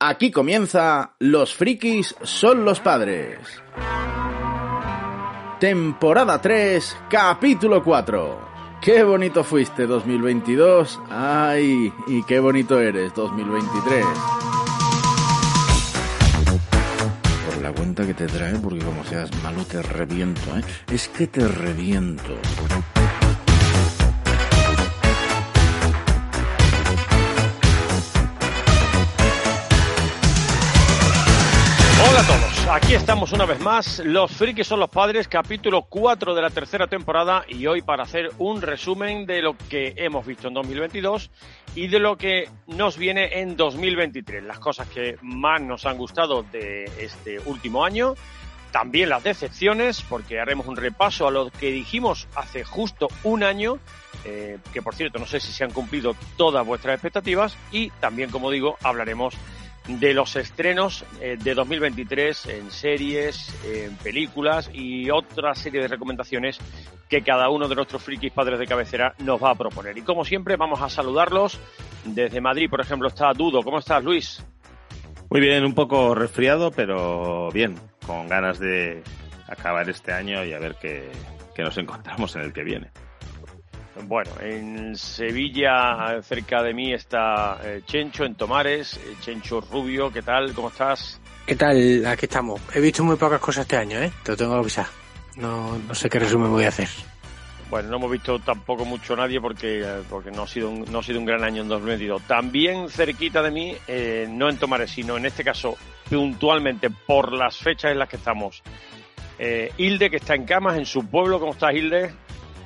Aquí comienza Los frikis son los padres. Temporada 3, capítulo 4. Qué bonito fuiste 2022. Ay, y qué bonito eres 2023. Por la cuenta que te trae, porque como seas malo te reviento, ¿eh? Es que te reviento. Aquí estamos una vez más, Los Frikis son los padres, capítulo 4 de la tercera temporada y hoy para hacer un resumen de lo que hemos visto en 2022 y de lo que nos viene en 2023, las cosas que más nos han gustado de este último año, también las decepciones, porque haremos un repaso a lo que dijimos hace justo un año, eh, que por cierto no sé si se han cumplido todas vuestras expectativas y también, como digo, hablaremos los estrenos eh, de 2023 en series, en películas y otra serie de recomendaciones que cada uno de nuestros frikis padres de cabecera nos va a proponer. Y como siempre vamos a saludarlos. Desde Madrid, por ejemplo, está Dudo. ¿Cómo estás, Luis? Muy bien, un poco resfriado, pero bien, con ganas de acabar este año y a ver qué, qué nos encontramos en el que viene. Bueno, en Sevilla, cerca de mí, está eh, Chencho, en Tomares. Eh, Chencho Rubio, ¿qué tal? ¿Cómo estás? ¿Qué tal? Aquí estamos. He visto muy pocas cosas este año, ¿eh? Te lo tengo que avisar. No, no sé qué resumen voy a hacer. Bueno, no hemos visto tampoco mucho nadie porque, eh, porque no, ha sido un, no ha sido un gran año en 2022. También cerquita de mí, eh, no en Tomares, sino en este caso puntualmente por las fechas en las que estamos. Eh, Hilde, que está en camas en su pueblo. ¿Cómo estás, Hilde?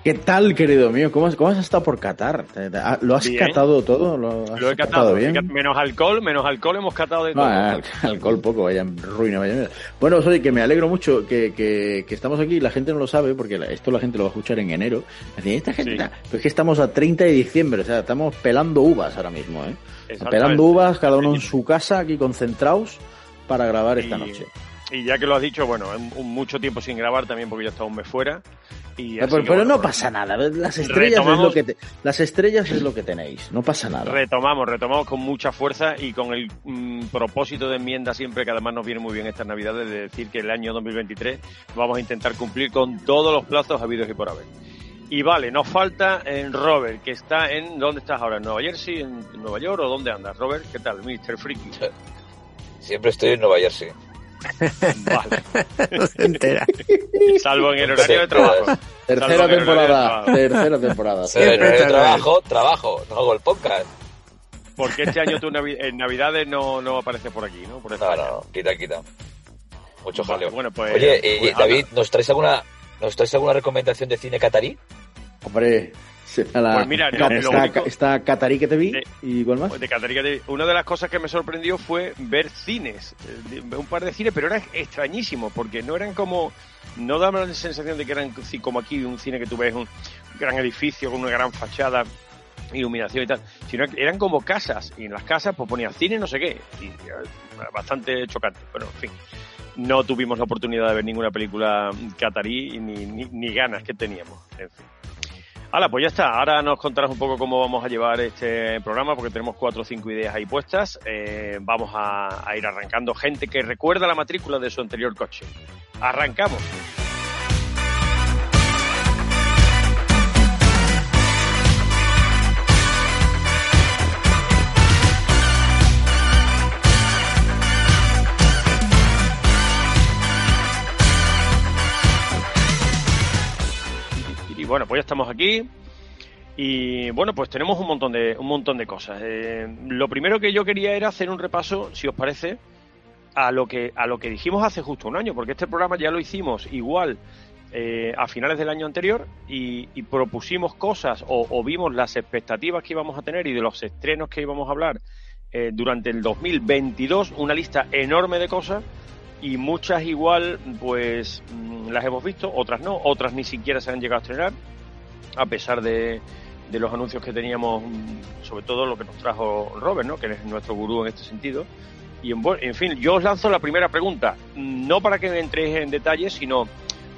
¿Qué tal, querido mío? ¿Cómo, has- cómo has estado por Qatar? ¿Te- te- ah, ¿Lo has Bien. catado todo? ¿Lo has Lo he catado. bien? Menos alcohol, menos alcohol hemos catado de todo. Al- alcohol poco, vaya ruina, vaya. Bueno, os oye, que me alegro mucho que, que, que estamos aquí, la gente no lo sabe, porque esto la gente lo va a escuchar en enero. Esta gente, Sí. está-". Pero es que estamos a 30 de diciembre, o sea, estamos pelando uvas ahora mismo, ¿eh? Pelando uvas, cada uno en su casa, aquí concentrados, para grabar esta noche. Y ya que lo has dicho, bueno, un- un mucho tiempo sin grabar también porque ya está un mes fuera. Y Pero, así pero que, bueno, no pasa nada, las estrellas, es lo que te- las estrellas es lo que tenéis, no pasa nada. Retomamos, retomamos con mucha fuerza y con el mm, propósito de enmienda siempre que además nos viene muy bien estas navidades de decir que el año 2023 vamos a intentar cumplir con todos los plazos habidos y por haber. Y vale, nos falta en Robert, que está en... ¿Dónde estás ahora? ¿En Nueva Jersey? ¿En Nueva York? ¿O dónde andas? Robert, ¿qué tal? Mr. Freaky. Siempre estoy en Nueva Jersey. Vale. No se entera. Salvo en el horario de trabajo. Tercera temporada, tercera temporada. Pero Siempre en el está trabajo, trabajo, no hago el podcast. Porque este año tú navi- en Navidades no, no apareces por aquí, ¿no? Por No, no, quita, quita. Mucho jaleo. bueno, pues- Oye, eh, pues David, ¿nos traes alguna nos traes alguna recomendación de cine catarí? Hombre, a la- Pues mira, no, está, único- está Catarí que te vi Sí. y igual más. Pues de Catarina, de- una de las cosas que me sorprendió fue ver cines, eh, de- un par de cines, pero era extrañísimo, porque no eran como, no daban la sensación de que eran como aquí un cine que tú ves, un gran edificio con una gran fachada, iluminación y tal, sino que eran como casas, y en las casas pues ponía cine no sé qué, y eh, bastante chocante, pero en fin. No tuvimos la oportunidad de ver ninguna película catarí ni, ni, ni ganas que teníamos. En fin. Hala, pues ya está. Ahora nos contarás un poco cómo vamos a llevar este programa, porque tenemos cuatro o cinco ideas ahí puestas. Eh, vamos a, a ir arrancando gente que recuerda la matrícula de su anterior coche. Arrancamos. Bueno, pues ya estamos aquí. Y bueno, pues tenemos un montón de, un montón de cosas. Eh, lo primero que yo quería era hacer un repaso, si os parece, a lo que, a lo que dijimos hace justo un año, porque este programa ya lo hicimos igual eh, a finales del año anterior y, propusimos cosas o, o vimos las expectativas que íbamos a tener y de los estrenos que íbamos a hablar eh, durante el 2022, una lista enorme de cosas y muchas igual pues mm, las hemos visto, otras no, otras ni siquiera se han llegado a estrenar, a pesar de, de los anuncios que teníamos, mm, sobre todo lo que nos trajo Robert, ¿no? que es nuestro gurú en este sentido. Y en, en fin, yo os lanzo la primera pregunta, no para que me entréis en detalles, sino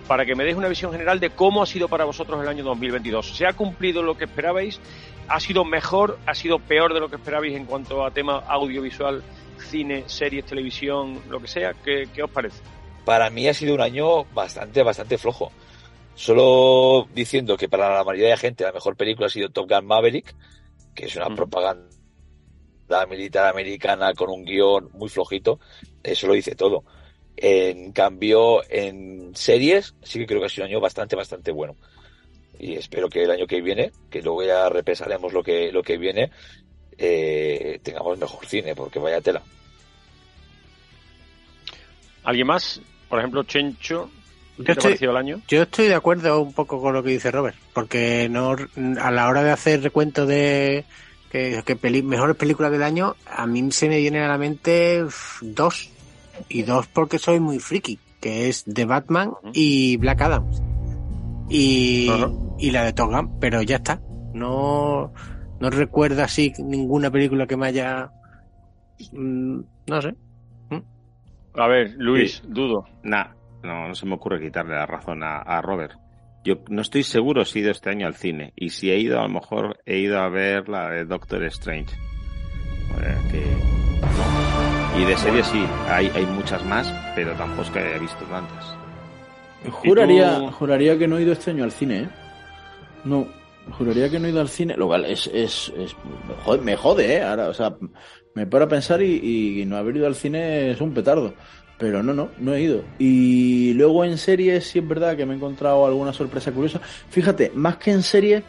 para que me deis una visión general de cómo ha sido para vosotros el año 2022. ¿Se ha cumplido lo que esperabais? ¿Ha sido mejor? ¿Ha sido peor de lo que esperabais en cuanto a tema audiovisual cine, series, televisión, lo que sea, ¿qué, qué os parece? Para mí ha sido un año bastante, bastante flojo. Solo diciendo que para la mayoría de gente la mejor película ha sido Top Gun Maverick, que es una propaganda militar americana con un guion muy flojito, eso lo dice todo. En cambio, en series sí que creo que ha sido un año bastante, bastante bueno. Y espero que el año que viene, que luego ya repesaremos lo que, lo que viene, eh, tengamos mejor cine, porque vaya tela. ¿Alguien más? Por ejemplo, Chencho, ¿qué Yo te ha estoy- parecido el año? Yo estoy de acuerdo un poco con lo que dice Robert, porque no a la hora de hacer recuento de que, que peli- mejores películas del año, a mí se me vienen a la mente dos. Y dos porque soy muy friki, que es The Batman y Black Adam. Y, y la de Top Gun, pero ya está. No, no recuerdo así ninguna película que me haya... mm, no sé. A ver, Luis, Sí. dudo. Nah, no, no se me ocurre quitarle la razón a, a Robert. Yo no estoy seguro si he ido este año al cine. Y si he ido, a lo mejor he ido a ver la de Doctor Strange. O sea que, no. Y de series sí, hay, hay muchas más, pero tampoco es que haya visto tantas. Juraría, tú? juraría que no he ido este año al cine, ¿eh? No, juraría que no he ido al cine, lo cual es, es, es me jode, ¿eh? Ahora, o sea, me paro a pensar y, y no haber ido al cine es un petardo. Pero no, no, no he ido. Y luego en series sí es verdad que me he encontrado alguna sorpresa curiosa. Fíjate, más que en series,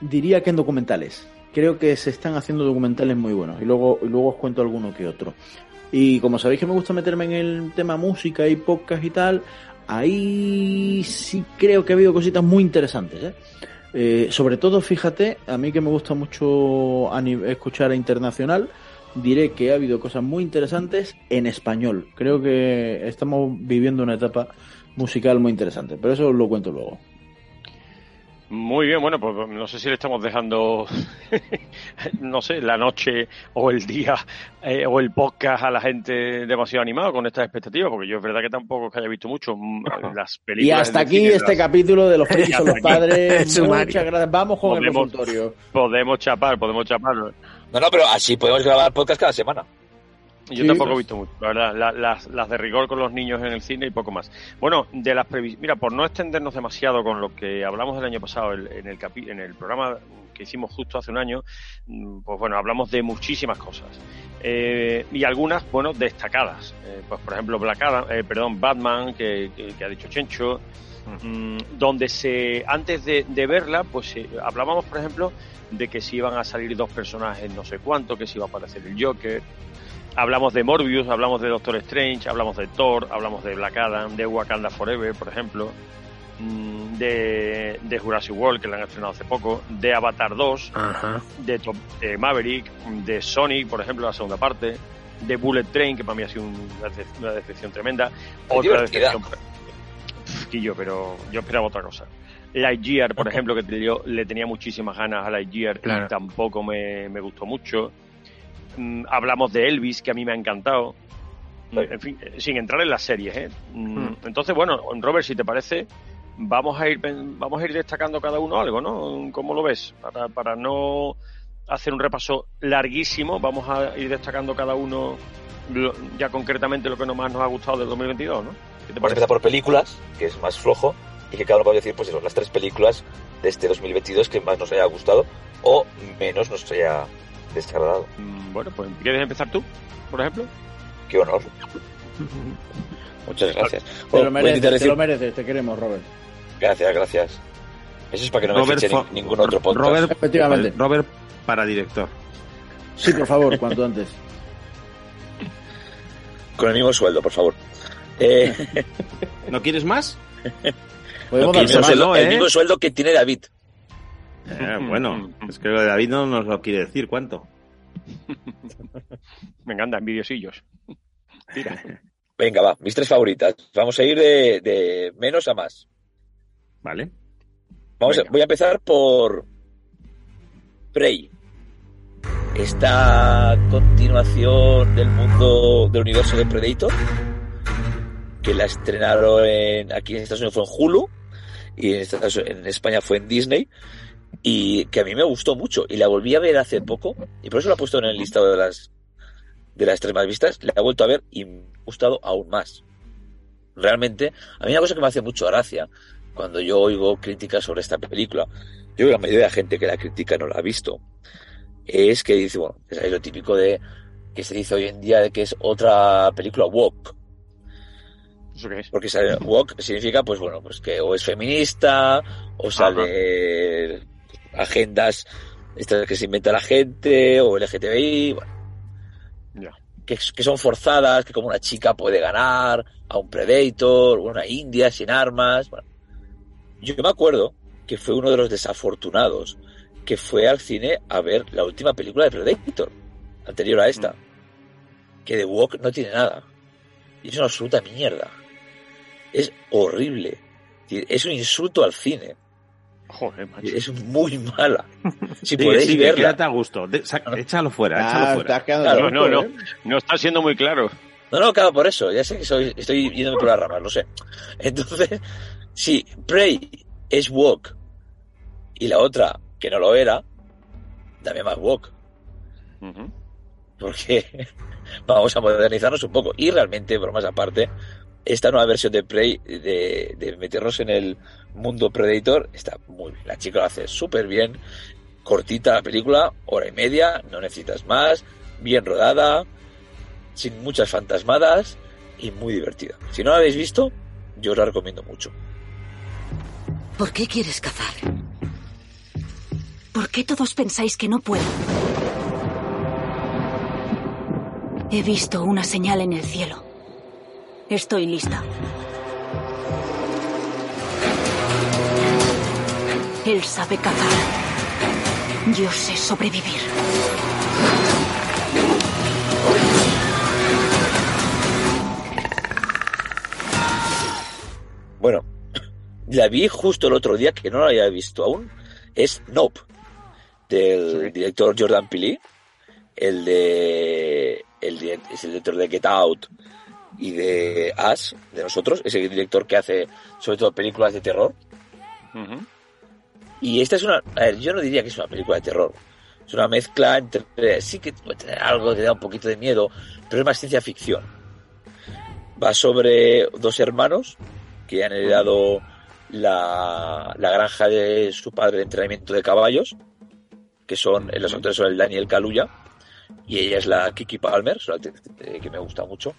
diría que en documentales. Creo que se están haciendo documentales muy buenos. Y luego, y luego os cuento alguno que otro. Y como sabéis que me gusta meterme en el tema música y podcast y tal, ahí sí creo que ha habido cositas muy interesantes. ¿eh? Eh, sobre todo, fíjate, a mí que me gusta mucho escuchar a internacional, diré que ha habido cosas muy interesantes en español. Creo que estamos viviendo una etapa musical muy interesante, pero eso os lo cuento luego. Muy bien, bueno, pues no sé si le estamos dejando, no sé, la noche o el día eh, o el podcast a la gente demasiado animado con estas expectativas, porque yo es verdad que tampoco es que haya visto mucho mm, las películas. Y hasta aquí este las- capítulo de los frikis son los padres. Muchas gracias. Vamos con el Podemos- consultorio. Podemos chapar, podemos chapar. No, no, pero así podemos grabar podcast cada semana. Yo Sí. tampoco he visto mucho, la verdad, la- las, las de rigor con los niños en el cine y poco más. Bueno, de las previsiones, mira, por no extendernos demasiado con lo que hablamos el año pasado el- en el capi- en el programa que hicimos justo hace un año, mm, pues bueno, hablamos de muchísimas cosas. Eh, y algunas, bueno, destacadas. Eh, pues por ejemplo, Black Adam, eh, perdón, Batman, que, que- que ha dicho Chencho, mm, donde se, antes de, de verla, pues eh, hablábamos, por ejemplo, de que si iban a salir dos personajes no sé cuánto, que si iba a aparecer el Joker, Hablamos de Morbius, hablamos de Doctor Strange, hablamos de Thor, hablamos de Black Adam, de Wakanda Forever, por ejemplo, mm, de, de Jurassic World, que la han estrenado hace poco, de Avatar 2, Ajá. de, Top- de Maverick, de Sonic, por ejemplo, la segunda parte, de Bullet Train, que para mí ha sido un- una, dece- una decepción tremenda, otra divertida. decepción. Quillo, pero yo esperaba otra cosa. Lightyear, por ejemplo, que te- yo le tenía muchísimas ganas a Lightyear Claro. y tampoco me, me gustó mucho. Mm, hablamos de Elvis, que a mí me ha encantado. Mm, Sí. En fin, eh, sin entrar en las series, ¿eh? Mm, Mm. Entonces, bueno, Robert, si te parece, vamos a ir vamos a ir destacando cada uno algo, ¿no? ¿Cómo lo ves? Para, para no hacer un repaso larguísimo, vamos a ir destacando cada uno lo- ya concretamente lo que no más nos ha gustado del 2022, ¿no? ¿Qué te Vamos a empezar por películas, que es más flojo, y que cada uno va a decir, pues eso, las tres películas de este 2022 que más nos haya gustado o menos nos haya desagradado. Mm, Bueno, pues ¿quieres empezar tú, por ejemplo? Qué honor. Muchas gracias. Te lo mereces, te decir- lo mereces, te queremos, Robert. Gracias, gracias. Eso es para que no me Robert fiche Fo- ni- ningún otro podcast. Robert, Efectivamente. Robert para director. Sí, por favor, cuanto antes. Con el mismo sueldo, por favor. Eh, ¿No quieres más? Podemos que el, ¿no, el eh? mismo sueldo que tiene David. Eh, bueno, es que lo de David no nos lo quiere decir cuánto. Me encantan envidiosillos. Tira. Venga, va, mis tres favoritas. Vamos a ir de, de menos a más. ¿Vale? Vamos a- Venga. voy a empezar por Prey. Esta continuación del mundo del universo de Predator, que la estrenaron en- aquí en Estados Unidos fue en Hulu y en, Estados- en España fue en Disney y que a mí me gustó mucho y la volví a ver hace poco y por eso la he puesto en el listado de las de las tres más vistas, la he vuelto a ver y me ha gustado aún más. Realmente, a mí una cosa que me hace mucho gracia cuando yo oigo críticas sobre esta película, yo creo que la mayoría de la gente que la critica no la ha visto, es que dice, bueno, es lo típico de que se dice hoy en día de que es otra película woke. ¿Eso qué es? Porque sale woke significa, pues bueno, pues que o es feminista, o sale agendas estas que se inventa la gente, o LGTBI, bueno. Que son forzadas, que como una chica puede ganar a un Predator, o una India sin armas. Bueno. Yo me acuerdo que fue uno de los desafortunados que fue al cine a ver la última película de Predator, anterior a esta. Que The Walk no tiene nada. Y es una absoluta mierda. Es horrible. Es un insulto al cine. Joder, macho. Es muy mala. Si Sí, podéis sí, verla. quédate a gusto. De- sa- échalo fuera, échalo Ah, fuera. Claro, No, no. ¿eh? No está siendo muy claro. No, no, claro, por eso. Ya sé que soy, estoy yéndome por las ramas, lo sé. Entonces, si Prey es woke y la otra, que no lo era, dame más woke. Ujú. Porque vamos a modernizarnos un poco. Y realmente, bromas aparte, esta nueva versión de Prey, de, de meternos en el mundo Predator, está muy bien. La chica lo hace súper bien. Cortita la película, hora y media, no necesitas más. Bien rodada, sin muchas fantasmadas y muy divertida. Si no la habéis visto, yo os la recomiendo mucho. ¿Por qué quieres cazar? ¿Por qué todos pensáis que no puedo? He visto una señal en el cielo. Estoy lista. Él sabe cazar. Yo sé sobrevivir. Bueno, la vi justo el otro día, que no la había visto aún, es Nope, del Sí. director Jordan Peele, el de el es el director de Get Out y de Us, de nosotros, es el director que hace sobre todo películas de terror. Y esta es una, a ver, yo no diría que es una película de terror. Es una mezcla entre, sí que puede tener algo que da un poquito de miedo, pero es más ciencia ficción. Va sobre dos hermanos que han heredado la, la granja de su padre de entrenamiento de caballos, que son, los autores son el Daniel Kaluuya, y ella es la Kiki Palmer, es una actriz que me gusta mucho,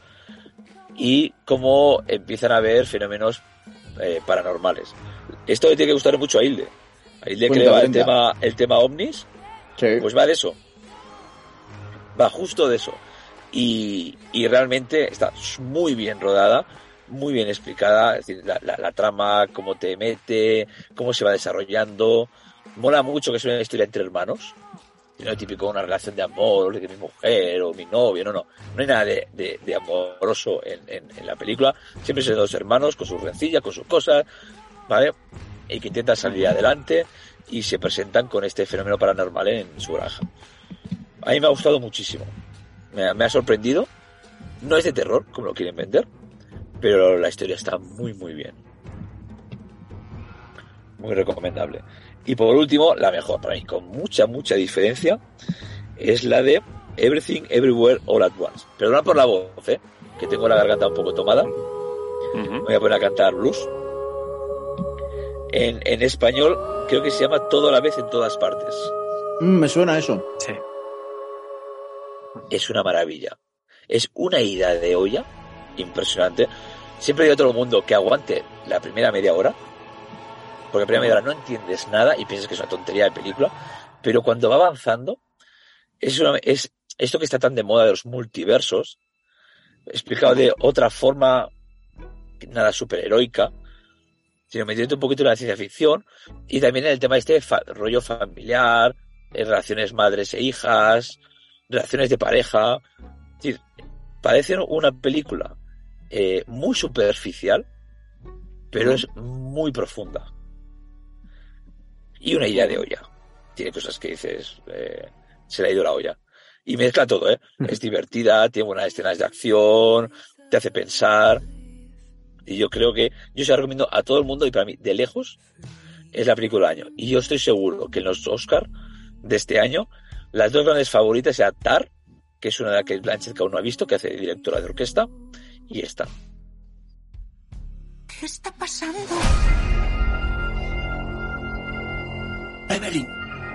y cómo empiezan a ver fenómenos eh, paranormales. Esto le tiene que gustar mucho a Hilde. A Hilde que le va el tema, el tema ovnis, Sí. pues va de eso. Va justo de eso. Y, y realmente está muy bien rodada, muy bien explicada. Es decir, la, la- la trama, cómo te mete, cómo se va desarrollando. Mola mucho que sea una historia entre hermanos. No es típico una relación de amor, de mi mujer o mi novio, no, no. No hay nada de, amoroso en, la película. Siempre son dos hermanos con sus rencillas, con sus cosas, ¿vale? Y que intentan salir adelante y se presentan con este fenómeno paranormal en su granja. A mí me ha gustado muchísimo. Me ha sorprendido. No es de terror, como lo quieren vender, pero la historia está muy, muy bien. Muy recomendable. Y por último, la mejor para mí, con mucha, mucha diferencia, es la de Everything Everywhere All at Once. Perdona por la voz, ¿eh? que tengo la garganta un poco tomada. Me voy a poner a cantar blues. En, en español creo que se llama Todo a la vez en todas partes. Mm, me suena eso. Sí. Es una maravilla. Es una ida de olla impresionante. Siempre digo a todo el mundo que aguante la primera media hora. Porque la primera media hora no entiendes nada y piensas que es una tontería de película. Pero cuando va avanzando, es, una- es esto que está tan de moda de los multiversos, explicado de otra forma, nada superheroica, sino metiendo un poquito en la ciencia ficción y también en el tema este rollo familiar, en relaciones madres e hijas, relaciones de pareja. Es decir, parece una película eh, muy superficial, pero es muy profunda. Y una idea de olla. Tiene cosas que dices, eh, se le ha ido la olla. Y mezcla todo, ¿eh? Es divertida, tiene buenas escenas de acción, te hace pensar. Y yo creo que yo se la recomiendo a todo el mundo y para mí, de lejos, es la película del año. Y yo estoy seguro que en los Oscar de este año, las dos grandes favoritas sean Tar que es una de las que Blanchett que aún no ha visto, que hace de directora de orquesta, y esta. ¿Qué está pasando? Evelyn,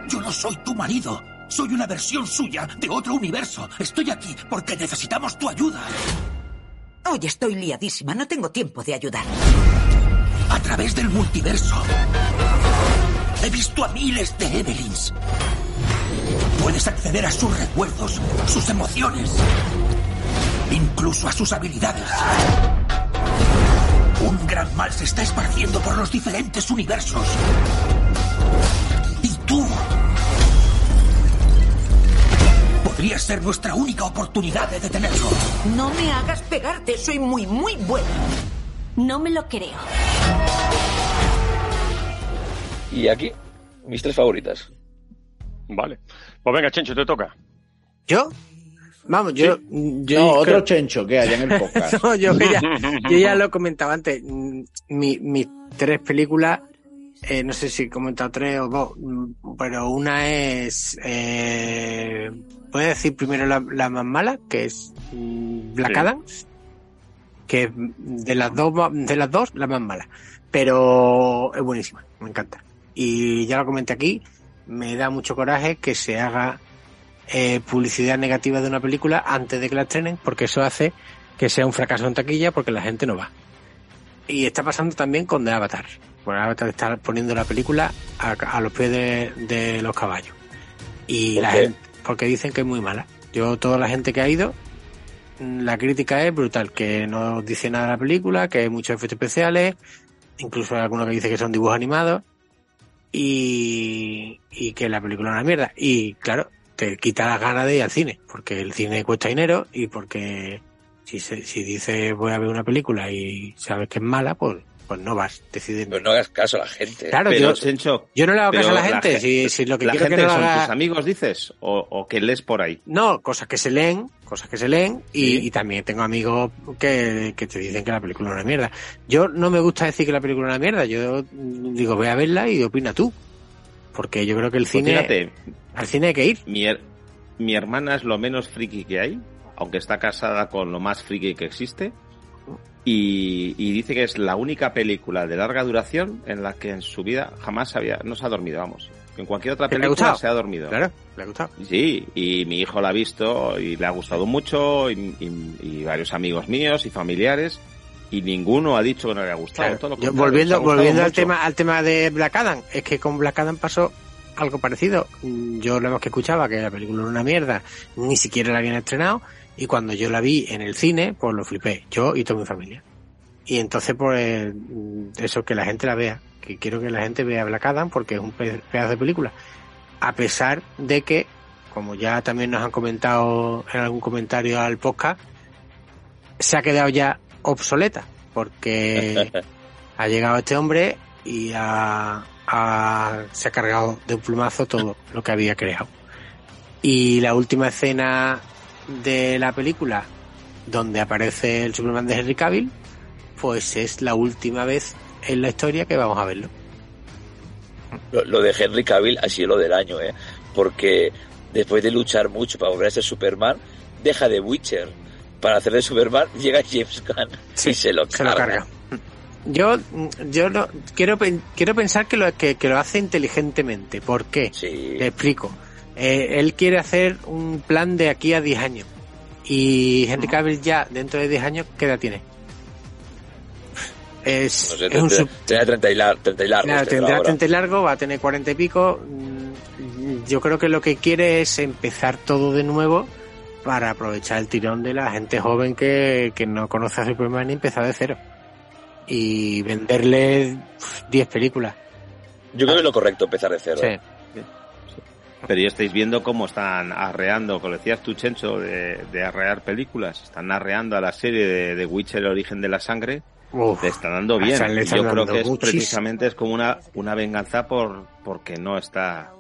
yo no soy tu marido. Soy una versión suya de otro universo. Estoy aquí porque necesitamos tu ayuda. Hoy estoy liadísima, no tengo tiempo de ayudar. A través del multiverso. He visto a miles de Evelyns. Puedes acceder a sus recuerdos, sus emociones, incluso a sus habilidades. Un gran mal se está esparciendo por los diferentes universos. Tú podrías ser nuestra única oportunidad de detenerlo. No me hagas pegarte, soy muy, muy buena. No me lo creo. Y aquí, mis tres favoritas. Vale. Pues venga, Chencho, te toca. ¿Yo? Vamos, yo. yo No, creo- otro chencho que haya en el podcast. No, yo, ya, yo ya lo comentaba antes. Mm, Mi, mis tres películas, eh, no sé si he comentado tres o dos, mm, pero una es. Eh, voy a decir primero la, la más mala, que es mm, Black Sí. Adams, que es de las dos, de las dos, la más mala. Pero es buenísima, me encanta. Y ya lo comenté aquí, me da mucho coraje que se haga eh, publicidad negativa de una película antes de que la estrenen, porque eso hace que sea un fracaso en taquilla porque la gente no va. Y está pasando también con The Avatar. Bueno, Avatar está poniendo la película a, a los pies de, de los caballos. Y ¿Por la gente, porque dicen que es muy mala. Yo, toda la gente que ha ido, mm, la crítica es brutal, que no dice nada de la película, que hay muchos efectos especiales, incluso hay alguno que dice que son dibujos animados, y, y que la película es una mierda. Y claro, te quita las ganas de ir al cine, porque el cine cuesta dinero y porque si, se, si dices voy a ver una película y sabes que es mala, pues, pues no vas, decides. Pero no hagas caso a la gente. Claro, Pero, yo, Chencho, yo no le hago caso a la la gente, gen- si, si lo que ¿la quiero gente que no son haga... tus amigos, dices? O, ¿O que lees por ahí? No, cosas que se leen, cosas que se leen, y, Sí. y también tengo amigos que, que te dicen que la película es una mierda. Yo no me gusta decir que la película es una mierda, yo digo, ve a verla y opina tú. Porque yo creo que el Pues cine, fíjate, al cine hay que ir. mi, her- mi hermana es lo menos friki que hay, aunque está casada con lo más friki que existe. Y, y dice que es la única película de larga duración en la que en su vida jamás había, no se ha dormido, vamos. En cualquier otra ¿Que le ha película se ha dormido. Claro, le ha gustado. Sí, y mi hijo la ha visto y le ha gustado mucho, y, y- y varios amigos míos y familiares, y ninguno ha dicho que no le ha gustado. Claro. todo lo Yo, volviendo volviendo al tema al tema de Black Adam, es que con Black Adam pasó algo parecido. Yo lo que escuchaba que la película era una mierda, ni siquiera la habían estrenado, y cuando yo la vi en el cine, pues lo flipé, yo y toda mi familia. Y entonces, pues, mm, eso, que la gente la vea, que quiero que la gente vea Black Adam porque es un pe- pedazo de película. A pesar de que, como ya también nos han comentado en algún comentario al podcast, se ha quedado ya obsoleta, porque ha llegado este hombre y ha, ha- se ha cargado de un plumazo todo lo que había creado. Y la última escena de la película, donde aparece el Superman de Henry Cavill, pues es la última vez en la historia que vamos a verlo. Lo, lo de Henry Cavill ha sido lo del año, ¿eh? Porque después de luchar mucho para volver a ser Superman, deja de Witcher para hacer de Superman, llega James Gunn y se lo se lo carga. Yo, yo no, quiero, quiero pensar que lo, que, que lo hace inteligentemente. ¿Por qué? Sí. Te explico. Eh, él quiere hacer un plan de aquí a 10 años. Y Henry Cavill ya, dentro de 10 años, ¿qué edad tiene? Es, No sé, es un tendrá- sub- tendrá 30 y, lar- 30 y largos. Claro, tendrá tendrá ahora. 30 y largo, va a tener 40 y pico. Mm, Yo creo que lo que quiere es empezar todo de nuevo para aprovechar el tirón de la gente joven que, que no conoce a Superman y empezar de cero. Y venderle pf, 10 películas. Yo creo que es lo correcto empezar de cero. Sí. Pero ya estáis viendo cómo están arreando, como decías tú, Chencho, de, de arrear películas. Están arreando a la serie de, de Witcher, el origen de la sangre. Uf, Le está dando bien. Están- están Yo creo dando que es precisamente es como una, una venganza por porque no está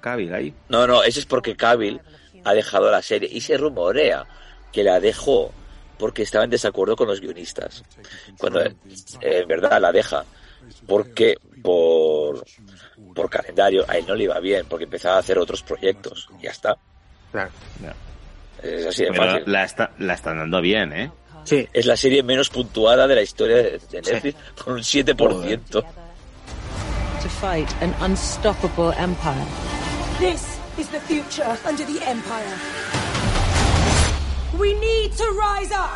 Cavill ahí. No, no, eso es porque Cavill ha dejado la serie y se rumorea que la dejó porque estaba en desacuerdo con los guionistas. Cuando eh, en verdad la deja porque por, por calendario a él no le iba bien porque empezaba a hacer otros proyectos. Ya está. claro. Es así de Pero fácil. la, está, la están dando bien, ¿eh? Sí, Es la serie menos puntuada de la historia de Netflix, con un 7%. To fight an unstoppable empire. This is the future under the Empire. We need to rise up.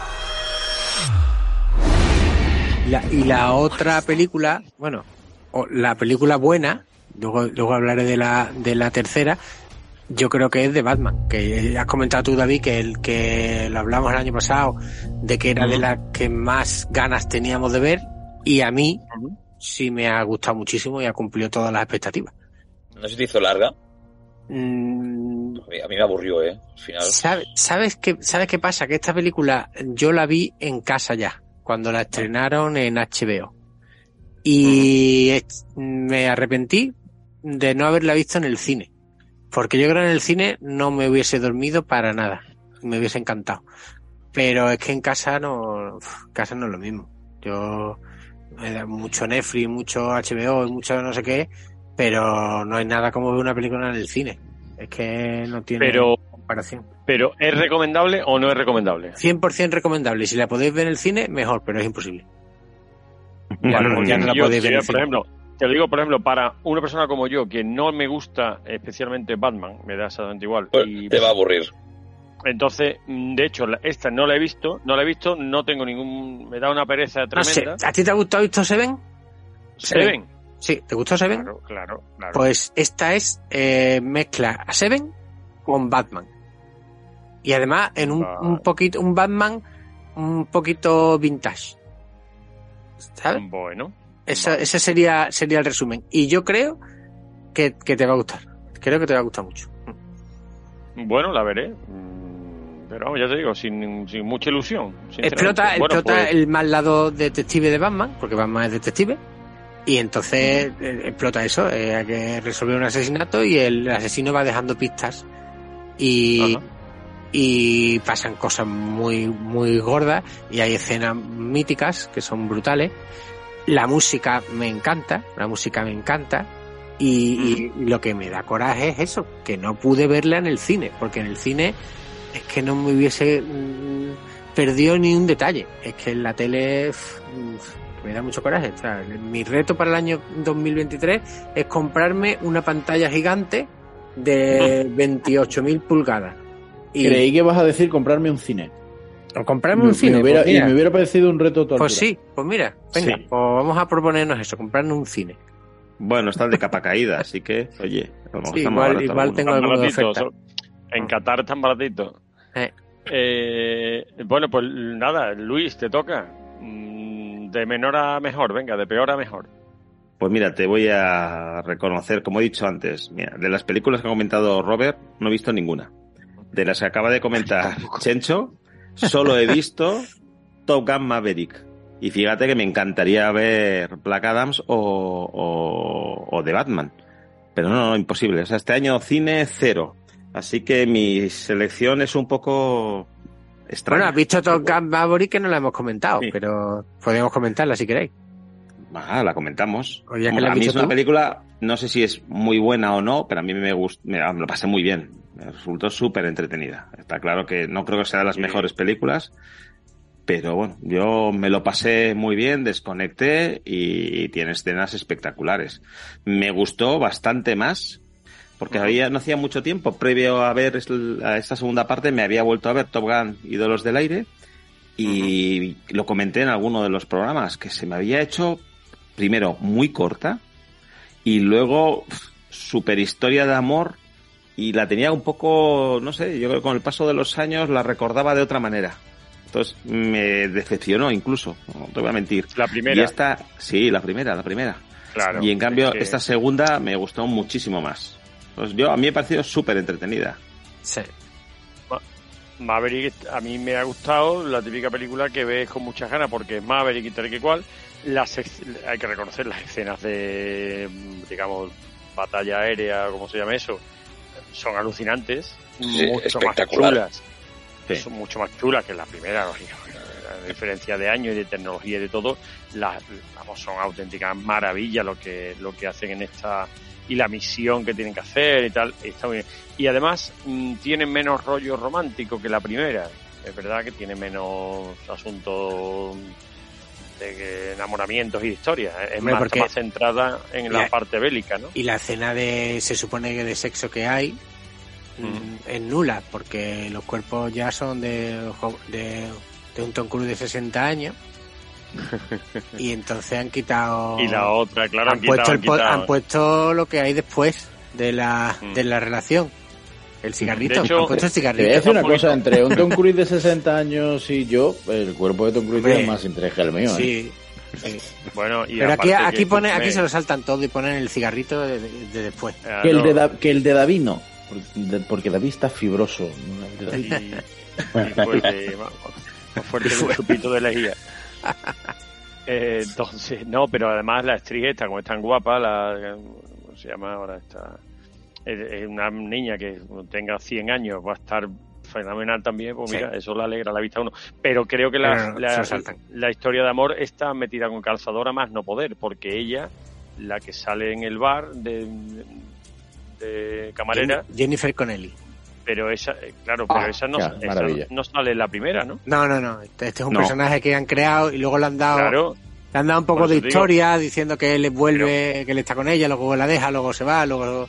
La- y la otra película, bueno, o la película buena, luego, luego hablaré de la, de la tercera, yo creo que es de Batman, que has comentado tú, David, que el que lo hablamos el año pasado, de que era de las que más ganas teníamos de ver, y a mí sí me ha gustado muchísimo y ha cumplido todas las expectativas. No se te hizo larga. Mm, A mí, a mí me aburrió, ¿eh? Al final. ¿Sabe- ¿Sabes qué, ¿Sabes qué pasa? Que esta película yo la vi en casa ya, cuando la estrenaron en HBO. Y me arrepentí de no haberla visto en el cine. Porque yo creo que en el cine no me hubiese dormido para nada. Me hubiese encantado. Pero es que en casa no, casa no es lo mismo. Yo, da mucho Netflix, mucho HBO, y mucho no sé qué, pero no hay nada como ver una película en el cine. Es que no tiene Pero, comparación. Pero ¿es recomendable o no es recomendable? 100% recomendable. Si la podéis ver en el cine, mejor, pero es imposible. Ya no, Porque ya no la yo, podéis ver en el por cine. ejemplo, te lo digo, por ejemplo, para una persona como yo, que no me gusta especialmente Batman, me da exactamente igual. Pues y te va a aburrir. entonces, mm, de hecho, esta no la he visto, no la he visto, no tengo ningún, me da una pereza No sé, tremenda. ¿A ti te ha gustado visto Seven? Seven. Sí, ¿te gustó Seven? Claro, claro, claro. Pues esta es eh, mezcla a Seven con Batman. Y además en un, un poquito, un Batman un poquito vintage. ¿Sabes? Bueno. Esa- Vale. Ese sería, sería el resumen. Y yo creo que, que te va a gustar. Creo que te va a gustar mucho. Bueno, la veré. Pero vamos, ya te digo, sin, sin mucha ilusión. Explota, Bueno, explota pues, el mal lado detective de Batman, porque Batman es detective, y entonces eh, explota eso, eh, hay que resolver un asesinato y el asesino va dejando pistas y, Ajá. Y pasan cosas muy, muy gordas y hay escenas míticas que son brutales. La música me encanta, la música me encanta. Y, y lo que me da coraje es eso, que no pude verla en el cine, porque en el cine es que no me hubiese mm, perdido ni un detalle. Es que en la tele me da mucho coraje. O sea, mi reto para el año 2023 es comprarme una pantalla gigante de 28.000 pulgadas. Y Creí que vas a decir comprarme un cine. o comprarme Me- un cine. me hubiera- pues y me hubiera parecido un reto tu pues sí, pues mira, venga, Sí. pues vamos a proponernos eso, comprarnos un cine. Bueno, está el de capa caída, así que, oye, Sí, igual- igual tengo alguno de oferta. En Qatar están baratitos. Eh. Eh, bueno, pues nada, Luis, te toca. Mm, De menor a mejor, venga, de peor a mejor. Pues mira, te voy a reconocer, como he dicho antes, mira, de las películas que ha comentado Robert, no he visto ninguna. De las que acaba de comentar Chencho, solo he visto Top Gun Maverick. Y fíjate que me encantaría ver Black Adams o, o, o The Batman. Pero no, no, imposible. O sea, este año cine cero. Así que mi selección es un poco extraña. Bueno, has visto Top Gun Maverick que no la hemos comentado, Sí. pero podemos comentarla si queréis. Ah, la comentamos. O ya que Hombre, la a mí es una tú. película, no sé si es muy buena o no, pero a mí me gustó, me, me lo pasé muy bien. Me resultó súper entretenida. Está claro que no creo que sea de las Sí. mejores películas, pero bueno, yo me lo pasé muy bien, desconecté y, tiene escenas espectaculares. Me gustó bastante más, porque había, no hacía mucho tiempo, previo a ver a esta segunda parte, me había vuelto a ver Top Gun Ídolos del Aire y lo comenté en alguno de los programas, que se me había hecho primero muy corta y luego super historia de amor y la tenía un poco, no sé, yo creo que con el paso de los años la recordaba de otra manera. Entonces me decepcionó incluso, no te voy a mentir. La primera. Y esta, sí, la primera, la primera. Claro. y en cambio es que- esta segunda me gustó muchísimo más. Pues yo, a mí me ha parecido súper entretenida. Sí. Maverick a mí me ha gustado, la típica película que ves con muchas ganas porque es Maverick y tal que cual. Las, hay que reconocer las escenas de, digamos, batalla aérea, como se llama eso, son alucinantes, Sí, mucho más chulas. Sí. Son mucho más chulas que la primera. A diferencia de años y de tecnología y de todo, las, vamos, son auténticas maravillas lo que, lo que hacen en esta. Y la misión que tienen que hacer y tal, está muy bien. Y además mm, tiene menos rollo romántico que la primera. Es verdad que tiene menos asuntos de enamoramientos y historias. Es Hombre, más, porque- está más centrada en la parte bélica, ¿no? Y la escena de, se supone que de sexo que hay, mm, es nula, porque los cuerpos ya son de, de, de un Tom Cruise de 60 años. Y entonces han quitado. Y la otra, claro, han, han quitado, puesto han el po- quitado. han puesto lo que hay después de la, Mm. de la relación. El cigarrito. De hecho, han puesto el Te voy a cigarrito. decir una cosa, entre un Tom Cruise de 60 años y yo, el cuerpo de Tom Cruise es más interés que el mío. ¿eh? Sí. Bueno, y Pero aquí, aquí pone, aquí se lo saltan todo y ponen el cigarrito de, de- de después. eh, Que, el de Da- que el de David no, porque, David está fibroso. y, y fuerte, más, más fuerte que un chupito de lejía. Eh, entonces, no, pero además la actriz esta, como es tan guapa, la, ¿cómo se llama ahora? Esta, es, una niña que tenga 100 años, va a estar fenomenal también, pues Sí. mira, eso le alegra la vista a uno. Pero creo que la, no, la, historia de amor está metida con calzadora más no poder, porque ella, la que sale en el bar de, de camarera, Jen- Jennifer Connelly. Pero esa, eh, claro, pero Ah, esa, no, esa maravilla. no sale en la primera, ¿no? No, no, no. Este este es un No. personaje que han creado y luego le han dado, Claro, le han dado un poco de digo. historia diciendo que él vuelve, que él está con ella, luego la deja, luego se va, luego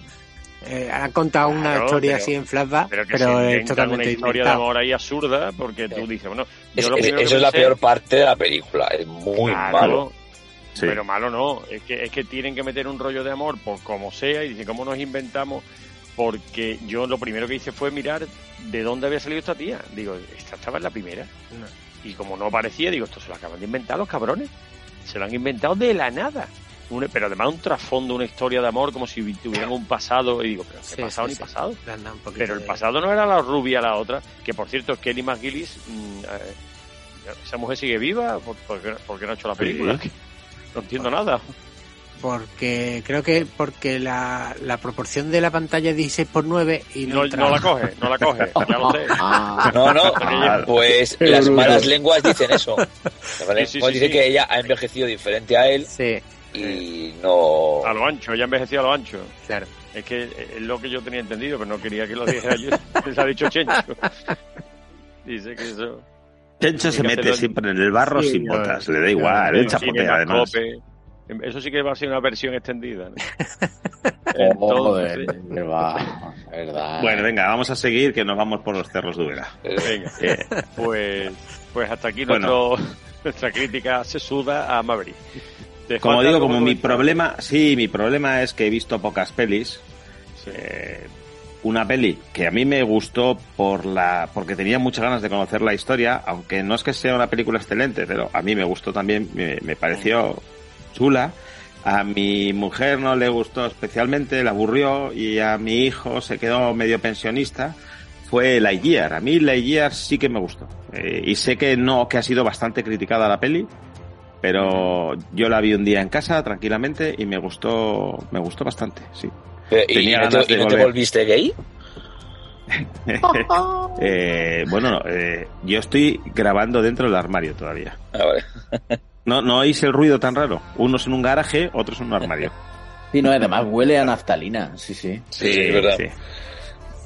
eh, han contado una Claro, historia pero- así en flashback, pero pero, que es totalmente una historia inventado. de amor ahí absurda porque tú dices, bueno, Es- es- eso es la peor parte de la película. Es muy Claro, malo. Sí. Pero malo no, es que, es que tienen que meter un rollo de amor por como sea y dicen, ¿cómo nos inventamos? Porque yo lo primero que hice fue mirar de dónde había salido esta tía. Digo, esta estaba en la primera. Y como no aparecía, digo, esto se lo acaban de inventar los cabrones. Se lo han inventado de la nada. Un- pero además un trasfondo, una historia de amor, como si tuvieran un pasado. Y digo, pero Sí, ¿qué pasado sí, ni sí. pasado? Un poquito Pero el de- pasado no era la rubia la otra, que por cierto, Kelly McGillis, mm, eh, esa mujer sigue viva, ¿por, por qué, por qué no ha hecho la película? No entiendo nada. Porque creo que porque la, la proporción de la pantalla es 16 por 9 y no, No, no la coge, no la coge, ya lo sé. Ah, No, no, Ah, pues las malas lenguas dicen eso. Las malas Sí, sí, lenguas sí, dicen sí. que ella ha envejecido diferente a él Sí, y no. A lo ancho, ya envejeció a lo ancho. claro. Es que es lo que yo tenía entendido, pero no quería que lo dijera yo. Les ha dicho Chencho. Dice que eso. Chencho se mete siempre en el barro Sí, sin botas, le da igual, él chapotea más además. cope. Eso sí que va a ser una versión extendida. ¿no? Entonces, que va, verdad. Bueno, venga, vamos a seguir que nos vamos por los cerros de venga, Eh, pues, pues hasta aquí Bueno. nuestro, nuestra crítica se suda a Maverick. ¿Te como digo, como mi problema, sí, mi problema es que he visto pocas pelis. Sí. Eh, una peli que a mí me gustó por la porque tenía muchas ganas de conocer la historia, aunque no es que sea una película excelente, pero a mí me gustó también, me, me pareció chula. A mi mujer no le gustó especialmente, la aburrió y a mi hijo se quedó medio pensionista. Fue Lightyear. A mí Lightyear sí que me gustó. Eh, y sé que no, que ha sido bastante criticada la peli, pero yo la vi un día en casa tranquilamente y me gustó, me gustó bastante, sí. Pero, ¿Y, tenía no ganas te, de y no te volver. volviste gay? Eh, bueno, eh, yo estoy grabando dentro del armario todavía. Ah, vale. No, no oís el ruido tan raro. Unos en un garaje, otros en un armario. Sí, no, además huele a naftalina, sí, sí. Sí, sí, es verdad. sí.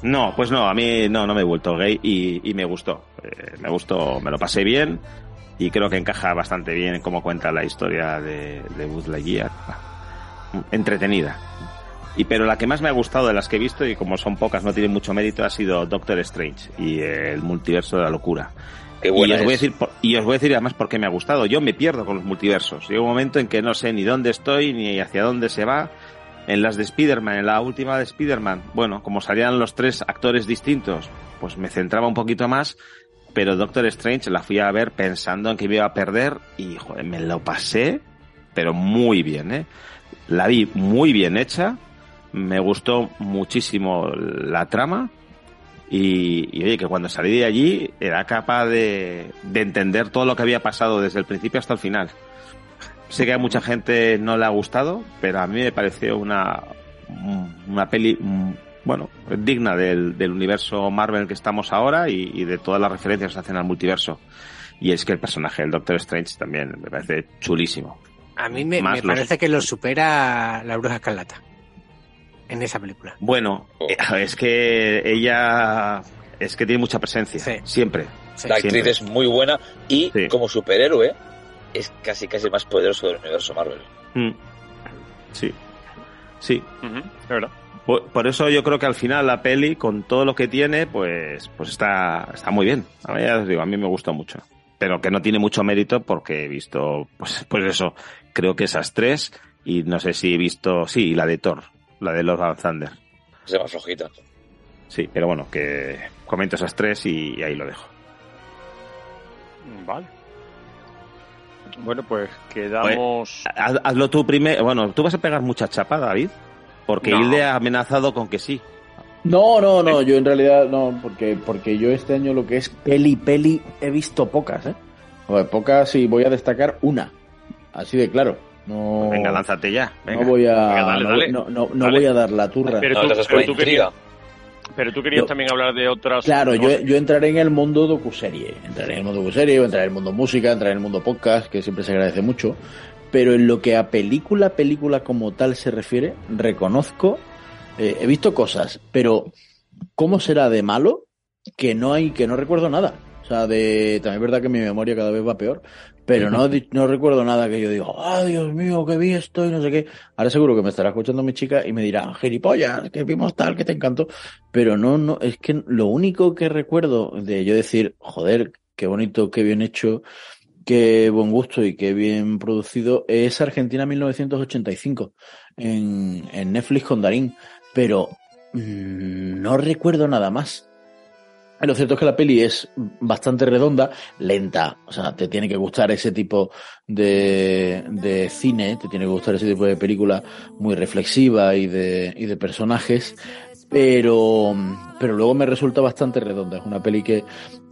No, pues no, a mí no, no me he vuelto gay y, y me gustó. Eh, me gustó, me lo pasé bien y creo que encaja bastante bien en cómo cuenta la historia de, de Buzz Lightyear. Entretenida. Y pero la que más me ha gustado de las que he visto, y como son pocas, no tiene mucho mérito, ha sido Doctor Strange y el multiverso de la locura. Qué Y os, voy a decir, por- y os voy a decir además por qué me ha gustado. Yo me pierdo con los multiversos. Llega un momento en que no sé ni dónde estoy ni hacia dónde se va. En las de Spider-Man, en la última de Spider-Man, bueno, como salían los tres actores distintos, pues me centraba un poquito más. Pero Doctor Strange la fui a ver pensando en que me iba a perder y joder, me lo pasé, pero muy bien, ¿eh? La vi muy bien hecha, me gustó muchísimo la trama y, y, oye, que cuando salí de allí era capaz de, de entender todo lo que había pasado desde el principio hasta el final. Sé que a mucha gente no le ha gustado, pero a mí me pareció una, una peli, bueno, digna del, del universo Marvel que estamos ahora y, y de todas las referencias que se hacen al multiverso. Y es que el personaje del Doctor Strange también me parece chulísimo. A mí me, me los- parece que lo supera la Bruja Escarlata. En esa película. Bueno, eh, es que ella es que tiene mucha presencia, Sí. siempre. La actriz siempre. es muy buena y Sí. como superhéroe es casi casi más poderoso del universo Marvel. Mm. Sí, sí. Es verdad. Por, por eso yo creo que al final la peli, con todo lo que tiene, pues, pues está, está muy bien. A mí, ya os digo, a mí me gusta mucho. Pero que no tiene mucho mérito porque he visto, pues, pues eso, creo que esas tres, y no sé si he visto, sí, y la de Thor, la de Lord. Es de más flojita. Sí, pero bueno, que comento esas tres y, y ahí lo dejo. Vale. Bueno, pues quedamos. Haz- hazlo tú primero. Bueno, tú vas a pegar mucha chapa, David, porque No. Hilde ha amenazado con que sí. No, no, no, yo en realidad no, porque, porque yo este año lo que es peli, peli, he visto pocas, ¿eh? Pocas y voy a destacar una, así de claro. No, Venga, lánzate ya. Venga. no voy a, Venga, dale, no, dale. no, no, no Dale. voy a dar la turra. Pero tú, pero tú querías, pero tú querías Yo- también hablar de otras. Claro, yo entraré en el mundo docuserie, entraré en el mundo docuserie, entraré en el mundo música, entraré en el mundo podcast, que siempre se agradece mucho, pero en lo que a película, película como tal se refiere, reconozco, eh, he visto cosas, pero ¿cómo será de malo que no hay, que no recuerdo nada? O sea, de, también es verdad que mi memoria cada vez va peor, pero no, no recuerdo nada que yo diga, ah, Dios mío, que vi esto y no sé qué. Ahora seguro que me estará escuchando mi chica y me dirá, gilipollas, que vimos tal, que te encantó. Pero no, no, es que lo único que recuerdo de yo decir, joder, qué bonito, qué bien hecho, qué buen gusto y qué bien producido, es Argentina 1985 en, en Netflix con Darín. Pero mm, no recuerdo nada más. Lo cierto es que la peli es bastante redonda, lenta, o sea, te tiene que gustar ese tipo de, de cine, te tiene que gustar ese tipo de película muy reflexiva y de, y de personajes, pero, pero luego me resulta bastante redonda. Es una peli que,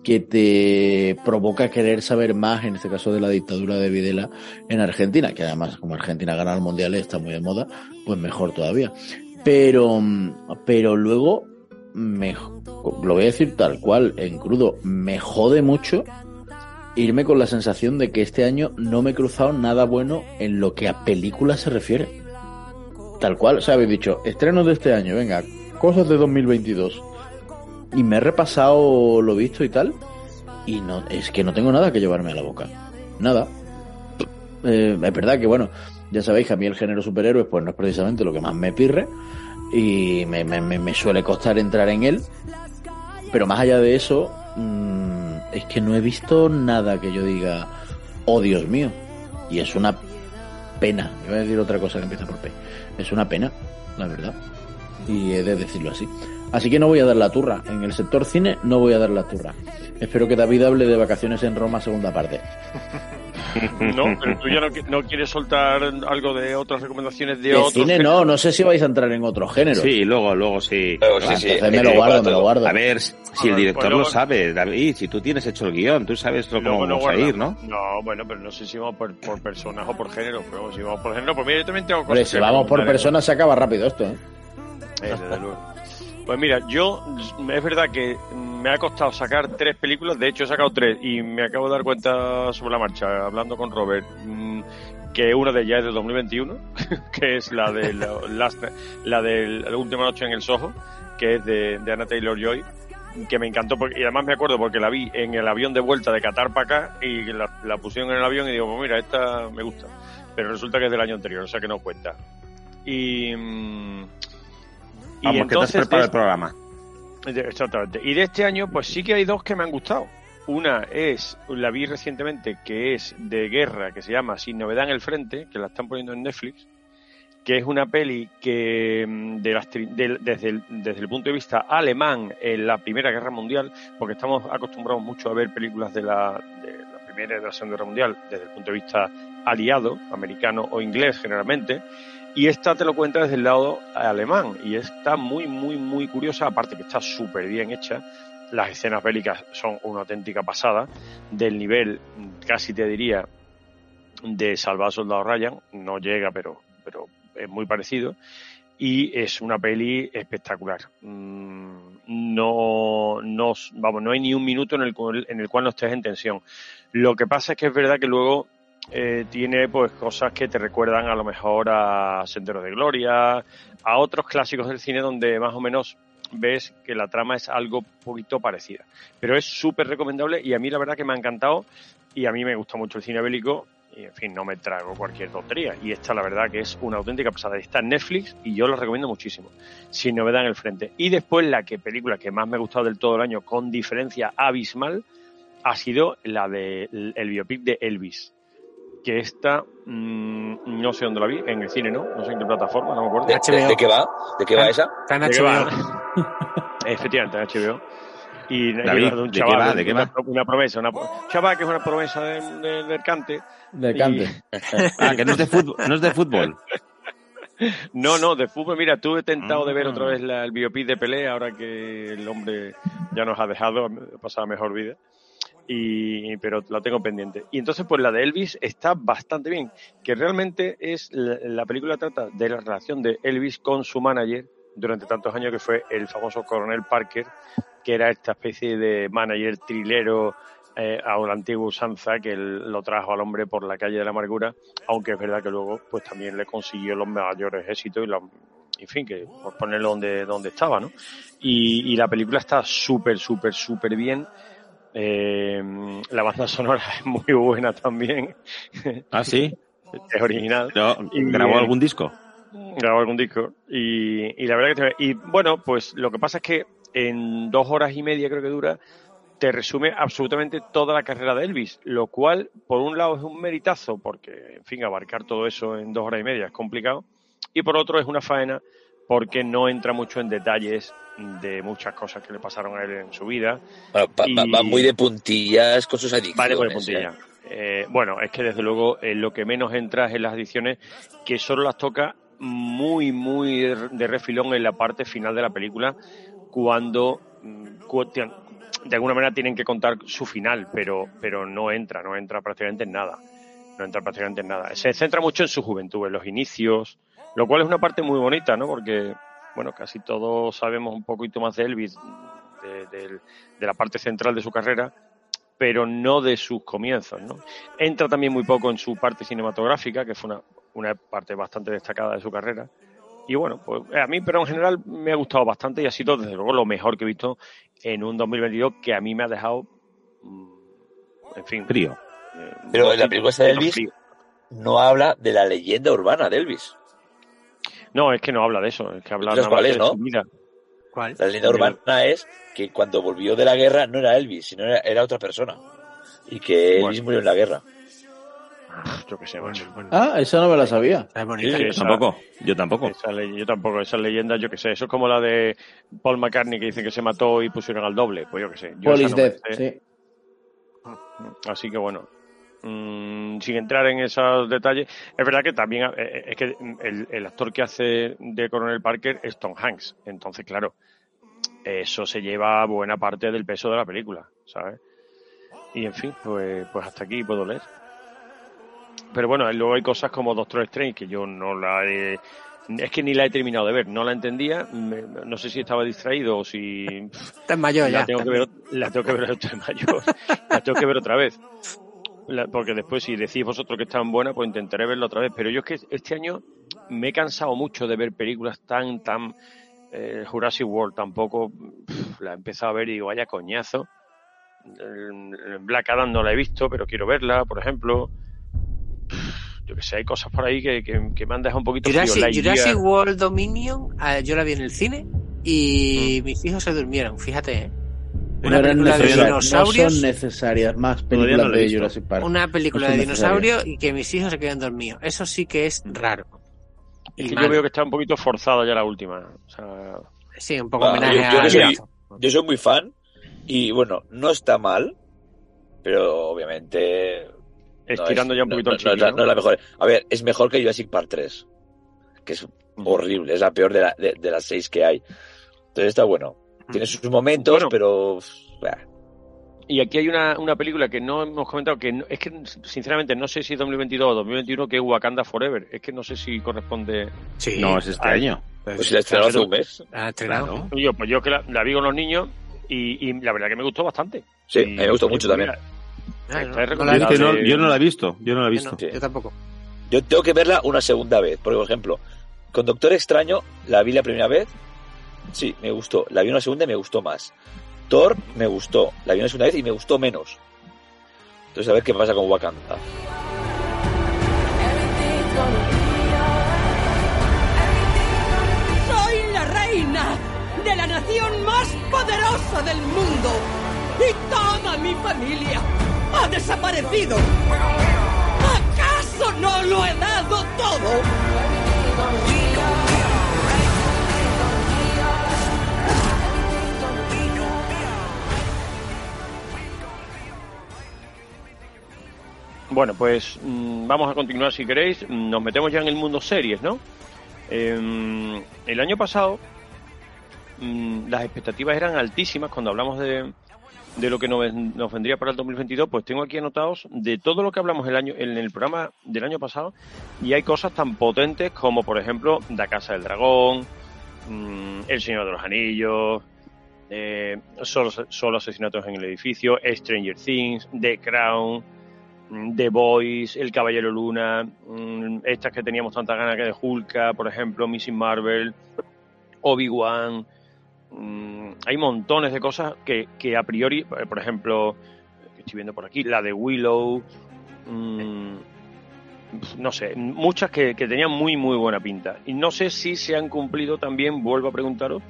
que te provoca querer saber más, en este caso de la dictadura de Videla en Argentina, que además como Argentina gana el mundial está muy de moda, pues mejor todavía. Pero, pero luego me, lo voy a decir tal cual, en crudo, me jode mucho irme con la sensación de que este año no me he cruzado nada bueno en lo que a películas se refiere. Tal cual, o sea, habéis dicho, estrenos de este año, venga, cosas de 2022. Y me he repasado lo visto y tal, y no, es que no tengo nada que llevarme a la boca. Nada. Eh, es verdad que, bueno, ya sabéis que a mí el género superhéroes, pues no es precisamente lo que más me pirre, y me, me, me, suele costar entrar en él. Pero más allá de eso, mmm, es que no he visto nada que yo diga, oh Dios mío. Y es una pena. Iba a decir otra cosa que empieza por P. Es una pena, la verdad. Y he de decirlo así. Así que no voy a dar la turra. En el sector cine no voy a dar la turra. Espero que David hable de vacaciones en Roma, segunda parte. No, pero tú ya no, no quieres soltar algo de otras recomendaciones de, De otros. cine no, no sé si vais a entrar en otro género. Sí, luego, luego sí. Luego, Ah, sí, sí. entonces me lo guardo, me lo guardo. A ver, si A el director pues lo luego- sabe, David, si tú tienes hecho el guion, tú sabes lo- cómo vamos a ir, ¿no? No, bueno, pero no sé si vamos por, por personas o por género. Pero vamos, si vamos por género, pues mira, yo también tengo cosas. Hombre, si vamos por personas se acaba rápido esto, ¿eh? Eh, desde luego. Pues mira, yo es verdad que me ha costado sacar tres películas, de hecho he sacado tres y me acabo de dar cuenta sobre la marcha, hablando con Robert, mm, que una de ellas es de 2021, que es la de la, de la última noche en el Soho, que es de, de Anna Taylor Joy, que me encantó porque, y además me acuerdo porque la vi en el avión de vuelta de Qatar para acá y la, la pusieron en el avión y digo, pues mira, esta me gusta, pero resulta que es del año anterior, o sea que no cuenta. Y, y Vamos, que te has entonces preparado de- el programa. de- Exactamente. Y de este año, pues sí que hay dos que me han gustado. Una es, la vi recientemente, que es de guerra, que se llama Sin Novedad en el Frente, que la están poniendo en Netflix, que es una peli que mm, de las del- desde, el, desde el punto de vista alemán en la Primera Guerra Mundial, porque estamos acostumbrados mucho a ver películas de la, de la Primera y de la Segunda Guerra Mundial desde el punto de vista aliado, americano o inglés generalmente, y esta te lo cuenta desde el lado alemán y está muy, muy, muy curiosa, aparte que está súper bien hecha. Las escenas bélicas son una auténtica pasada, del nivel, casi te diría, de Salvar al Soldado Ryan. No llega, pero, pero es muy parecido. Y es una peli espectacular. Mm, No, no, vamos, no hay ni un minuto en el, cual- en el cual no estés en tensión. Lo que pasa es que es verdad que luego eh, tiene pues cosas que te recuerdan a lo mejor a Sendero de Gloria, a otros clásicos del cine donde más o menos ves que la trama es algo poquito parecida. Pero es súper recomendable y a mí la verdad que me ha encantado y a mí me gusta mucho el cine bélico y en fin, no me trago cualquier tontería. Y esta la verdad que es una auténtica pasada. Está en Netflix y yo la recomiendo muchísimo. Sin novedad en el frente. Y después la que película que más me ha gustado del todo el año, con diferencia abismal, ha sido la de el biopic de Elvis. Que esta, mmm, no sé dónde la vi, en el cine, ¿no? No sé en qué plataforma, no me acuerdo. ¿De, de, de qué va? ¿De qué va esa? Está en ¿De qué HBO. va? Efectivamente, en HBO. Y David, de un ¿de qué chaval, va? ¿De qué una, va? una promesa, una chaval que es una promesa del de. De cante. Ah, que no es de fútbol. No es de fútbol. No, no, de fútbol, mira, tuve tentado de ver Ah. otra vez la- el biopic de Pelé, ahora que el hombre ya nos ha dejado, ha pasado mejor vida. Y, pero la tengo pendiente. Y entonces, pues la de Elvis está bastante bien, que realmente es la, la película trata de la relación de Elvis con su manager durante tantos años, que fue el famoso coronel Parker, que era esta especie de manager trilero eh, a la antigua usanza que él lo trajo al hombre por la calle de la amargura, aunque es verdad que luego pues también le consiguió los mayores éxitos y la, en fin, que por ponerlo donde, donde estaba, ¿no? Y, y la película está súper, súper, súper bien. Eh, la banda sonora es muy buena también, Ah, sí. es original. ¿Grabó algún disco? grabó algún disco y, y la verdad que te- y bueno pues lo que pasa es que en dos horas y media creo que dura te resume absolutamente toda la carrera de Elvis lo cual por un lado es un meritazo porque en fin abarcar todo eso en dos horas y media es complicado y por otro es una faena porque no entra mucho en detalles de muchas cosas que le pasaron a él en su vida Bueno, va, va- Y- va muy de puntillas con sus adicciones. Vale, por ¿eh? puntilla. Eh, bueno, es que desde luego eh, lo que menos entra es en las adicciones, que solo las toca muy, muy de de refilón en la parte final de la película, cuando mm, de alguna manera tienen que contar su final, pero, pero no entra, no entra prácticamente en nada. No entra prácticamente en nada. Se centra mucho en su juventud, en los inicios, lo cual es una parte muy bonita, ¿no? Porque, bueno, casi todos sabemos un poquito más de Elvis, de, la parte central de su carrera, pero no de sus comienzos, ¿no? Entra también muy poco en su parte cinematográfica, que fue una, una parte bastante destacada de su carrera. Y bueno, pues a mí, pero en general me ha gustado bastante y ha sido desde luego lo mejor que he visto en un 2022 que a mí me ha dejado, mm, en fin, Frío. eh, Pero en la película de Elvis frío. no habla de la leyenda urbana de Elvis. No, es que no habla de eso, es que habla ¿Sabes nada cuál más es, de no? su vida. ¿Cuál? La leyenda urbana es que cuando volvió de la guerra no era Elvis, sino era, era otra persona. Y que Elvis Bueno. murió en la guerra. Yo qué sé, macho. Bueno, Ah, esa no me la sabía. es bonita. Sí, Yo esa- tampoco. Yo tampoco. Esa yo tampoco, esas leyendas, yo qué sé, eso es como la de Paul McCartney que dicen que se mató y pusieron al doble, pues yo qué sé. Yo Paul esa is no dead, sé. sí. Así que bueno, mm, sin entrar en esos detalles, es verdad que también eh, eh, es que el, el actor que hace de Coronel Parker es Tom Hanks, entonces claro, eso se lleva buena parte del peso de la película, ¿sabes? Y en fin, pues, pues hasta aquí puedo leer. Pero bueno, luego hay cosas como Doctor Strange que yo no la he... Es que ni la he terminado de ver, no la entendía, me- no sé si estaba distraído o si... Estás mayor ya. La tengo que ver, la tengo que ver estoy mayor. La tengo que ver otra vez. La- porque después, si decís vosotros que están buenas, pues intentaré verla otra vez. Pero yo es que este año me he cansado mucho de ver películas tan, tan. eh, Jurassic World tampoco pf, la he empezado a ver y digo, vaya coñazo. El- Black Adam no la he visto, pero quiero verla, por ejemplo. Yo que sé, hay cosas por ahí que, que, que me han dejado un poquito frío. Jurassic, Lightyear. Jurassic World Dominion, ah, yo la vi en el cine y Mm. mis hijos se durmieron, fíjate. ¿eh? No, Una eran película de necesarias- no dinosaurios. son necesarias más películas no de. Jurassic Park. Una película No de dinosaurio y que mis hijos se quedan dormidos. Eso sí que es raro. Es Y que mal. yo veo que está un poquito forzada ya la última. O sea, Sí, un poco Ah, homenaje yo- yo soy-. Yo soy muy fan y bueno, no está mal, pero obviamente estirando no es, ya un no- poquito no- el no es la- chiquillo, no es la mejor. A ver, es mejor que Jurassic Park 3, que es Ujú. horrible, es la peor de, la- de, de las seis que hay. Entonces está bueno. Tiene sus momentos, Bueno. pero... bah, Y aquí hay una, una película que no hemos comentado, que no- es que sinceramente no sé si es 2022 o 2021, que es Wakanda Forever. Es que no sé si corresponde. Sí. No, es este año. pues si la estrenado hace un mes. Ah, estrenado. Claro. Yo, pues yo que la, la vi con los niños y, y la verdad que me gustó bastante. Sí, Y- a mí me gustó mucho también. Ah, no, no la no- yo no la he visto, yo no la he visto. Sí. yo tampoco. Yo tengo que verla una segunda vez. Por ejemplo, con Doctor Extraño la vi la primera vez. Sí, me gustó. La vi una segunda y me gustó más. Thor me gustó. La vi una segunda vez y me gustó menos. Entonces a ver qué pasa con Wakanda. Soy la reina de la nación más poderosa del mundo. Y toda mi familia ha desaparecido. ¿Acaso no lo he dado todo? Bueno, pues mm, vamos a continuar si queréis. Nos metemos ya en el mundo series, ¿no? Eh, el año pasado mm, las expectativas eran altísimas cuando hablamos de, de lo que nos, nos vendría para el 2022. Pues tengo aquí anotados de todo lo que hablamos el año, en el programa del año pasado y hay cosas tan potentes como, por ejemplo, La Casa del Dragón, mm, El Señor de los Anillos, eh, solo, asesinatos en el edificio, Stranger Things, The Crown, The Boys, El Caballero Luna, mm, estas que teníamos tanta ganas que de Hulka, por ejemplo, Missing Marvel, Obi-Wan. mm, hay montones de cosas que, que a priori, por ejemplo, estoy viendo por aquí, la de Willow, mm, no sé, muchas que, que tenían muy, muy buena pinta. Y no sé si se han cumplido también, vuelvo a preguntaros,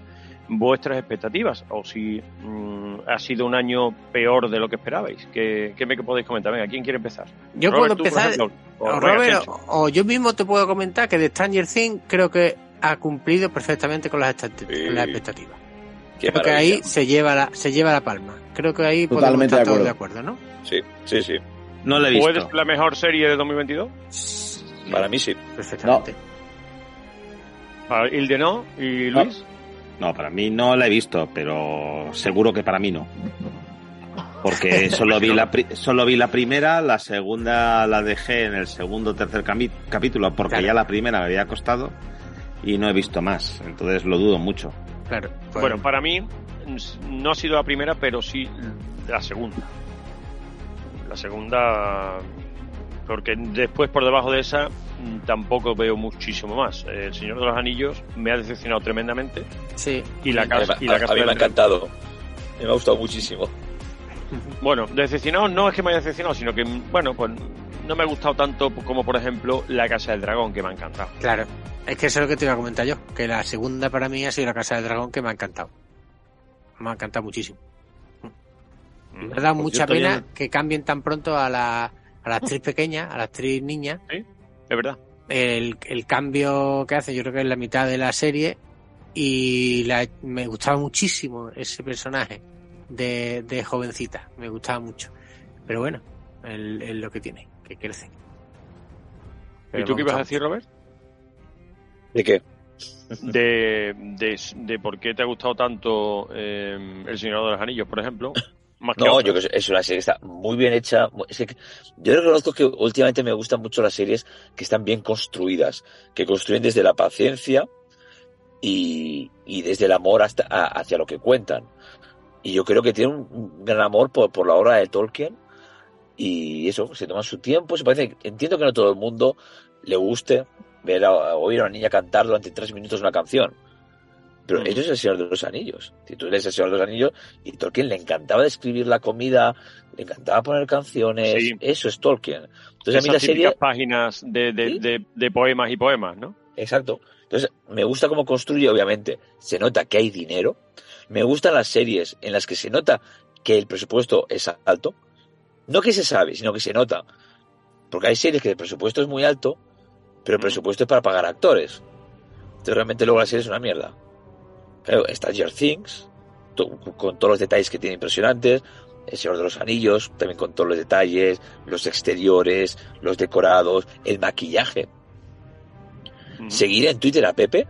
vuestras expectativas o si mm, ha sido un año peor de lo que esperabais. ¿Qué, qué me podéis comentar? Venga, ¿quién quiere empezar? Yo Robert, puedo empezar, ejemplo, o o, Robert, o, yo mismo te puedo comentar que de Stranger Things creo que ha cumplido perfectamente con las, Sí. expectativas. Qué Creo que ahí se lleva la, se lleva la palma. Creo que ahí Totalmente podemos estar de todos acuerdo. de acuerdo, ¿no? Sí, sí, sí. No la he ¿Puede visto. ser la mejor serie de 2022? Para mí sí. Perfectamente. Para Hilde no y Luis. No, para mí no la he visto, pero seguro que para mí no. Porque solo vi la pri- solo vi la primera, la segunda la dejé en el segundo o tercer capítulo porque Claro. ya la primera me había costado y no he visto más, entonces lo dudo mucho. Claro. Bueno, para mí no ha sido la primera, pero sí la segunda. La segunda, porque después por debajo de esa tampoco veo muchísimo más. El Señor de los Anillos me ha decepcionado tremendamente sí. y la A mí, casa, y la casa a mí del me ha encantado. Me ha gustado muchísimo. Bueno, decepcionado no es que me haya decepcionado, sino que, bueno, pues no me ha gustado tanto como, por ejemplo, La Casa del Dragón, que me ha encantado. Claro. Es que eso es lo que te iba a comentar yo. Que la segunda para mí ha sido la Casa del Dragón que me ha encantado. Me ha encantado muchísimo. Mm. Me ha dado mucha cierto, pena ya- que cambien tan pronto a la, a la actriz pequeña, a la actriz niña. Es verdad. El, el cambio que hace, yo creo que es la mitad de la serie. Y la, me gustaba muchísimo ese personaje de, de jovencita. Me gustaba mucho. Pero bueno, es lo que tiene, que crece. ¿Y tú qué ibas a decir, Robert? ¿De qué? De, de, de por qué te ha gustado tanto eh, El Señor de los Anillos, por ejemplo. Más No, yo creo que es una serie que está muy bien hecha. Es que yo reconozco que últimamente me gustan mucho las series que están bien construidas, que construyen desde la paciencia y, y desde el amor hasta a- hacia lo que cuentan. Y yo creo que tiene un, gran amor por, por la obra de Tolkien y eso, se toman su tiempo. Se parece, entiendo que no a todo el mundo le guste ver a, oír a una niña cantar durante tres minutos una canción. Pero Mm. eso es el Señor de los Anillos. Si tú lees el Señor de los Anillos, y Tolkien le encantaba describir la comida, le encantaba poner canciones. Sí. Eso es Tolkien. Entonces a mí la serie. páginas de, de, ¿Sí? de, de poemas y poemas, ¿no? Exacto. Entonces, me gusta cómo construye, obviamente. Se nota que hay dinero. Me gustan las series en las que se nota que el presupuesto es alto. No que se sabe, sino que se nota. Porque hay series que el presupuesto es muy alto, pero el Mm. presupuesto es para pagar actores. Entonces, realmente luego la serie es una mierda. Claro, Stranger Things, con todos los detalles que tiene impresionantes. El Señor de los Anillos, también con todos los detalles, los exteriores, los decorados, el maquillaje. Ujú. Seguir en Twitter a Pepe,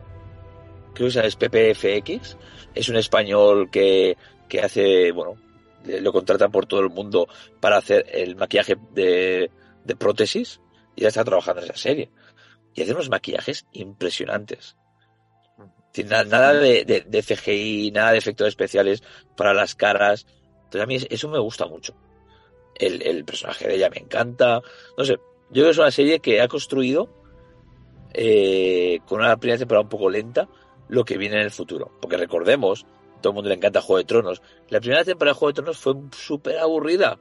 creo que sabes PPFX, es un español que, que hace, bueno, lo contratan por todo el mundo para hacer el maquillaje de, de prótesis y ya está trabajando en esa serie. Y hace unos maquillajes impresionantes. Nada de, CGI, nada de efectos especiales para las caras. Entonces a mí es- eso me gusta mucho. el, el personaje de ella me encanta. No sé, yo creo que es una serie que ha construido eh, con una primera temporada un poco lenta lo que viene en el futuro. Porque recordemos, todo el mundo le encanta Juego de Tronos. La primera temporada de Juego de Tronos fue súper aburrida.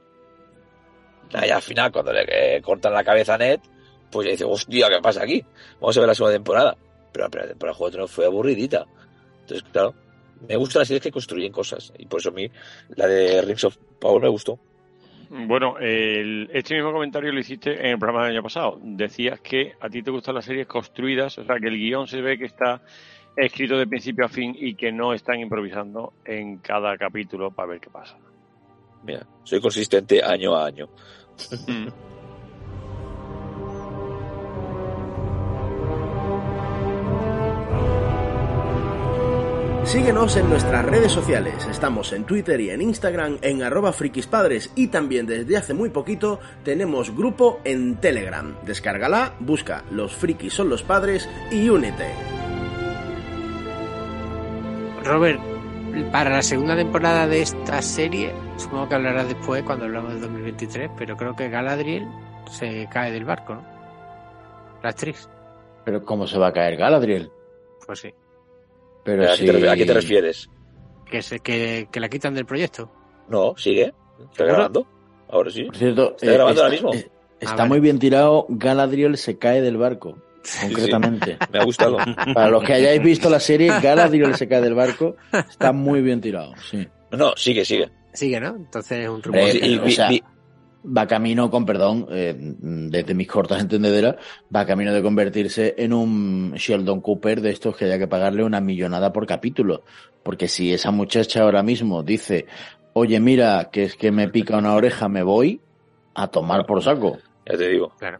Y al final, cuando le eh, cortan la cabeza a Ned, pues ya dice, hostia, ¿qué pasa aquí? Vamos a ver la segunda temporada. Pero la primera temporada de Juego de Tronos fue aburridita. Entonces, claro, me gustan las series que construyen cosas. Y por eso a mí la de Rings of Power me gustó. Bueno, el- este mismo comentario lo hiciste en el programa del año pasado. Decías que a ti te gustan las series construidas, o sea, que el guion se ve que está escrito de principio a fin y que no están improvisando en cada capítulo para ver qué pasa. Mira, soy consistente año a año. Síguenos en nuestras redes sociales. Estamos en Twitter y en Instagram en arroba frikispadres y también desde hace muy poquito tenemos grupo en Telegram. Descárgala, busca Los frikis son los padres y únete. Robert, para la segunda temporada de esta serie, supongo que hablarás después cuando hablamos del 2023, pero creo que Galadriel se cae del barco, ¿no? La actriz. Pero ¿cómo se va a caer Galadriel? Pues sí. Pero ¿A, qué si... te, ref- a qué te refieres? Que, se, que, que la quitan del proyecto. No, sigue. ¿Está ¿Seguro? grabando? Ahora sí. Por cierto, Está eh, grabando ahora está- mismo. eh, Está Ah, vale. muy bien tirado. Galadriel se cae del barco, sí. concretamente. Me ha gustado. Para los que hayáis visto la serie, Galadriel se cae del barco. Está muy bien tirado, sí. No, sigue, sigue. Sigue, ¿no? Entonces es un rumor. Eh, y o vi- sea, vi- va camino, con perdón, eh, desde mis cortas entendederas, va camino de convertirse en un Sheldon Cooper de estos que haya que pagarle una millonada por capítulo. Porque si esa muchacha ahora mismo dice, oye, mira, que es que me pica una oreja, me voy a tomar por saco. Ya te digo. Claro.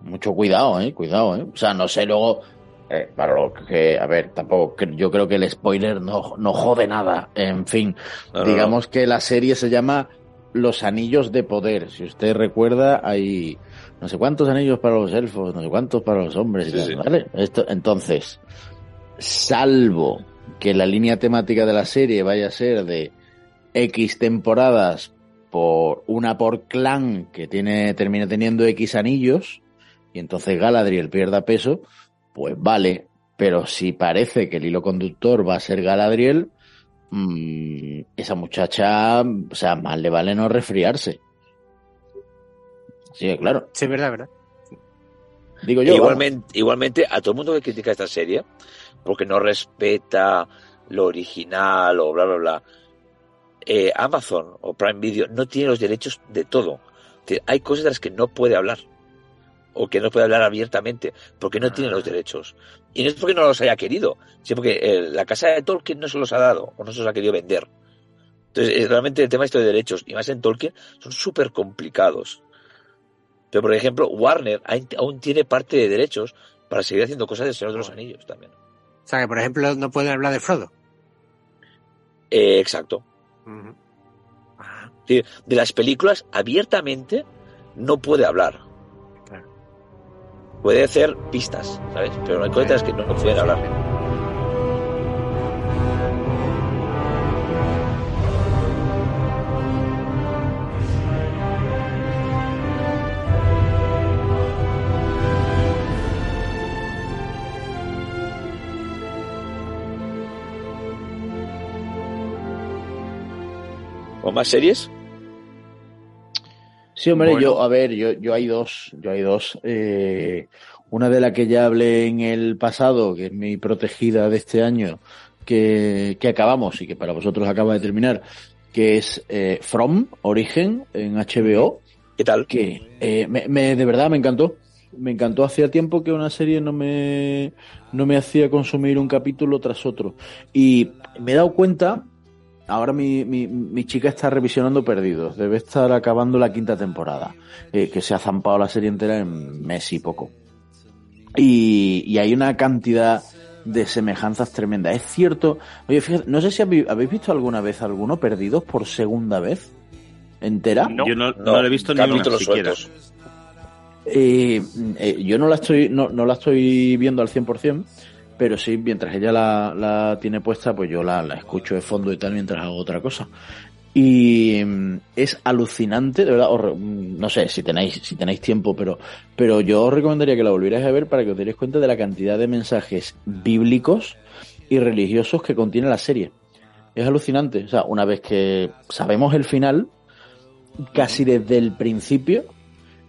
Mucho cuidado, eh, cuidado, eh. O sea, no sé luego, eh, para lo que, a ver, tampoco, yo creo que el spoiler no, no jode nada. En fin, No, no, digamos que la serie se llama Los Anillos de Poder. Si usted recuerda, hay no sé cuántos anillos para los elfos, no sé cuántos para los hombres, Sí, sí. ¿vale? Esto, entonces, salvo que la línea temática de la serie vaya a ser de X temporadas por una por clan que tiene termina teniendo X anillos y entonces Galadriel pierda peso, pues vale, pero si parece que el hilo conductor va a ser Galadriel, mm, esa muchacha, o sea, más le vale no resfriarse. Sí, claro. Sí, es verdad, verdad. Digo yo. igualmente, igualmente, a todo el mundo que critica esta serie, porque no respeta lo original o bla, bla, bla, eh, Amazon o Prime Video no tiene los derechos de todo. Hay cosas de las que no puede hablar. O que no puede hablar abiertamente, porque no tiene los derechos. Y no es porque no los haya querido, sino porque eh, la casa de Tolkien no se los ha dado, o no se los ha querido vender. Entonces, eh, realmente el tema esto de derechos, y más en Tolkien, son súper complicados. Pero, por ejemplo, Warner aún tiene parte de derechos para seguir haciendo cosas del Señor de los Anillos también. O sea, que por ejemplo no pueden hablar de Frodo. Eh, exacto. De las películas abiertamente no puede hablar. Puede hacer pistas, ¿sabes? Pero hay cosas que no, no pueden hablar. ¿O más series? Sí, hombre, Bueno. yo, a ver, yo, yo hay dos, yo hay dos. Eh, una de la que ya hablé en el pasado, que es mi protegida de este año, que, que acabamos y que para vosotros acaba de terminar, que es eh, From, Origen, en HBO. ¿Qué tal? Que eh, me, me- de verdad me encantó. Me encantó. Hacía tiempo que una serie no me, no me hacía consumir un capítulo tras otro. Y me he dado cuenta, ahora mi, mi, mi chica está revisionando Perdidos. Debe estar acabando la quinta temporada. eh, que se ha zampado la serie entera en mes y poco. Y, y hay una cantidad de semejanzas tremendas. Es cierto. Oye, fíjate, no sé si habéis, ¿habéis visto alguna vez alguno Perdidos por segunda vez. ¿Entera? Yo no, no lo he visto ni una siquiera. Eh, eh, yo no la estoy no, no la estoy viendo al 100%, pero sí, mientras ella la, la tiene puesta, pues yo la, la escucho de fondo y tal mientras hago otra cosa. y mm, es alucinante, de verdad, mm, no sé si tenéis, si tenéis tiempo, pero, pero yo os recomendaría que la volvierais a ver para que os dierais cuenta de la cantidad de mensajes bíblicos y religiosos que contiene la serie. Es alucinante. O sea, una vez que sabemos el final, casi desde el principio,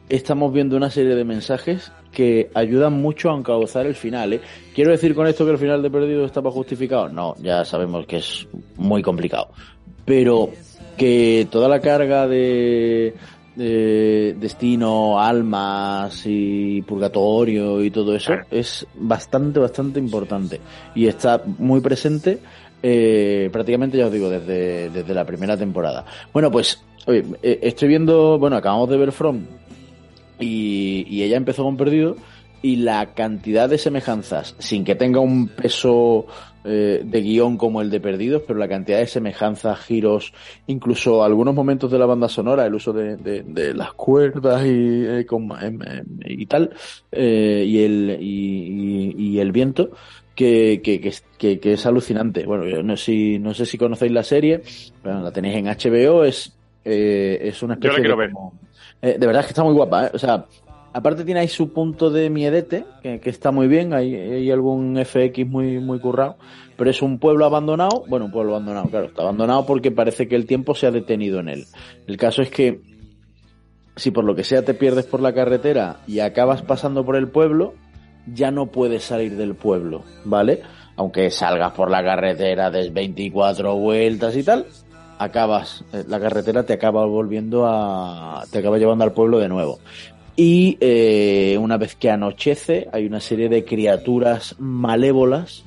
estamos viendo una serie de mensajes que ayudan mucho a encauzar el final. ¿eh? Quiero decir con esto que el final de Perdido estaba justificado. No, ya sabemos que es muy complicado. Pero que toda la carga de, de destino, almas y purgatorio y todo eso es bastante, bastante importante. Y está muy presente eh, prácticamente, ya os digo, desde, desde la primera temporada. Bueno, pues oye, eh, estoy viendo, bueno, acabamos de ver From y, y ella empezó con Perdido y la cantidad de semejanzas, sin que tenga un peso eh, de guion como el de Perdidos, pero la cantidad de semejanzas, giros, incluso algunos momentos de la banda sonora, el uso de, de- de las cuerdas y, eh, con- em, em, y tal, eh, y, el, y, y- y el viento, que, que, que, es- que- es alucinante. Bueno, yo no sé si, no sé si conocéis la serie, pero la tenéis en HBO, es, eh, es una Yo especie la quiero de ver. como- eh, de verdad es que está muy guapa, ¿eh? O sea, aparte tiene ahí su punto de miedete, que, está muy bien, hay, hay algún FX muy, muy currado, pero es un pueblo abandonado, bueno, un pueblo abandonado, claro, está abandonado porque parece que el tiempo se ha detenido en él. El caso es que si por lo que sea te pierdes por la carretera y acabas pasando por el pueblo, ya no puedes salir del pueblo, ¿vale? Aunque salgas por la carretera, des 24 vueltas y tal, acabas, eh, la carretera te acaba volviendo a, te acaba llevando al pueblo de nuevo. Y eh, una vez que anochece, hay una serie de criaturas malévolas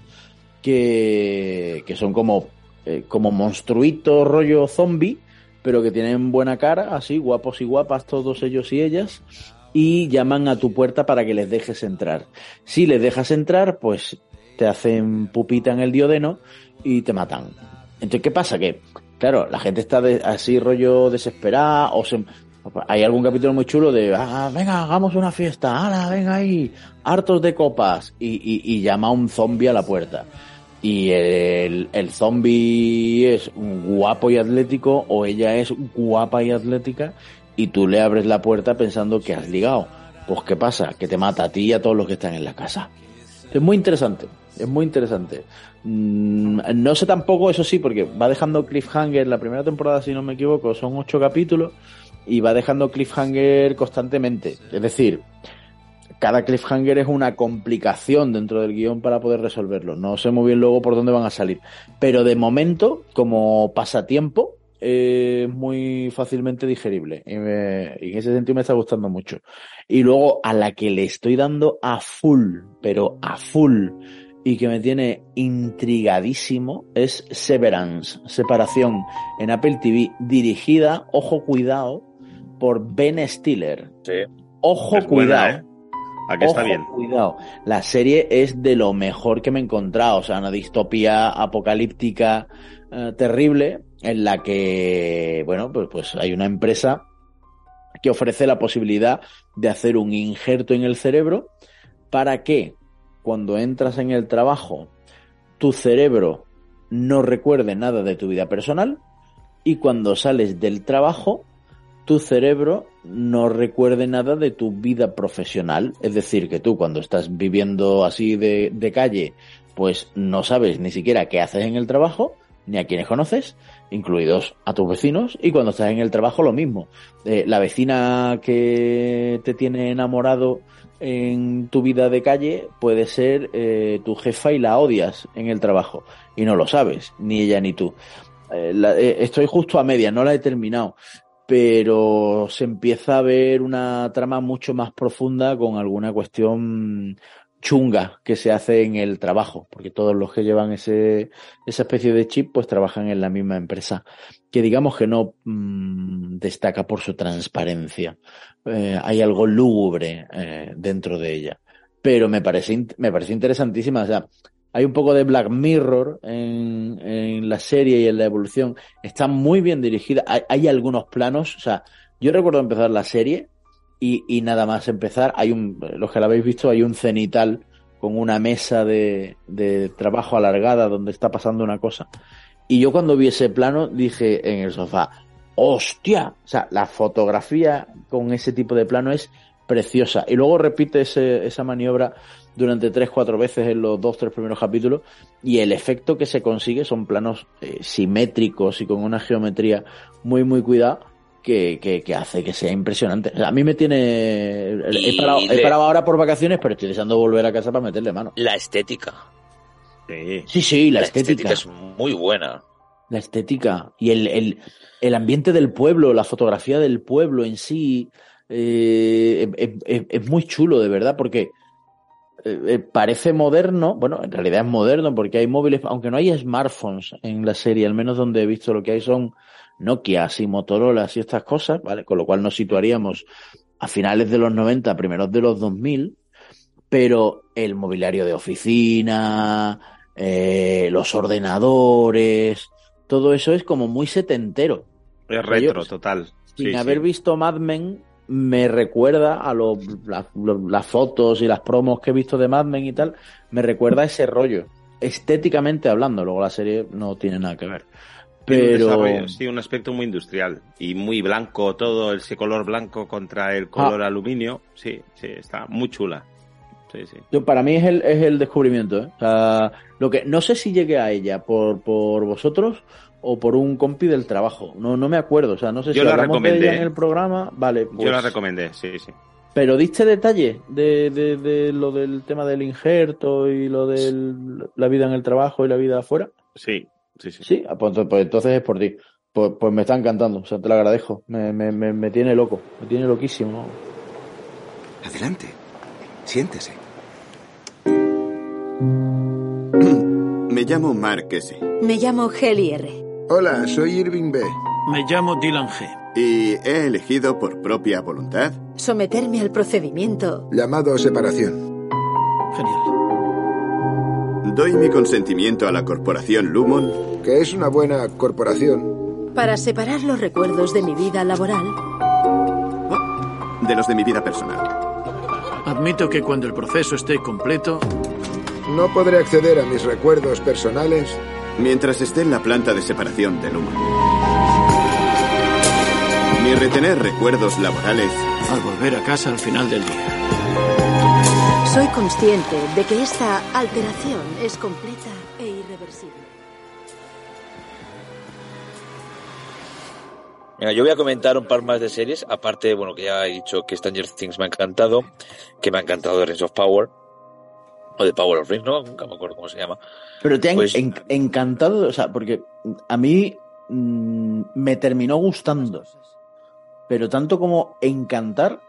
que, que son como, eh, como monstruitos rollo zombie, pero que tienen buena cara, así, guapos y guapas todos ellos y ellas, y llaman a tu puerta para que les dejes entrar. Si les dejas entrar, pues te hacen pupita en el diodeno y te matan. Entonces, ¿qué pasa? Que, claro, la gente está de- así rollo desesperada, o se, hay algún capítulo muy chulo de, ah, venga, hagamos una fiesta, ala, venga ahí, hartos de copas, y, y, llama a un zombie a la puerta. Y el, el zombie es guapo y atlético, o ella es guapa y atlética, y tú le abres la puerta pensando que has ligado. Pues ¿qué pasa? Que te mata a ti y a todos los que están en la casa. Es muy interesante, es muy interesante. Mm, no sé tampoco, eso sí, porque va dejando cliffhanger, la primera temporada, si no me equivoco, son ocho capítulos, y va dejando cliffhanger constantemente. Es decir, cada cliffhanger es una complicación dentro del guion para poder resolverlo. No sé muy bien luego por dónde van a salir. Pero de momento, como pasatiempo, eh, es muy fácilmente digerible. Y, y en ese sentido me está gustando mucho. Y luego a la que le estoy dando a full, pero a full, y que me tiene intrigadísimo, es Severance, Separación, en Apple TV, dirigida, ojo cuidado, por Ben Stiller. Ojo Es buena, cuidado. ¿eh? Aquí está Ojo, bien. Cuidado. La serie es de lo mejor que me he encontrado. O sea, una distopía apocalíptica eh, terrible en la que, bueno, pues, pues hay una empresa que ofrece la posibilidad de hacer un injerto en el cerebro para que cuando entras en el trabajo tu cerebro no recuerde nada de tu vida personal y cuando sales del trabajo tu cerebro no recuerde nada de tu vida profesional. Es decir, que tú cuando estás viviendo así de, calle, pues no sabes ni siquiera qué haces en el trabajo, ni a quienes conoces, incluidos a tus vecinos, y cuando estás en el trabajo lo mismo. Eh, la vecina que te tiene enamorado en tu vida de calle puede ser eh, tu jefa y la odias en el trabajo, y no lo sabes, ni ella ni tú. Eh, eh, estoy justo a media, no la he terminado pero se empieza a ver una trama mucho más profunda con alguna cuestión chunga que se hace en el trabajo, porque todos los que llevan ese, esa especie de chip pues trabajan en la misma empresa, que digamos que no mm, destaca por su transparencia. Eh, hay algo lúgubre eh, dentro de ella, pero me parece, me parece interesantísima. O sea, hay un poco de Black Mirror en, en la serie y en la evolución. Está muy bien dirigida. Hay, hay algunos planos. O sea, yo recuerdo empezar la serie y, y nada más empezar. Hay un, los que la habéis visto, hay un cenital con una mesa de, de trabajo alargada donde está pasando una cosa. Y yo cuando vi ese plano dije en el sofá, ¡hostia! O sea, la fotografía con ese tipo de plano es preciosa. Y luego repite ese, esa maniobra durante tres, cuatro veces en los dos, tres primeros capítulos y el efecto que se consigue son planos eh, simétricos y con una geometría muy, muy cuidada que, que, que hace que sea impresionante. O sea, a mí me tiene... He parado, he le- parado ahora por vacaciones, pero estoy deseando volver a casa para meterle mano. La estética. Sí. Sí, sí, la, estética. es muy buena. La estética y el, el, el ambiente del pueblo, la fotografía del pueblo en sí, eh, es, es- es muy chulo, de verdad, porque eh, eh, parece moderno, bueno, en realidad es moderno porque hay móviles, aunque no hay smartphones en la serie, al menos donde he visto lo que hay son Nokia y Motorola y estas cosas, ¿vale? Con lo cual nos situaríamos a finales de los 90, primeros de los 2000, pero el mobiliario de oficina, eh, los ordenadores, todo eso es como muy setentero. Es Yo, retro, total. Sin Sí, haber sí. visto Mad Men, me recuerda a los- la- lo- las fotos y las promos que he visto de Mad Men y tal, me recuerda a ese rollo, estéticamente hablando. Luego la serie no tiene nada que ver. Un Pero sí, un aspecto muy industrial y muy blanco, todo ese color blanco contra el color Ah. aluminio. Sí, sí, está muy chula. Sí, sí. yo, para mí es el, es el descubrimiento. ¿eh? O sea, lo que, no sé si llegué a ella por, por vosotros o por un compi del trabajo. No, no me acuerdo. O sea, no sé Yo si la de recomendé. ella en el programa. Vale, Yo la pues- recomendé, sí, sí. Pero diste detalle de, de, de lo del tema del injerto y lo de la vida en el trabajo y la vida afuera. Sí, sí, sí. Sí, ah, pues, entonces- pues entonces es por ti. Pues, pues me está encantando, o sea, te lo agradezco. Me, me, me, me tiene loco, me tiene loquísimo. Adelante. Siéntese. Me llamo Mark S. Me llamo Heli R. Hola, soy Irving B. Me llamo Dylan G. Y he elegido por propia voluntad. Someterme al procedimiento. Llamado separación. Doy mi consentimiento a la corporación Lumon. Que es una buena corporación. Para separar los recuerdos de mi vida laboral. De los de mi vida personal. Admito que cuando el proceso esté completo, No podré acceder a mis recuerdos personales. Mientras esté en la planta de separación de Lumon. Ni retener recuerdos laborales. al volver a casa al final del día. Soy consciente de que esta alteración es completa e irreversible. Venga, yo voy a comentar un par más de series, aparte, bueno, que ya he dicho que Stranger Things me ha encantado, que me ha encantado The Rings of Power, o The Power of Rings, ¿no? Nunca me acuerdo cómo se llama. Pero te ha en- Pues- en- encantado, o sea, porque a mí mm, me terminó gustando. Pero tanto como encantar,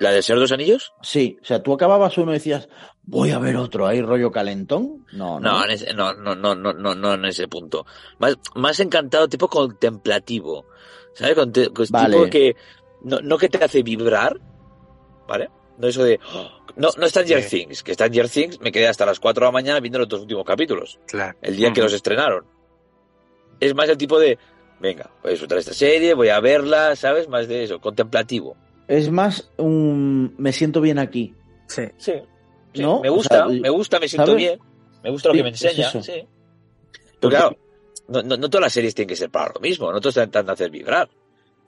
¿La de los Anillos? sí. O sea, tú acababas uno y decías, voy a ver otro, ¿hay rollo calentón? No, no. No, en ese- no, no, no, no, no, no en ese punto. Más, más encantado, tipo contemplativo. ¿Sabes? Conte- pues Vale. Tipo que, no, no que te hace vibrar, ¿vale? No eso de, "Oh", no, no Stranger Sí. Things, que Stranger Things me quedé hasta las 4 de la mañana viendo los dos últimos capítulos. Claro. el día que los estrenaron. Es más el tipo de, venga, voy a disfrutar esta serie, voy a verla, ¿sabes? Más de eso, contemplativo. Es más un me siento bien aquí. Sí. Sí. Sí, ¿No? Me O gusta, sea, me gusta, me siento ¿sabes? bien. Me gusta lo Sí, que me enseña, sí. Pero claro, no, no, no todas las series tienen que ser para lo mismo, no todos intentan hacer vibrar.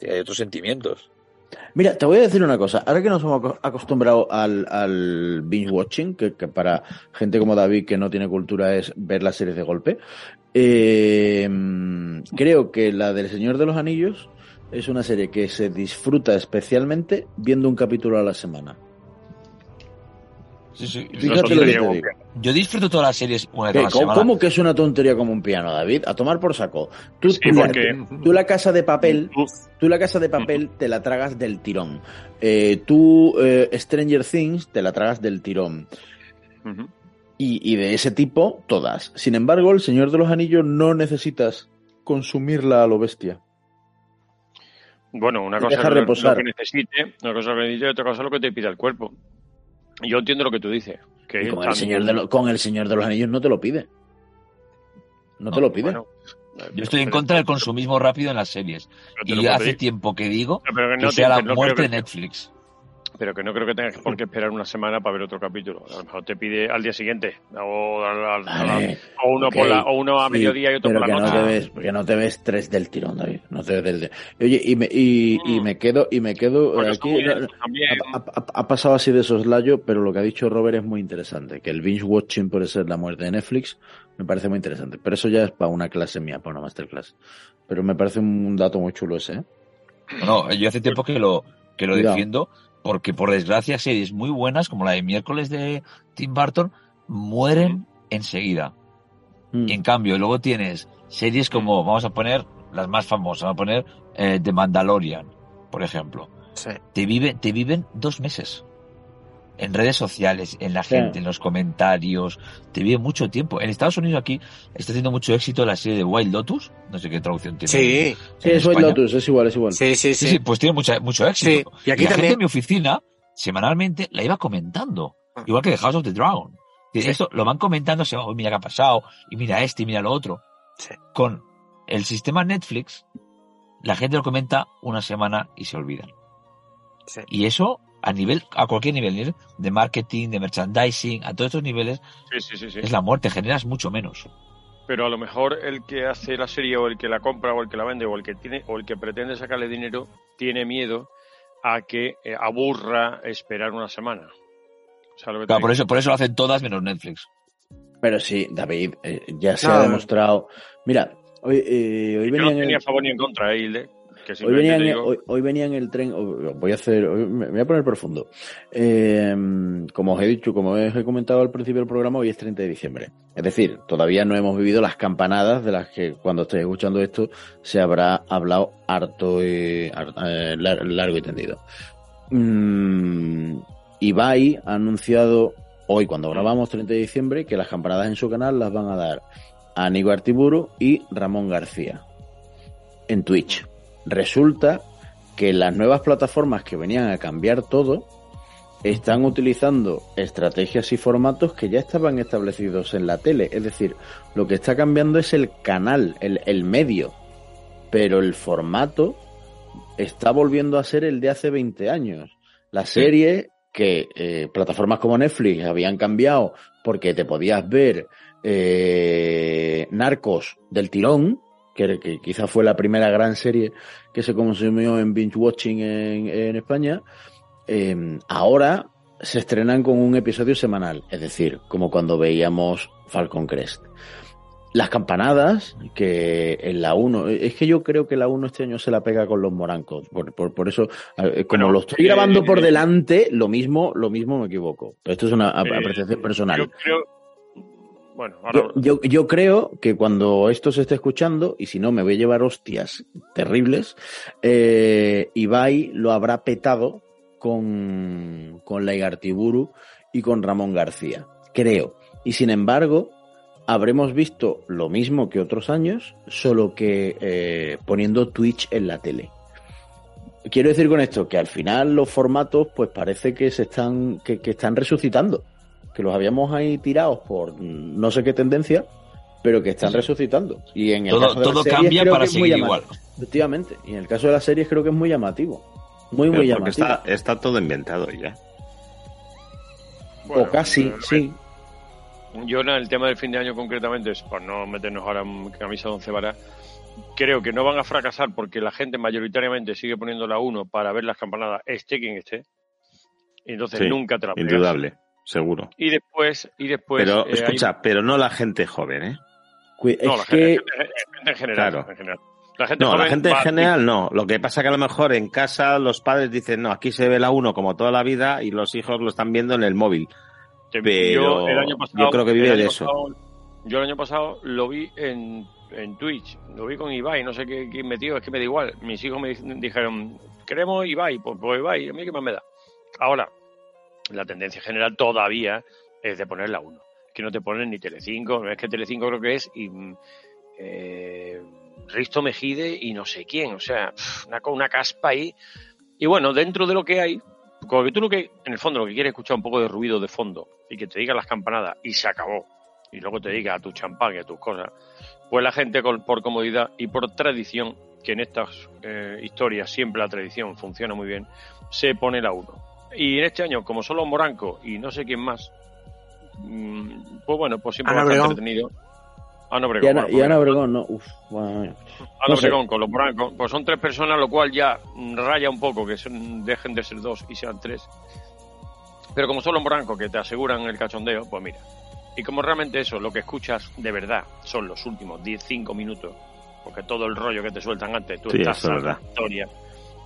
Hay otros sentimientos. Mira, te voy a decir una cosa. Ahora que nos hemos aco- acostumbrado al, al binge watching, que, que para gente como David que no tiene cultura es ver las series de golpe, eh, creo que la del Señor de los Anillos es una serie que se disfruta especialmente viendo un capítulo a la semana. Sí, sí. Fíjate lo que te digo. Yo disfruto todas las series una vez ¿Qué? a la ¿Cómo, semana. cómo que es una tontería como un piano, David? A tomar por saco. Tú, Sí, tú la- porque- tú la casa de papel, tú la casa de papel te la tragas del tirón. Eh, tú eh, Stranger Things te la tragas del tirón. Y de ese tipo, todas. Sin embargo, el Señor de los Anillos no necesitas consumirla a lo bestia. Bueno, una cosa es lo, que necesite, una cosa es lo que necesite y otra cosa es lo que te pide el cuerpo. Yo entiendo lo que tú dices. Que con, el Señor de lo- con el Señor de los Anillos no te lo pide. No te lo pide. bueno, Yo estoy en contra del consumismo rápido en las series. Y hace pedir. tiempo que digo No, pero que que no sea te- la muerte de que- Netflix. Pero que no creo que tengas por qué esperar una semana para ver otro capítulo. A lo mejor te pide al día siguiente, o, al- al- Vale, o uno, por la, o uno a sí, mediodía y otro pero por que la no noche. te ves, porque no te ves tres del tirón, David. No te ves del de- Oye, y me, y, y me quedo, y me quedo aquí. no, ha, ha- ha pasado así de soslayo, pero lo que ha dicho Robert es muy interesante. Que el binge watching puede ser la muerte de Netflix, me parece muy interesante. Pero eso ya es para una clase mía, para una masterclass. Pero me parece un dato muy chulo ese, ¿eh? No, yo hace tiempo que lo, que lo defiendo, porque por desgracia series muy buenas, como la de miércoles de Tim Burton, mueren enseguida. Mm. Y en cambio, luego tienes series como, vamos a poner las más famosas, vamos a poner eh, The Mandalorian, por ejemplo. Te, vive, te viven dos meses. En redes sociales, en la Sí. gente, en los comentarios, te vive mucho tiempo. En Estados Unidos aquí está teniendo mucho éxito la serie de Wild Lotus, no sé qué traducción tiene. Sí. Sí, es España. Lotus, es igual, es igual. Sí, sí, Sí, sí, pues tiene mucha, mucho éxito. Sí, y aquí la gente también. en mi oficina, semanalmente, la iba comentando. Igual que The House of the Dragon. Y Esto lo van comentando, se va, "Uy, mira qué ha pasado, y mira este, y mira lo otro. Con el sistema Netflix, la gente lo comenta una semana y se olvidan. Y eso, a nivel, a cualquier nivel, nivel de marketing, de merchandising, a todos estos niveles, Sí, sí, sí, sí. es la muerte, generas mucho menos. Pero a lo mejor el que hace la serie o el que la compra o el que la vende o el que tiene o el que pretende sacarle dinero tiene miedo a que eh, aburra esperar una semana. O sea, lo que te Claro, por eso, por eso lo hacen todas menos Netflix. Pero sí, David, eh, ya se No, ha demostrado. Mira, hoy, eh, hoy Yo venía no en el- tenía a favor ni en contra, ¿eh, Hilde? Hoy venía, en, digo- hoy, hoy venía en el tren, voy a hacer, hoy me voy a poner profundo. Eh, como os he dicho, como os he comentado al principio del programa, hoy es 30 de diciembre. Es decir, todavía no hemos vivido las campanadas de las que cuando estéis escuchando esto se habrá hablado harto y eh, lar- largo y tendido. Mm, Ibai ha anunciado hoy, cuando grabamos 30 de diciembre, que las campanadas en su canal las van a dar Aníbal Artiburu y Ramón García en Twitch. Resulta que las nuevas plataformas que venían a cambiar todo están utilizando estrategias y formatos que ya estaban establecidos en la tele. Es decir, lo que está cambiando es el canal, el, el medio, pero el formato está volviendo a ser el de hace 20 años. La serie que eh, plataformas como Netflix habían cambiado porque te podías ver eh, Narcos del tirón, que, que quizás fue la primera gran serie que se consumió en binge watching en, en España, eh, ahora se estrenan con un episodio semanal, es decir, como cuando veíamos Falcon Crest. Las campanadas, que en la 1, es que yo creo que la 1 este año se la pega con los morancos, por, por, por eso, eh, como Bueno, lo estoy eh, grabando por eh, delante, lo mismo, lo mismo me equivoco. Esto es una Eh, apreciación personal. Yo creo. Bueno, ahora. Yo, yo, yo creo que cuando esto se esté escuchando, y si no me voy a llevar hostias terribles, eh, Ibai lo habrá petado con, con Leigartiburu y con Ramón García. Creo. Y sin embargo, habremos visto lo mismo que otros años, solo que eh, poniendo Twitch en la tele. Quiero decir con esto que al final los formatos, pues parece que se están, que, que están resucitando que los habíamos ahí tirados por no sé qué tendencia, pero que están resucitando. Y en el Todo- caso de las series cambia creo para que es muy seguir llamativo. Efectivamente. Y en el caso de las series creo que es muy llamativo. Muy, Pero muy porque llamativo. está, está todo inventado ya. o casi, sí. Yo en el tema del fin de año concretamente, es por no meternos ahora en camisa de once varas, creo que no van a fracasar porque la gente mayoritariamente sigue poniendo la 1 para ver las campanadas, esté quien esté. Y entonces Sí, nunca te la pegas. Indudable, seguro. Y después, y después. pero, eh, hay- escucha, pero no la gente joven, ¿eh? no, la gente, gente- gente en general. Claro. en general. La gente No, la gente en general no. Lo que pasa que a lo mejor en casa los padres dicen, no, aquí se ve la 1 como toda la vida y los hijos lo están viendo en el móvil. Pero yo, el año pasado, yo creo que el vive año de eso. pasado- yo el año pasado lo vi en, en Twitch, lo vi con Ibai, no sé qué, quién metió, es que me da igual. Mis hijos me di- dijeron, queremos Ibai, pues, pues Ibai, a mí qué más me da. Ahora, la tendencia general todavía es de poner la 1. Que no te ponen ni Telecinco, no es que Telecinco creo que es y, mm, eh, Risto Mejide y no sé quién, o sea, una, una caspa ahí. Y bueno, dentro de lo que hay, como que tú lo que, en el fondo, lo que quieres es escuchar un poco de ruido de fondo y que te digan las campanadas y se acabó. Y luego te diga a tu champán y a tus cosas. Pues la gente, con- por comodidad y por tradición, que en estas eh, historias siempre la tradición funciona muy bien, se pone la 1. Y en este año, como solo Moranco y no sé quién más, mm, pues bueno, pues siempre Ana bastante Obregón. entretenido. Ana Y Obregón. Ana, bueno, y Ana Obregón, no. Uf, bueno, Ana no sé. Obregón con los Morancos, pues son tres personas, lo cual ya raya un poco que son, dejen de ser dos y sean tres. Pero como son los Morancos que te aseguran el cachondeo, pues mira. Y como realmente eso, lo que escuchas de verdad son los últimos 10, 5 minutos, porque todo el rollo que te sueltan antes, tú Sí, estás en la historia,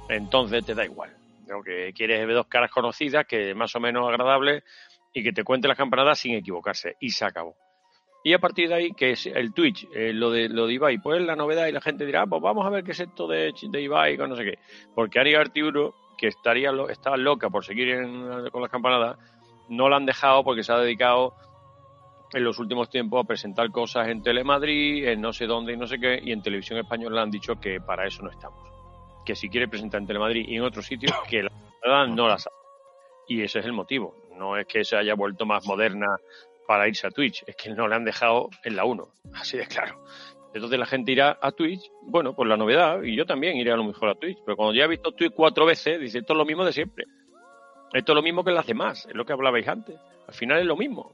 entonces te da igual. Lo que quieres es ver dos caras conocidas, que más o menos agradables, y que te cuente las campanadas sin equivocarse. Y se acabó. Y a partir de ahí, que es el Twitch, eh, lo de lo de Ibai, pues es la novedad y la gente dirá, "Ah, pues vamos a ver qué es esto de, de Ibai, con no sé qué. Porque Ari Arturo, que estaría estaba loca por seguir en- con las campanadas, no la han dejado porque se ha dedicado en los últimos tiempos a presentar cosas en Telemadrid, en no sé dónde y no sé qué, y en Televisión Española han dicho que para eso no estamos. Que si quiere presentar en Telemadrid y en otros sitios, que la verdad no las hace. Y ese es el motivo. No es que se haya vuelto más moderna para irse a Twitch, es que no le han dejado en la 1, así de claro. Entonces la gente irá a Twitch, bueno, pues la novedad, y yo también iré a lo mejor a Twitch, pero cuando ya he visto Twitch cuatro veces, dice, esto es lo mismo de siempre. Esto es lo mismo que las demás, es lo que hablabais antes. Al final es lo mismo.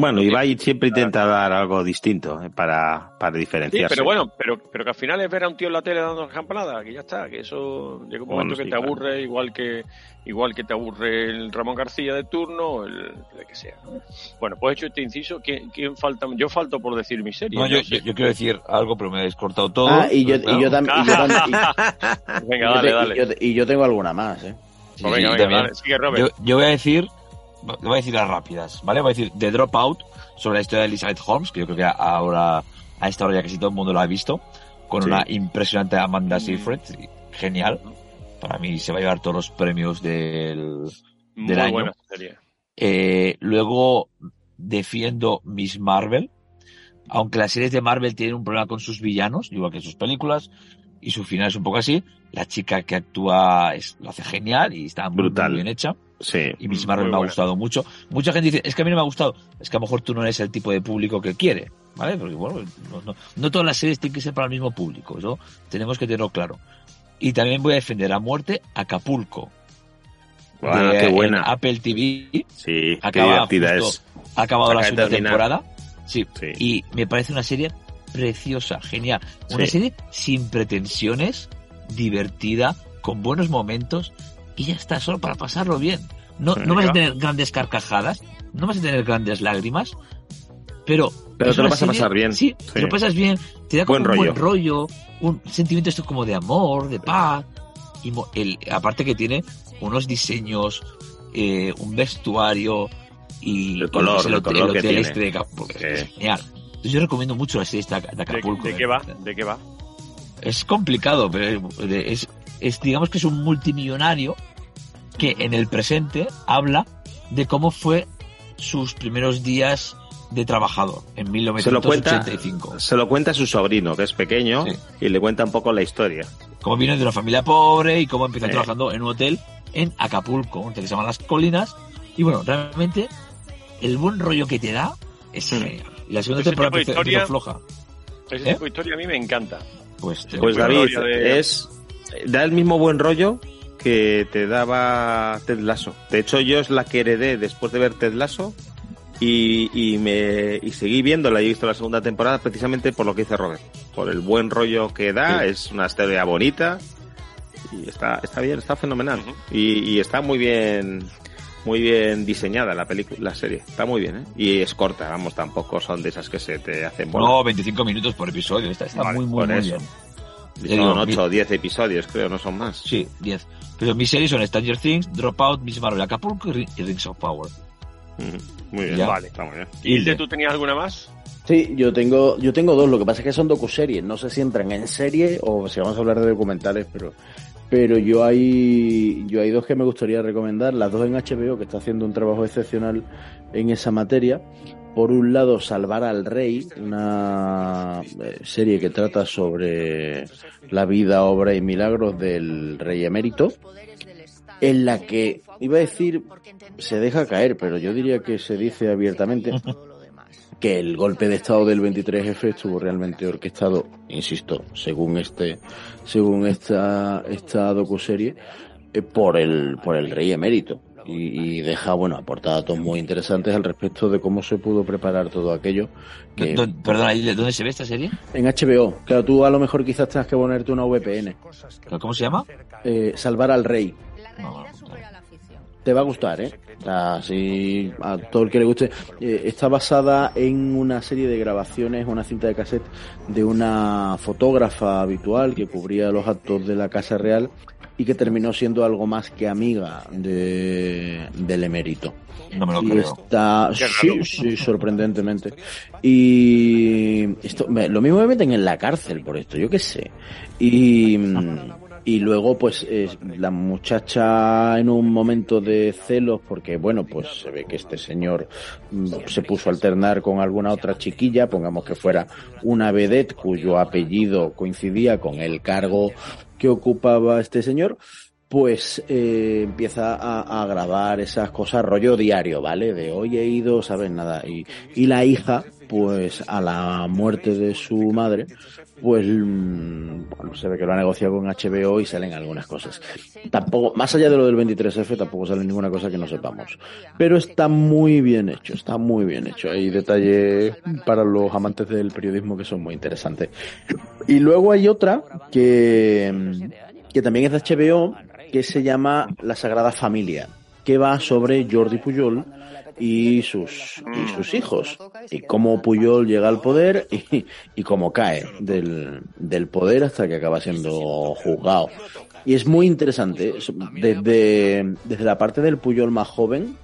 Bueno, Ibai siempre intenta dar algo distinto eh, para, para Sí, diferenciarse. pero bueno, pero, pero que al final es ver a un tío en la tele dando campanadas, que ya está, que eso llega un Bueno, momento que sí, te claro. aburre, igual que igual que te aburre el Ramón García de turno o el, el que sea. ¿no? Bueno, pues hecho este inciso, ¿quién, quién falta? Yo falto por decir mi serie. No, yo, no sé. yo- yo quiero decir algo, pero me habéis cortado todo. Ah, y yo, Claro. y yo también. y yo tam- y- Venga, y yo dale, te- dale. Y yo, y yo tengo alguna más, ¿eh? Sí, Pues sí, venga, venga, dale, sigue, Robert. Yo, yo voy a decir, voy a decir las rápidas, ¿vale? Voy a decir The Dropout sobre la historia de Elizabeth Holmes, que yo creo que ahora, a esta hora ya casi todo el mundo lo ha visto, con Sí. una impresionante Amanda Seyfried, genial. Para mí se va a llevar todos los premios del, Muy del año. buena serie. Eh, luego defiendo Miss Marvel, aunque las series de Marvel tienen un problema con sus villanos, igual que sus películas, y su final es un poco así. La chica que actúa es, lo hace genial y está muy, Brutal. muy bien hecha. Sí. Y Miss Marvel me ha buena. gustado mucho. Mucha gente dice, es que a mí no me ha gustado. Es que a lo mejor tú no eres el tipo de público que quiere, ¿vale? Porque bueno, no, no- no todas las series tienen que ser para el mismo público. Eso tenemos que tenerlo claro. Y también voy a defender a muerte Acapulco. Guau, de- qué en buena. Apple TV. Sí, qué Acaba divertida justo- es. Ha acabado la segunda temporada. Sí. Sí. Y me parece una serie preciosa, genial. Una Sí. serie sin pretensiones, divertida, con buenos momentos y ya está, solo para pasarlo bien. No, no vas a tener grandes carcajadas, no vas a tener grandes lágrimas, pero... Pero te lo vas a pasar bien. Sí, Sí. te lo pasas bien, te da como Buen un buen rollo. rollo, un sentimiento esto como de amor, de paz. Y mo- el, aparte que tiene unos diseños, eh, un vestuario y El color, el hotel- color que hotel este de Acapulco, Sí. es genial. Entonces yo recomiendo mucho la serie esta de ¿De, Acapulco. de eh. qué va? ¿De qué va? Es complicado, pero es, es, digamos que es un multimillonario que en el presente habla de cómo fue sus primeros días de trabajador en Se lo cuenta, 1985. se lo cuenta a su sobrino, que es pequeño, Sí. y le cuenta un poco la historia. Cómo viene de una familia pobre y cómo empieza Sí. trabajando en un hotel en Acapulco, un hotel que se llama Las Colinas. Y bueno, realmente el buen rollo que te da es genial. Y la segunda temporada empezó- historia- floja. Ese ¿Eh? tipo de historia a mí me encanta. Pues, Pues David, de- es da el mismo buen rollo que te daba Ted Lasso. De hecho, yo es la que heredé después de ver Ted Lasso y, y me y seguí viéndola y he visto la segunda temporada precisamente por lo que dice Robert. Por el buen rollo que da, Sí. es una historia bonita y está, está bien, está fenomenal. Y, y está muy bien muy bien diseñada la película, la serie. Está muy bien, ¿eh? Y es corta, vamos, tampoco son de esas que se te hacen bola. No, 25 minutos por episodio. Está, está Vale, muy, muy, muy bien. Y son digo, 8 o 10 episodios, creo, no son más. Sí, 10. Pero mis series son Stranger Things, Dropout, Miss Marvel, Acapulco y Ri- y Rings of Power. Muy bien, Ya. vale, está muy bien. Hilde, ¿tú tenías alguna más? Sí, yo tengo, yo tengo dos, lo que pasa es que son docuseries, no sé si entran en serie o si vamos a hablar de documentales, pero pero yo hay yo hay dos que me gustaría recomendar, las dos en HBO que está haciendo un trabajo excepcional en esa materia. Por un lado, Salvar al Rey, una eh, serie que trata sobre la vida, obra y milagros del rey emérito, en la que iba a decir se deja caer, pero yo diría que se dice abiertamente que el golpe de estado del 23F estuvo realmente orquestado, insisto, según este, según esta, esta docuserie, eh, por el, por el rey emérito. Y, y deja, bueno, aporta datos muy interesantes al respecto de cómo se pudo preparar todo aquello. Que, ¿Dó- Perdona, ¿y de ¿dónde se ve esta serie? en HBO, claro, tú a lo mejor quizás tengas que ponerte una VPN. ¿Cómo se llama? Eh, Salvar al rey. No, Te va a gustar, ¿eh? O sea, si a todo el que le guste. Eh, está basada en una serie de grabaciones, una cinta de cassette de una fotógrafa habitual que cubría los actos de la Casa Real y que terminó siendo algo más que amiga de, del emérito. No me lo Y creo. Está, sí, sí, sorprendentemente. Y esto, me- lo mismo me meten en la cárcel por esto, yo qué sé. Y, y luego, pues, es la muchacha en un momento de celos, porque bueno, pues se ve que este señor mm, se puso a alternar con alguna otra chiquilla, pongamos que fuera una vedette cuyo apellido coincidía con el cargo que ocupaba este señor, pues eh, empieza a, a grabar esas cosas rollo diario, ¿vale? De hoy he ido, ¿sabes? Nada. Y, y la hija, pues a la muerte de su madre, pues mm, se ve que lo ha negociado con HBO y salen algunas cosas. Tampoco, más allá de lo del 23F, tampoco sale ninguna cosa que no sepamos. Pero está muy bien hecho, está muy bien hecho. Hay detalles para los amantes del periodismo que son muy interesantes. Y luego hay otra que, mm, que también es de HBO, que se llama La Sagrada Familia, que va sobre Jordi Pujol y sus, y sus hijos, y cómo Pujol llega al poder y, y cómo cae del, del poder hasta que acaba siendo juzgado. Y es muy interesante, es- desde, desde la parte del Pujol más joven,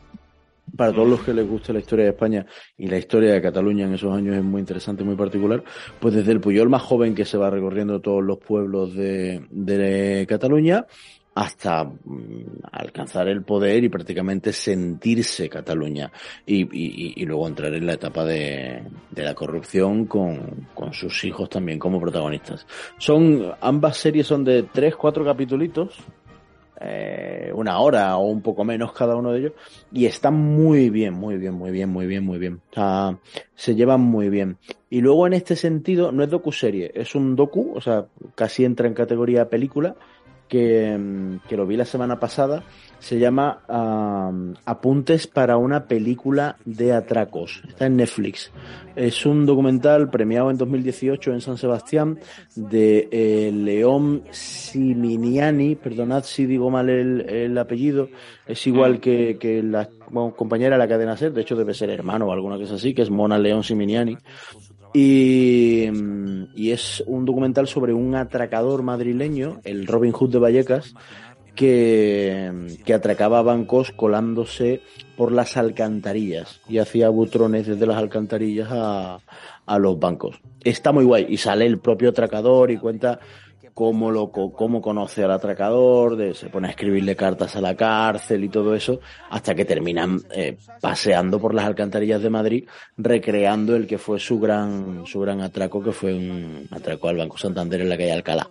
para todos los que les guste la historia de España y la historia de Cataluña en esos años es muy interesante, muy particular, pues desde el Puyol más joven que se va recorriendo todos los pueblos de, de Cataluña hasta mm, alcanzar el poder y prácticamente sentirse Cataluña y, y- y luego entrar en la etapa de, de la corrupción con, con sus hijos también como protagonistas. Son, ambas series son de tres, cuatro capitulitos, eh, una hora o un poco menos cada uno de ellos y están muy bien, muy bien, muy bien, muy bien, muy bien. O sea, se llevan muy bien. Y luego en este sentido no es docuserie, es un docu, o sea, casi entra en categoría película que, mm, que lo vi la semana pasada. Se llama am, Apuntes para una película de atracos. Está en Netflix. Es un documental premiado en 2018 en San Sebastián de eh, León Siminiani. Perdonad si digo mal el, el apellido. Es igual que, que la bueno, compañera de la cadena SER. De hecho, debe ser hermano o alguna cosa así, que es Mona León Siminiani. Y, mm, y es un documental sobre un atracador madrileño, el Robin Hood de Vallecas, que, que atracaba bancos colándose por las alcantarillas y hacía butrones desde las alcantarillas a, a los bancos. Está muy guay y sale el propio atracador y cuenta cómo lo cómo conoce al atracador, de, se pone a escribirle cartas a la cárcel y todo eso, hasta que terminan eh, paseando por las alcantarillas de Madrid, recreando el que fue su gran su gran atraco, que fue un atraco al Banco Santander en la calle Alcalá.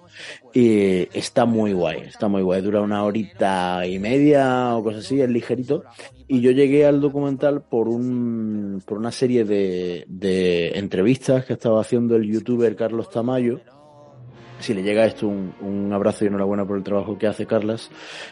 Y está muy guay, está muy guay, dura una horita y media o cosas así, es ligerito. Y yo llegué al documental por un por una serie de, de entrevistas que estaba haciendo el youtuber Carlos Tamayo, si le llega esto, un, un abrazo y enhorabuena por el trabajo que hace Carlas,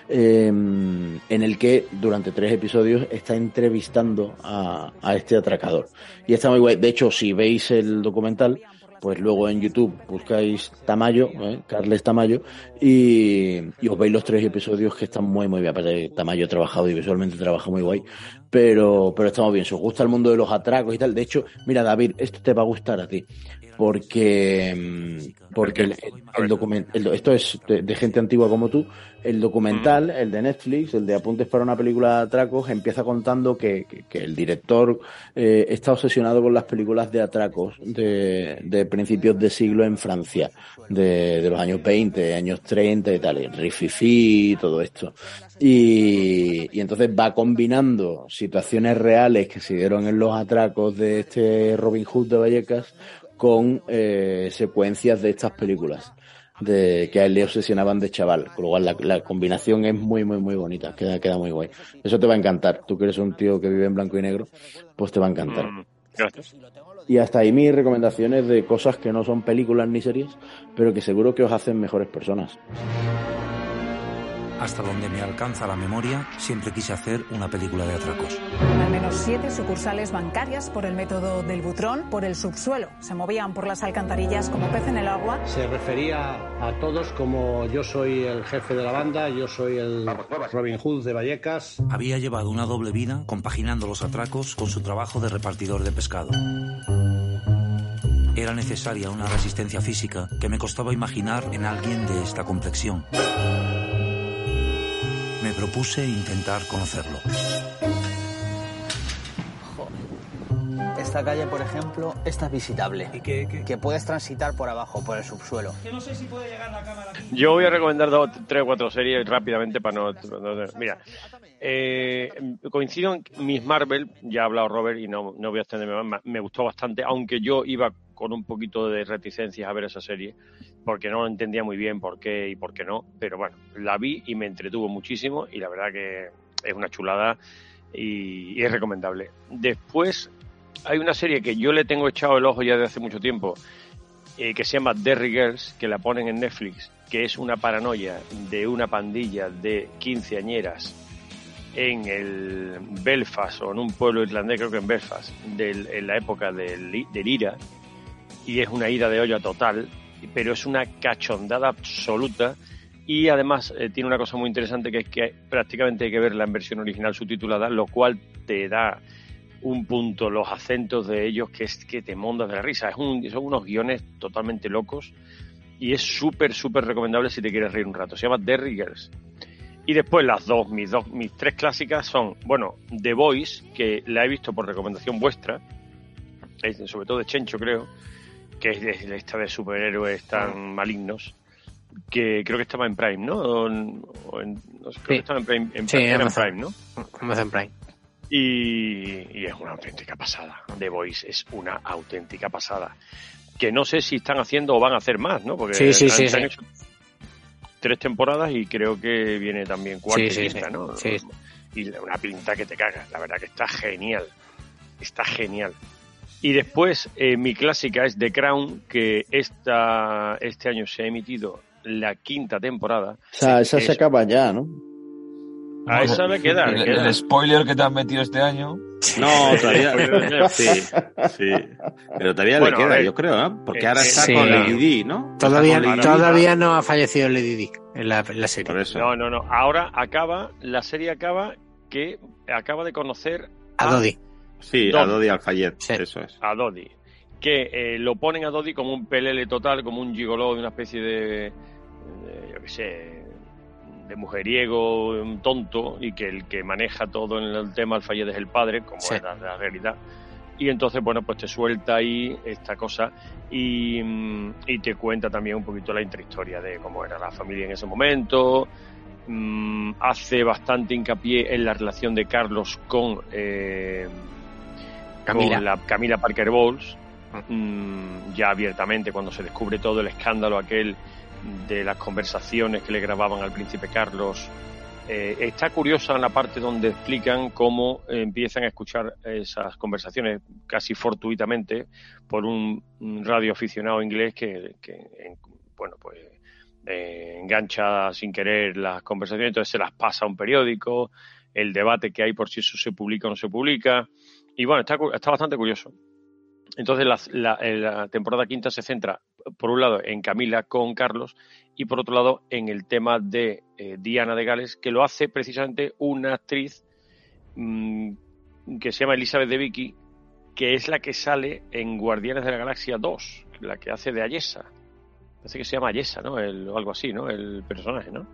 eh, en el que durante tres episodios está entrevistando a, a este atracador. Y está muy guay. De hecho, si veis el documental, pues luego en YouTube buscáis Tamayo, ¿eh? Carles Tamayo, y, y os veis los tres episodios que están muy, muy bien. Aparte Tamayo ha trabajado y visualmente trabaja muy guay, pero, pero está muy bien. Si os gusta el mundo de los atracos y tal, de hecho, mira David, esto te va a gustar a ti porque mm, porque el, el document- el do- esto es de, de gente antigua como tú el documental el de Netflix el de apuntes para una película de atracos empieza contando que, que- que el director eh, está obsesionado con las películas de atracos de, de principios de siglo en Francia de, de los años 20 años 30 y tal el Rififi y todo esto. Y, y entonces va combinando situaciones reales que se dieron en los atracos de este Robin Hood de Vallecas con eh, secuencias de estas películas de que a él le obsesionaban de chaval. Con lo cual la, la combinación es muy, muy, muy bonita. Queda, queda muy guay. Eso te va a encantar. Tú que eres un tío que vive en blanco y negro, pues te va a encantar. Mm, Gracias. Y hasta ahí mis recomendaciones de cosas que no son películas ni series, pero que seguro que os hacen mejores personas. Hasta donde me alcanza la memoria, siempre quise hacer una película de atracos. Al menos siete sucursales bancarias por el método del butrón, por el subsuelo. Se movían por las alcantarillas como pez en el agua. Se refería a todos como yo soy el jefe de la banda, yo soy el Robin Hood de Vallecas. Había llevado una doble vida compaginando los atracos con su trabajo de repartidor de pescado. Era necesaria una resistencia física que me costaba imaginar en alguien de esta complexión. Me propuse intentar conocerlo. Esta calle, por ejemplo, esta es visitable. ¿Y Que puedes transitar por abajo, por el subsuelo. Que no sé si puede llegar la cámara aquí. Yo voy a recomendar dos, tres o cuatro series rápidamente para no... no- mira, eh, coincido en Miss Marvel, ya ha hablado Robert y no, no voy a extenderme más, me gustó bastante, aunque yo iba con un poquito de reticencias a ver esa serie, porque no entendía muy bien por qué y por qué no, pero bueno, la vi y me entretuvo muchísimo y la verdad que es una chulada y, es recomendable. Después hay una serie que yo le tengo echado el ojo ya de hace mucho tiempo, eh, que se llama Derry Girls, que la ponen en Netflix, que es una paranoia de una pandilla de quinceañeras en el Belfast o en un pueblo irlandés, creo que en Belfast, del- en la época del, del IRA, y es una ida de olla total, pero es una cachondada absoluta y además eh, tiene una cosa muy interesante que es que prácticamente hay que verla en versión original subtitulada, lo cual te da un punto, los acentos de ellos que es que te mondas de la risa. Es un- son unos guiones totalmente locos y es súper, súper recomendable si te quieres reír un rato. Se llama Derry Girls. Y después las dos, mis dos, mis tres clásicas son, bueno, The Voice, que la he visto por recomendación vuestra, sobre todo de Chencho creo, que es esta de superhéroes tan malignos, que creo que estaba en Prime, ¿no? O en- o en- no sé, creo Sí. que estaba en Prime, en Sí, en. Prime, ¿no? Amazon Prime. Y, y es una auténtica pasada. The Voice es una auténtica pasada. Que no sé si están haciendo o van a hacer más, ¿no? Porque Sí, sí, han- sí, se han hecho tres temporadas y creo que viene también cuarta y quinta. ¿no? Sí. Y una pinta que te cagas. La verdad que está genial. Está genial. Y después, eh, mi clásica es The Crown, que esta, este año se ha emitido la quinta temporada. O sea, esa Es- se acaba ya, ¿no? A esa le queda, El, queda. el spoiler que te han metido este año. No, todavía. sí, sí. Pero todavía Bueno, le a queda, ver. yo creo, ¿eh? Porque Eh, ahora eh, está sí. con Lady Di, ¿no? Todavía, Lady todavía no ha fallecido Lady Di en la, en la serie. Por eso. No, no, no. Ahora acaba, la serie acaba que acaba de conocer A Dodi. Sí, a Dodi Alfayet, eso es. a Dodi. Que eh, lo ponen a Dodi como un pelele total, como un gigoló de una especie de, de, yo qué sé, de mujeriego, un tonto, y que el que maneja todo en el tema Alfayet es el padre, como Sí. es la, la realidad. Y entonces, bueno, pues te suelta ahí esta cosa y, mm, y te cuenta también un poquito la intrahistoria de cómo era la familia en ese momento. Mm, hace bastante hincapié en la relación de Carlos con, eh, Camila. con la Camila Parker Bowles, mm, ya abiertamente cuando se descubre todo el escándalo aquel de las conversaciones que le grababan al príncipe Carlos. Eh, está curiosa la parte donde explican cómo empiezan a escuchar esas conversaciones casi fortuitamente por un, un radio aficionado inglés que, que, en- bueno, pues eh, engancha sin querer las conversaciones, entonces se las pasa a un periódico, el debate que hay por si eso se publica o no se publica. Y bueno, está, está bastante curioso. Entonces la, la- eh, la temporada quinta se centra, por un lado, en Camila con Carlos y por otro lado en el tema de eh, Diana de Gales, que lo hace precisamente una actriz mm, que se llama Elizabeth de Vicky, que es la que sale en Guardianes de la Galaxia 2, la que hace de Ayesa. Parece que se llama Ayesa, ¿no? El, o algo así, ¿no? El personaje, ¿no?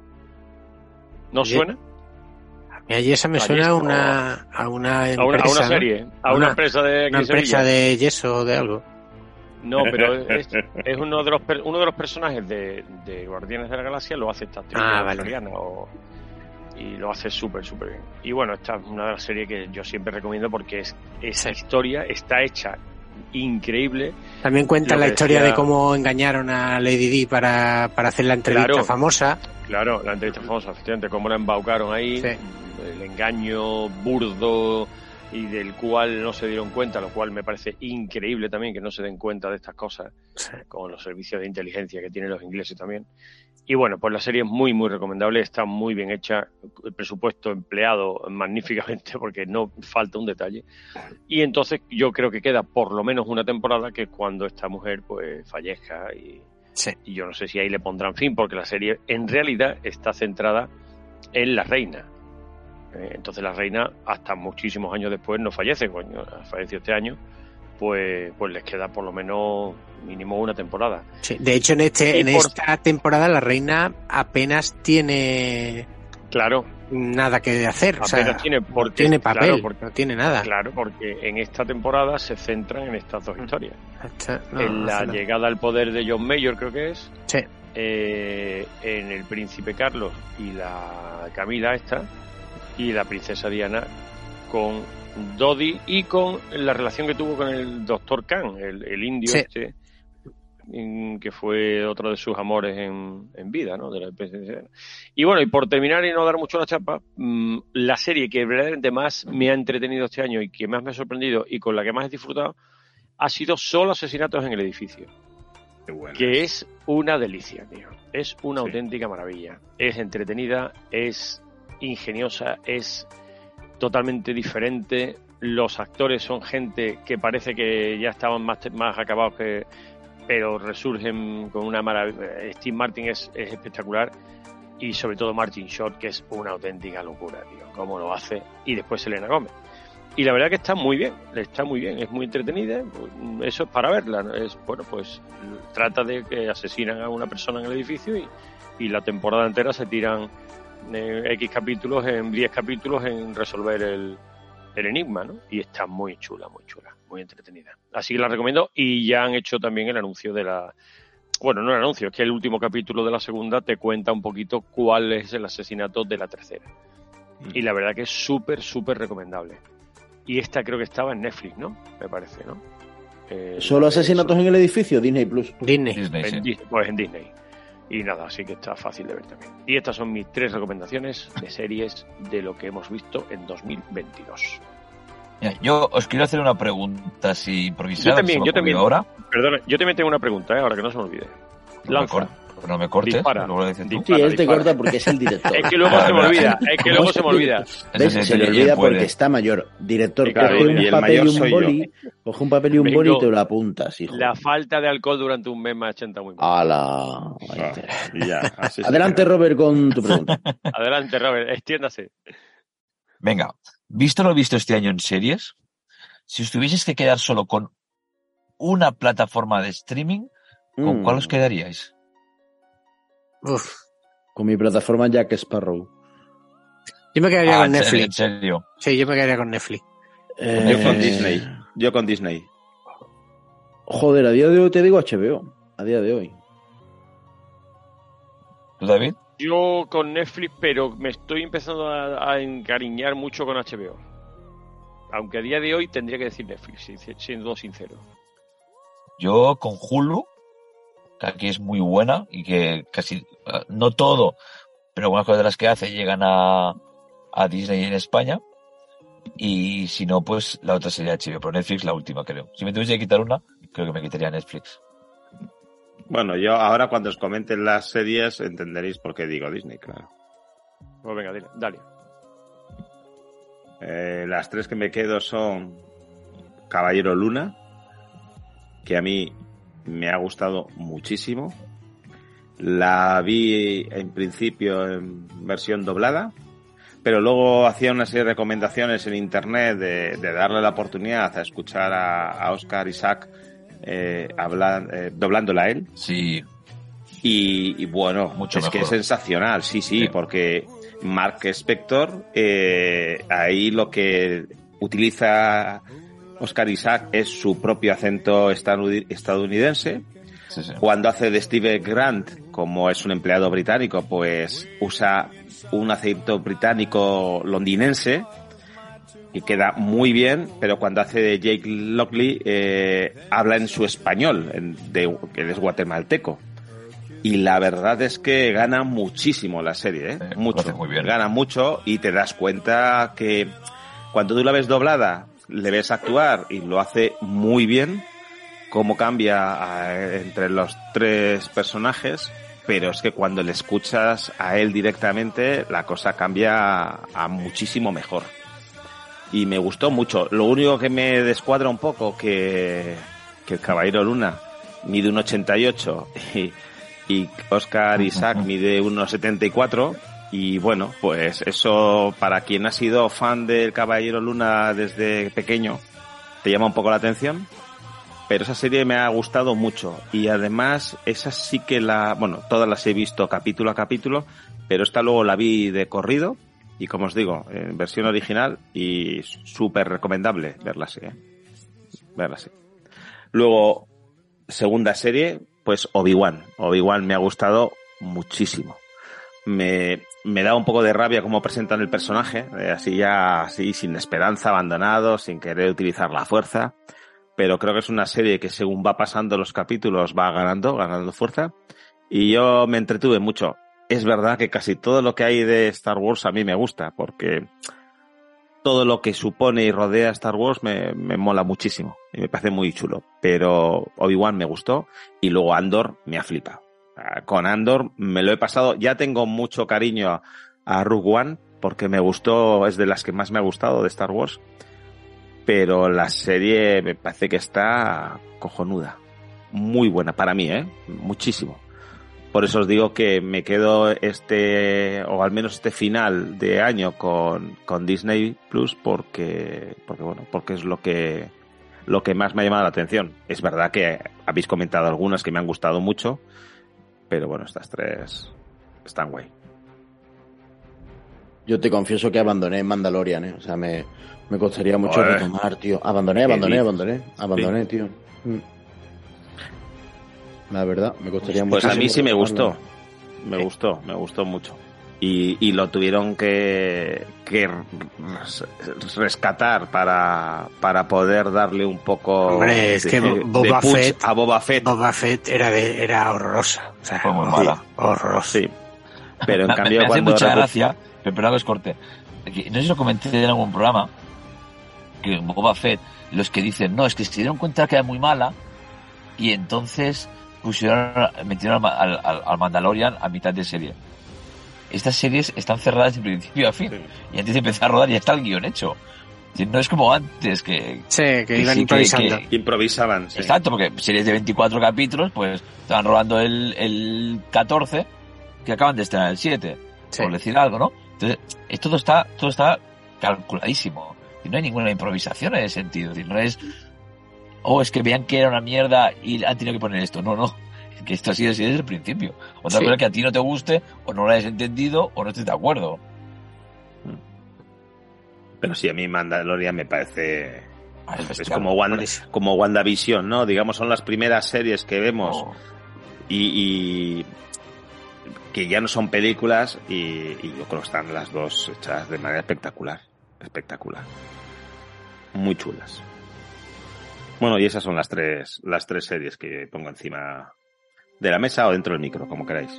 ¿No suena? Y esa me suena a una, a una A una, a una empresa, ¿no? serie, a una, empresa de una empresa de yeso o de algo. No, pero es, es uno de los per- uno de los personajes de, de Guardianes de la Galaxia lo hace esta actriz Ah, vale. o- y lo hace súper súper bien. Y bueno, esta es una de las series que yo siempre recomiendo porque es esa historia está hecha increíble. También cuenta la historia decía- de cómo engañaron a Lady Di para, para hacer la entrevista Claro. famosa. Claro, la entrevista famosa, efectivamente, cómo la embaucaron ahí, el engaño burdo, y del cual no se dieron cuenta, lo cual me parece increíble también que no se den cuenta de estas cosas, con los servicios de inteligencia que tienen los ingleses también. Y bueno, pues la serie es muy, muy recomendable, está muy bien hecha, el presupuesto empleado magníficamente porque no falta un detalle. Y entonces yo creo que queda por lo menos una temporada que es cuando esta mujer pues fallezca y, y yo no sé si ahí le pondrán fin porque la serie en realidad está centrada en la reina. Eh, Entonces la reina hasta muchísimos años después no fallece, coño, falleció este año, pues, pues les queda por lo menos mínimo una temporada. Sí, de hecho, en, este, Y en por- esta temporada la reina apenas tiene Claro. nada que hacer. o sea, Apenas tiene, no tiene papel, claro, porque- no tiene nada. Claro, porque en esta temporada se centran en estas dos historias. Está- no, en la llegada al poder de John Mayor, creo que es. Sí. eh, en el príncipe Carlos y la Camila esta. Y la princesa Diana con Dodi y con la relación que tuvo con el doctor Khan, el, el indio Sí. este, que fue otro de sus amores en, en vida, ¿no? De la Y bueno, y por terminar y no dar mucho la chapa, mm, la serie que verdaderamente más me ha entretenido este año y que más me ha sorprendido y con la que más he disfrutado ha sido solo Asesinatos en el Edificio. Que es una delicia, tío. Es una auténtica maravilla. Es entretenida, es ingeniosa, es totalmente diferente. Los actores son gente que parece que ya estaban más, más acabados que. Pero resurgen con una maravilla. Steve Martin es, es espectacular. Y sobre todo Martin Short, que es una auténtica locura, tío. Cómo lo hace. Y después Selena Gómez. Y la verdad que está muy bien, está muy bien, es muy entretenida, eso es para verla, es bueno pues trata de que asesinan a una persona en el edificio y, y la temporada entera se tiran eh, X capítulos, en 10 capítulos en resolver el, el enigma, ¿no? Y está muy chula, muy chula, muy entretenida. Así que la recomiendo y ya han hecho también el anuncio de la... Bueno, no el anuncio, es que el último capítulo de la segunda te cuenta un poquito cuál es el asesinato de la tercera. Y la verdad que es súper, súper recomendable. Y esta creo que estaba en Netflix, ¿no? Me parece, ¿no? Eh, Solo asesinatos en el edificio, Disney Plus. Disney. en Dis- pues en Disney. Y nada, así que está fácil de ver también. Y estas son mis tres recomendaciones de series de lo que hemos visto en 2022. Mira, yo os quiero hacer una pregunta así improvisada. Yo también, yo. Ahora. Perdona, yo también tengo una pregunta, ¿eh? ahora que no se me olvide. Lanza. Cor- no me cortes. Dispara. luego lo dices tú. Sí, él te corta porque es el director. Es que luego se me olvida, es que luego se me olvida. Se le olvida porque está mayor. Director, Claro, coge y un el papel y un boli, coge un papel y un boli y te lo apuntas, hijo. La falta de alcohol durante un mes me ha chenta muy mal. ¡Hala! Ah, Adelante. Robert, con tu pregunta. Adelante, Robert, extiéndase. Venga, visto lo visto este año en series, si os tuvieseis que quedar solo con una plataforma de streaming, ¿con Mm. cuál os quedaríais? Uf. Con mi plataforma Jack Sparrow. Yo me quedaría Ah, con Netflix. en serio. Sí, yo me quedaría con Netflix. Yo con Eh, Disney. Yo con Disney. Joder, a día de hoy te digo HBO. A día de hoy. ¿Tú, David? Yo con Netflix, pero me estoy empezando a, a encariñar mucho con HBO. Aunque a día de hoy tendría que decir Netflix, si- siendo sincero. Yo con Hulu, que aquí es muy buena y que casi, eh, no todo, pero algunas cosas de las que hace llegan a, a Disney en España. Y si no, pues la otra sería HBO, pero Netflix la última, creo. Si me tuviese que quitar una, creo que me quitaría Netflix. Bueno, yo ahora cuando os comenten las series entenderéis por qué digo Disney, claro. Pues venga, dile, dale. Eh, las tres que me quedo son Caballero Luna, que a mí me ha gustado muchísimo. La vi en principio en versión doblada, pero luego hacía una serie de recomendaciones en internet de, de darle la oportunidad a escuchar a, a Oscar Isaac eh, eh, doblándola a él. Sí. Y, y bueno, Mucho es que es sensacional, sí, sí, Sí. porque Mark Spector, eh, ahí lo que utiliza Oscar Isaac es su propio acento estadounidense. Sí, sí. Cuando hace de Steve Grant, como es un empleado británico, pues usa un acento británico londinense y queda muy bien, pero cuando hace de Jake Lockley eh, habla en su español, en- de, que es guatemalteco. Y la verdad es que gana muchísimo la serie, ¿eh? mucho. muy bien. Gana mucho y te das cuenta que cuando tú la ves doblada, le ves actuar y lo hace muy bien, cómo cambia eh, entre los tres personajes, pero es que cuando le escuchas a él directamente, la cosa cambia a muchísimo mejor. Y me gustó mucho. Lo único que me descuadra un poco que, que el Caballero Luna mide un 88 y, y Oscar Isaac mide unos 74 y bueno, pues eso para quien ha sido fan del Caballero Luna desde pequeño te llama un poco la atención. Pero esa serie me ha gustado mucho y además esa sí que la, bueno, todas las he visto capítulo a capítulo, pero esta luego la vi de corrido y como os digo, en versión original y súper recomendable verla así, ¿eh? verla así. Luego, segunda serie, pues Obi-Wan. Obi-Wan me ha gustado muchísimo. Me, me da un poco de rabia cómo presentan el personaje, eh, así ya, así, sin esperanza, abandonado, sin querer utilizar la fuerza. Pero creo que es una serie que según va pasando los capítulos va ganando, ganando fuerza. Y yo me entretuve mucho. Es verdad que casi todo lo que hay de Star Wars a mí me gusta, porque todo lo que supone y rodea Star Wars me, me mola muchísimo y me parece muy chulo. Pero Obi-Wan me gustó y luego Andor me ha flipado. Ah, Con Andor me lo he pasado, ya tengo mucho cariño a, a One porque me gustó, es de las que más me ha gustado de Star Wars. Pero la serie me parece que está cojonuda. Muy buena para mí, ¿eh? Muchísimo. Por eso os digo que me quedo este, o al menos este final de año con, con Disney Plus porque, porque bueno, porque es lo que, lo que más me ha llamado la atención. Es verdad que habéis comentado algunas que me han gustado mucho, pero bueno, estas tres están guay. Yo te confieso que abandoné Mandalorian, ¿eh? O sea, me, me costaría mucho Joder. retomar, tío. Abandoné, abandoné, abandoné. Abandoné, tío. Mm. La verdad, me costaría Pues mucho. a mí sí me gustó. Me gustó, me gustó mucho. Y, y lo tuvieron que, que res- rescatar para, para poder darle un poco Hombre, es de- que de Boba punch Fett, a Boba Fett. Boba Fett era, de, era horrorosa. O sea, Fue muy sí, mala. horrorosa. Sí. Pero en Me- cambio me, hace cuando mucha gracia, pero os corte. No sé si lo comenté en algún programa, que en Boba Fett, los que dicen, no, es que se dieron cuenta que era muy mala, y entonces pusieron, metieron al, al- al- al Mandalorian a mitad de serie. Estas series están cerradas de principio a fin, y antes de empezar a rodar ya está el guion hecho. No es como antes, que... Sí, que iban sí, improvisando. improvisaban. sí. Exacto, porque series de 24 capítulos, pues estaban rodando el, el 14, que acaban de estrenar el 7, por decir algo, ¿no? Entonces, es- todo está, todo está calculadísimo. Y no hay ninguna improvisación en ese sentido. Es decir, no es, oh, es que vean que era una mierda y han tenido que poner esto. No, no. Es que esto ha sido así desde el principio. Otra Sí. cosa es que a ti no te guste, o no lo hayas entendido, o no estés de acuerdo. Pero sí, a mí Mandalorian me parece... Ah, es es bestial. como, Wanda, como WandaVision, ¿no? Digamos, son las primeras series que vemos Oh. y, y que ya no son películas y, y yo creo que están las dos hechas de manera espectacular. Espectacular. Muy chulas. Bueno, y esas son las tres, las tres series que pongo encima de la mesa o dentro del micro, como queráis.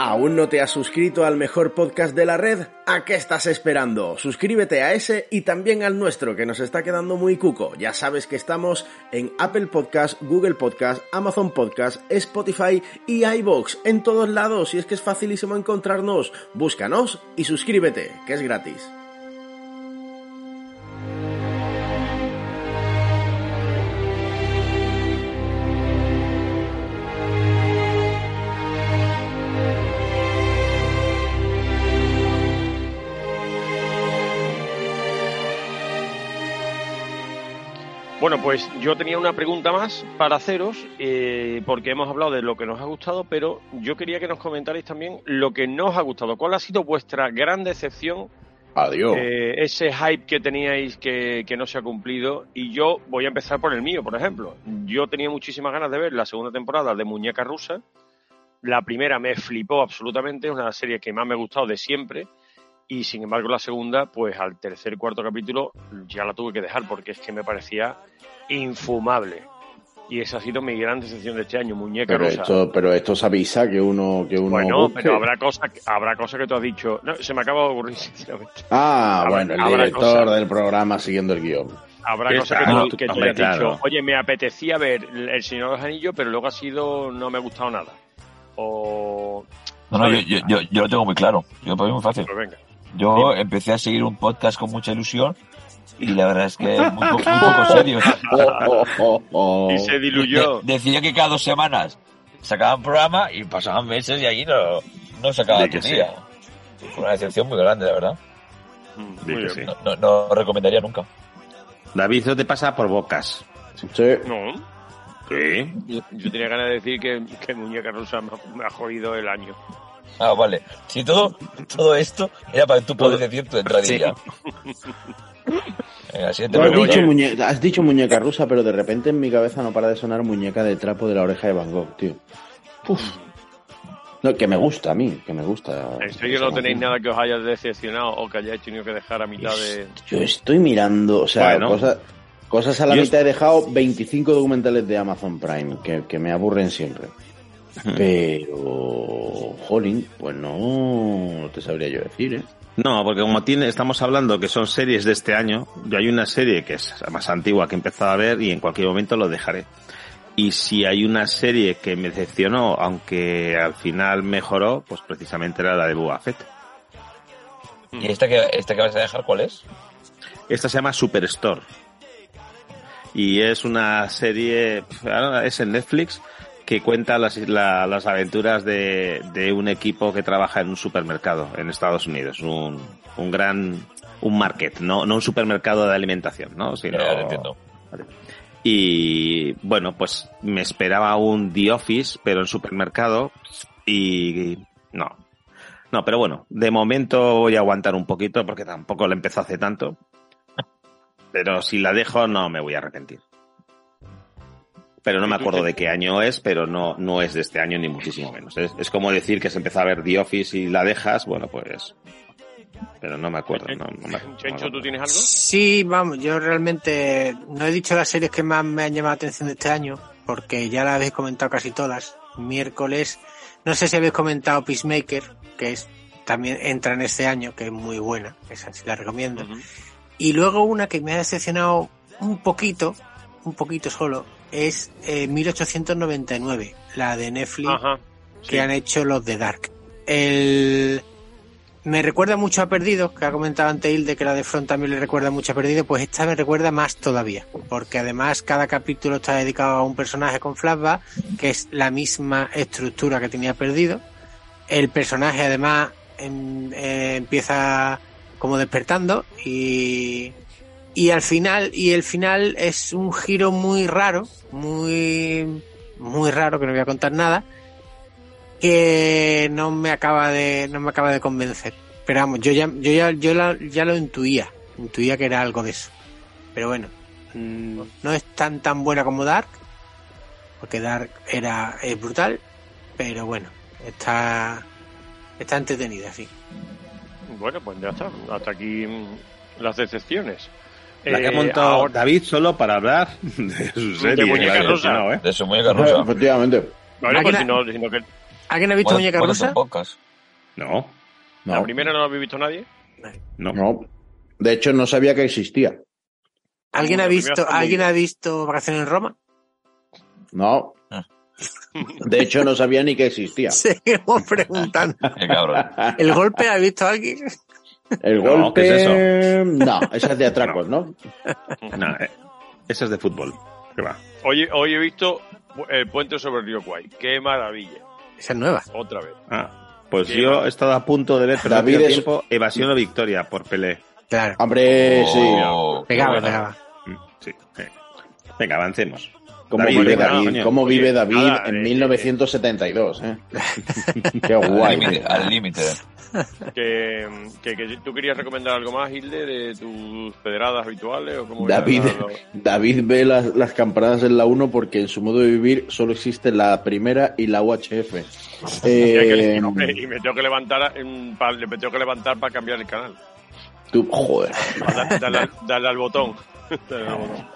¿Aún no te has suscrito al mejor podcast de la red? ¿A qué estás esperando? Suscríbete a ese y también al nuestro, que nos está quedando muy cuco. Ya sabes que estamos en Apple Podcast, Google Podcast, Amazon Podcast, Spotify y iVoox, en todos lados, y es que es facilísimo encontrarnos. Búscanos y suscríbete, que es gratis. Bueno, pues yo tenía una pregunta más para haceros, eh, porque hemos hablado de lo que nos ha gustado, pero yo quería que nos comentarais también lo que no os ha gustado. ¿Cuál ha sido vuestra gran decepción? Adiós. Eh, ese hype que teníais que, que no se ha cumplido. Y yo voy a empezar por el mío, por ejemplo. Yo tenía muchísimas ganas de ver la segunda temporada de Muñeca Rusa. La primera me flipó absolutamente, es una serie que más me ha gustado de siempre. Y sin embargo, la segunda, pues al tercer cuarto capítulo ya la tuve que dejar porque es que me parecía infumable. Y esa ha sido mi gran decepción de este año, Muñeca Pero Rusa. esto, pero esto se avisa que uno, que uno Bueno, busque. pero habrá cosas que, habrá cosas que tú has dicho. No, se me acaba de ocurrir, sinceramente. Ah, Habrá- bueno, el director del programa siguiendo el guion. Habrá cosas que claro, tú, que tú hombre, has claro. dicho, oye, me apetecía ver El Señor de los Anillos, pero luego ha sido, no me ha gustado nada. O. No, no, yo, yo, yo, yo lo tengo muy claro. Yo lo pongo muy fácil. Pues venga. Yo empecé a seguir un podcast con mucha ilusión y la verdad es que muy, po- muy poco serio. Y se diluyó. De- decía que cada dos semanas sacaban programa y pasaban meses y allí no, no sacaban que día. Fue una decepción muy grande, la verdad. Sí. No, no, no recomendaría nunca. David, eso te pasa por bocas. No. Sí. Yo, yo tenía ganas de decir que, que Muñeca ha- me ha jodido el año. Ah, vale. Si todo, todo esto era para que tú puedas decir tu entradilla. Venga, siguiente Tú has, dicho muñe- has dicho muñeca rusa, pero de repente en mi cabeza no para de sonar muñeca de trapo de la oreja de Van Gogh, tío. Uf. No, que me gusta a mí, que me gusta. ¿En serio no tenéis nada que os haya decepcionado o que hayáis tenido que dejar a mitad de...? Yo estoy mirando, o sea, Bueno. cosas, cosas a la Yo- mitad he dejado 25 documentales de Amazon Prime, que, que me aburren siempre. Pero, jolín, pues no, no te sabría yo decir, ¿eh? No, porque como tiene, estamos hablando que son series de este año, yo hay una serie que es más antigua que he empezado a ver y en cualquier momento lo dejaré. Y si hay una serie que me decepcionó, aunque al final mejoró, pues precisamente era la de Boba Fett. ¿Y esta que, esta que vas a dejar cuál es? Esta se llama Superstore. Y es una serie, es en Netflix, que cuenta las, la- las aventuras de, de un equipo que trabaja en un supermercado en Estados Unidos. Un, un gran, un market, no, no un supermercado de alimentación, ¿no? Sino. Y bueno, pues me esperaba un The Office, pero en supermercado. Y no. No, pero bueno, de momento voy a aguantar un poquito porque tampoco la empezó hace tanto. Pero si la dejo, no me voy a arrepentir. Pero no me acuerdo de qué año es, pero no, no es de este año ni muchísimo menos. Es, es como decir que se empezó a ver The Office y la dejas, bueno, pues. Pero no me acuerdo. No, no me- no me Chencho, ¿tú tienes algo? Sí, vamos, yo realmente no he dicho las series que más me han llamado la atención de este año, porque ya las habéis comentado casi todas. Miércoles, no sé si habéis comentado Peacemaker, que es también entra en este año, que es muy buena, esa sí la recomiendo. Y luego una que me ha decepcionado un poquito, un poquito solo, es eh, 1899, la de Netflix Ajá, que han hecho los de Dark. El... Me recuerda mucho a Perdido, que ha comentado antes Hilde que la de Front también le recuerda mucho a Perdido, pues esta me recuerda más todavía, porque además cada capítulo está dedicado a un personaje con flashback, que es la misma estructura que tenía Perdido. El personaje además em- eh, empieza como despertando y, y al final, y el final es un giro muy raro, muy, muy raro, que no voy a contar nada, que no me acaba de, no me acaba de convencer. Pero vamos, yo ya, yo ya, yo la- ya lo intuía, intuía que era algo de eso. Pero bueno, mm, no es tan tan buena como Dark, porque Dark era, es brutal, pero bueno, está, está entretenida, sí. Bueno, pues ya está. Hasta aquí mm, las decepciones. La que ha Eh, montado ahora- David solo para hablar de su serie. Muñeca ha Rusa. mencionado, ¿eh? De su muñeca rusa. Efectivamente. Bueno, pues ¿Alguien ha- no, si no que- ¿Alguien ha visto Muñeca Rusa? pocas. No, la primera no la habéis visto nadie. no. No. De hecho, no sabía que existía. ¿Alguien ha visto, ¿alguien ha visto Vacaciones en Roma? No. Ah. De hecho, no sabía ni que existía. Seguimos preguntando. Qué cabrón. ¿El golpe ha visto alguien? El No, golpe. ¿qué es No, esa es de atracos, ¿no? No, eh, esa es de fútbol. ¿Qué va? Hoy, hoy he visto el puente sobre el río Kwai. ¡Qué maravilla! Esa es nueva. Otra vez. Ah, pues Qué yo va. he estado a punto de ver, pero David no es- tiempo, Evasión o Victoria por Pelé. Claro. Hombre, sí. Oh, qué Pegaba, bueno. pegaba. Mm, Sí, eh. Venga, avancemos. ¿Cómo David, vive David? coño. ¿Cómo Oye, vive David nada, en eh, 1972? ¿eh? Qué Al guay. límite, al límite. Que, que, que tú querías recomendar algo más, Hilde, de tus pedradas habituales o cómo David, David ve las, las campanadas en la 1 porque en su modo de vivir solo existe la primera y la UHF. Eh, y me tengo que levantar me tengo que levantar para cambiar el canal. tú- joder. Dale, dale al- dale al botón. Dale al botón.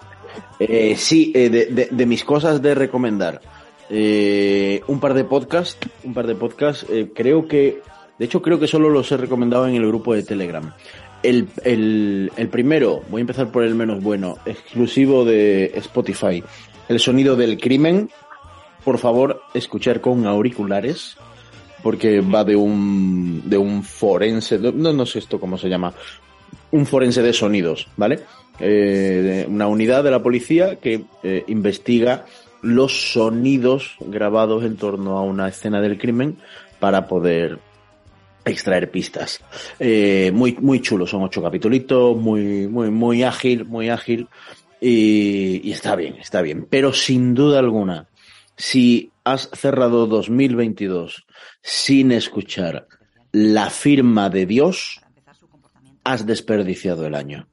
Eh, sí, eh, de, de- de mis cosas de recomendar. Eh, un par de podcasts, un par de podcasts. eh, creo que, de hecho, creo que solo los he recomendado en el grupo de Telegram. El, el, primero, voy a empezar por el menos bueno, exclusivo de Spotify. El sonido del crimen. Por favor, escuchar con auriculares. Porque va de un, de un forense, no, no sé esto cómo se llama, un forense de sonidos, ¿vale? Eh, una unidad de la policía que eh, investiga los sonidos grabados en torno a una escena del crimen para poder extraer pistas. Eh, muy, muy chulo, son ocho capítulos, muy, muy, muy ágil, muy ágil. Y, y está bien, está bien. Pero sin duda alguna, si has cerrado 2022 sin escuchar la firma de Dios, has desperdiciado el año.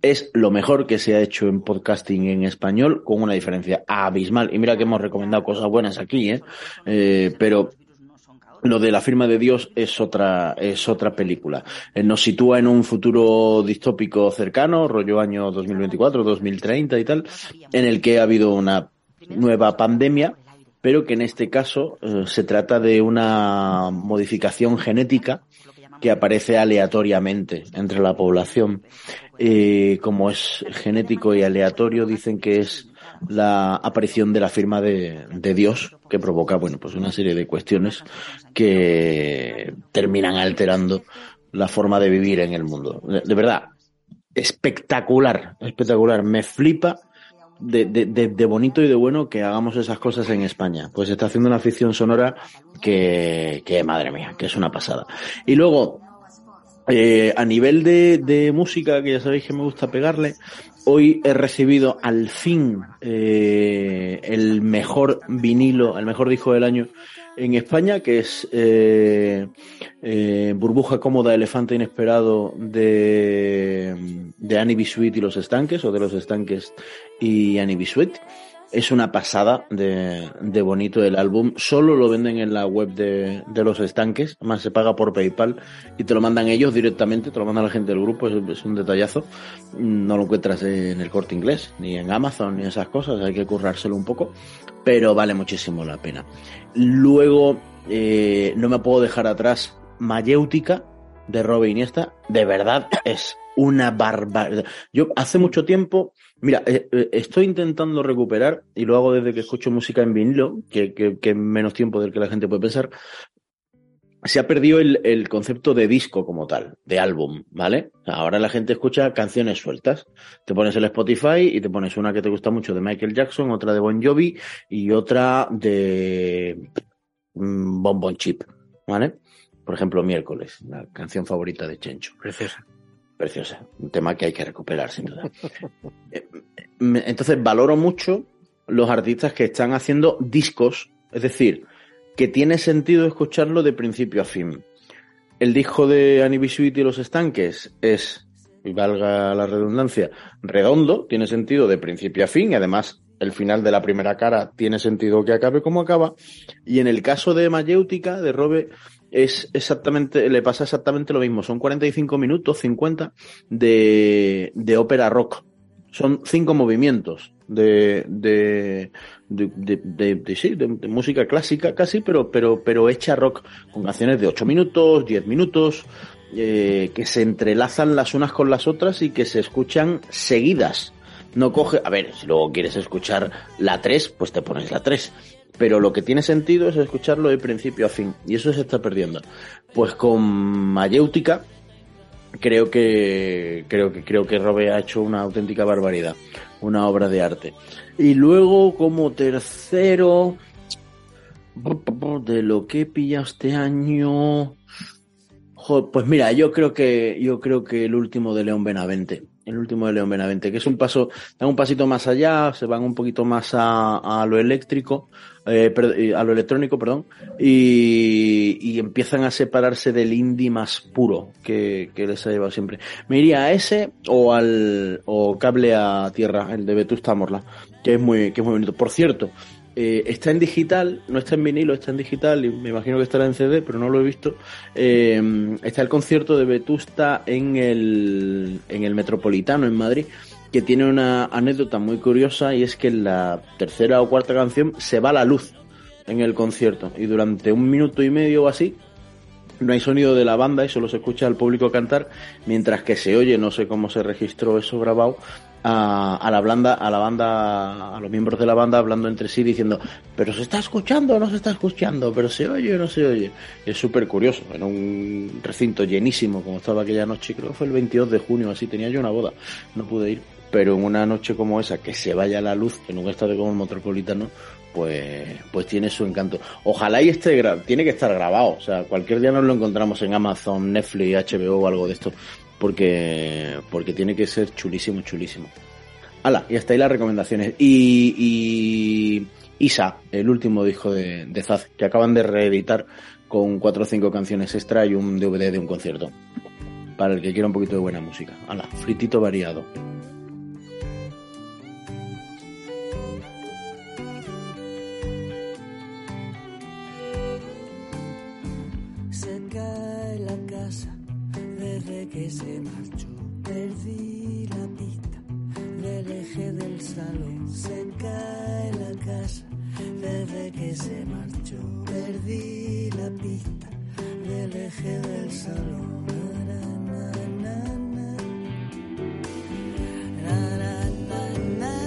Es lo mejor que se ha hecho en podcasting en español, con una diferencia abismal. Y mira que hemos recomendado cosas buenas aquí, ¿eh? Eh, pero lo de la firma de Dios es otra, es otra película. Eh, Nos sitúa en un futuro distópico cercano, rollo año 2024, 2030 y tal, en el que ha habido una nueva pandemia, pero que en este caso eh, se trata de una modificación genética que aparece aleatoriamente entre la población. Eh, como es genético y aleatorio, dicen que es la aparición de la firma de, de Dios que provoca, bueno, pues una serie de cuestiones que terminan alterando la forma de vivir en el mundo. De, verdad, espectacular, espectacular. Me flipa de, de, de, bonito y de bueno que hagamos esas cosas en España. Pues está haciendo una ficción sonora que, que madre mía, que es una pasada. Y luego, eh, a nivel de, de música, que ya sabéis que me gusta pegarle, hoy he recibido al fin eh, el mejor vinilo, el mejor disco del año en España, que es eh, eh, Burbuja Cómoda, Elefante Inesperado de, de Annie B. Sweet y los Estanques, o de los Estanques y Annie B. Es una pasada de, de bonito el álbum. Solo lo venden en la web de, de los estanques. Además se paga por PayPal y te lo mandan ellos directamente. Te lo mandan la gente del grupo. Es, es un detallazo. No lo encuentras en el corte inglés, ni en Amazon, ni esas cosas. Hay que currárselo un poco. Pero vale muchísimo la pena. Luego, eh, no me puedo dejar atrás Mayéutica de Robe Iniesta. De verdad es una barbaridad. Yo hace mucho tiempo, mira, eh, eh, estoy intentando recuperar, y lo hago desde que escucho música en vinilo, que, que, menos tiempo del que la gente puede pensar, se ha perdido el, concepto de disco como tal, de álbum, ¿vale? Ahora la gente escucha canciones sueltas. Te pones el Spotify y te pones una que te gusta mucho de Michael Jackson, otra de Bon Jovi y otra de mm, Bon Bon Chip, ¿vale? Por ejemplo, miércoles, la canción favorita de Chencho. Preciosa, un tema que hay que recuperar sin duda. Entonces valoro mucho los artistas que están haciendo discos, es decir, que tiene sentido escucharlo de principio a fin. El disco de Annie Bisuit y los estanques es, y valga la redundancia, redondo, tiene sentido de principio a fin y además el final de la primera cara tiene sentido que acabe como acaba. Y en el caso de Mayéutica, de Robe, es exactamente, le pasa exactamente lo mismo. Son 45 minutos, 50 de, de ópera rock. Son cinco movimientos de, de, de, sí, de, música clásica casi, pero, pero, pero hecha rock, con canciones de 8 minutos, 10 minutos, eh, que se entrelazan las unas con las otras y que se escuchan seguidas. No coge, a ver, si luego quieres escuchar la 3, pues te pones la 3 pero lo que tiene sentido es escucharlo de principio a fin y eso se está perdiendo. Pues con Mayéutica creo que creo que creo que Robe ha hecho una auténtica barbaridad, una obra de arte. Y luego como tercero de lo que he pillado este año pues mira, yo creo que yo creo que el último de León Benavente el último de León Benavente, que es un paso, dan un pasito más allá, se van un poquito más a, a lo eléctrico, eh, a lo electrónico, perdón, y, y, empiezan a separarse del indie más puro que, que, les ha llevado siempre. Me iría a ese o al o cable a tierra, el de Vetusta Morla, que es muy, que es muy bonito. Por cierto, eh, está en digital, no está en vinilo, está en digital y me imagino que estará en CD, pero no lo he visto. Eh, está el concierto de Vetusta en el, en el Metropolitano en Madrid que tiene una anécdota muy curiosa y es que en la tercera o cuarta canción se va la luz en el concierto y durante un minuto y medio o así no hay sonido de la banda y solo se escucha al público cantar mientras que se oye, no sé cómo se registró eso grabado, a, a la a la banda, a los miembros de la banda hablando entre sí diciendo, pero se está escuchando no se está escuchando, pero se oye o no se oye. Es súper curioso, en un recinto llenísimo como estaba aquella noche, creo que fue el 22 de junio, así tenía yo una boda, no pude ir, pero en una noche como esa, que se vaya la luz en un estadio como el Metropolitano, pues, pues tiene su encanto. Ojalá y esté, tiene que estar grabado, o sea, cualquier día nos lo encontramos en Amazon, Netflix, HBO o algo de esto porque, porque tiene que ser chulísimo, chulísimo. Hala, y hasta ahí las recomendaciones. Y, Isa, el último disco de, de Zaz, que acaban de reeditar con cuatro o cinco canciones extra y un DVD de un concierto. Para el que quiera un poquito de buena música. Hala, fritito variado. Que se marchó. Perdí la pista del eje del salón. Se cae la casa desde que se marchó. Perdí la pista del eje del salón. Na, na, na,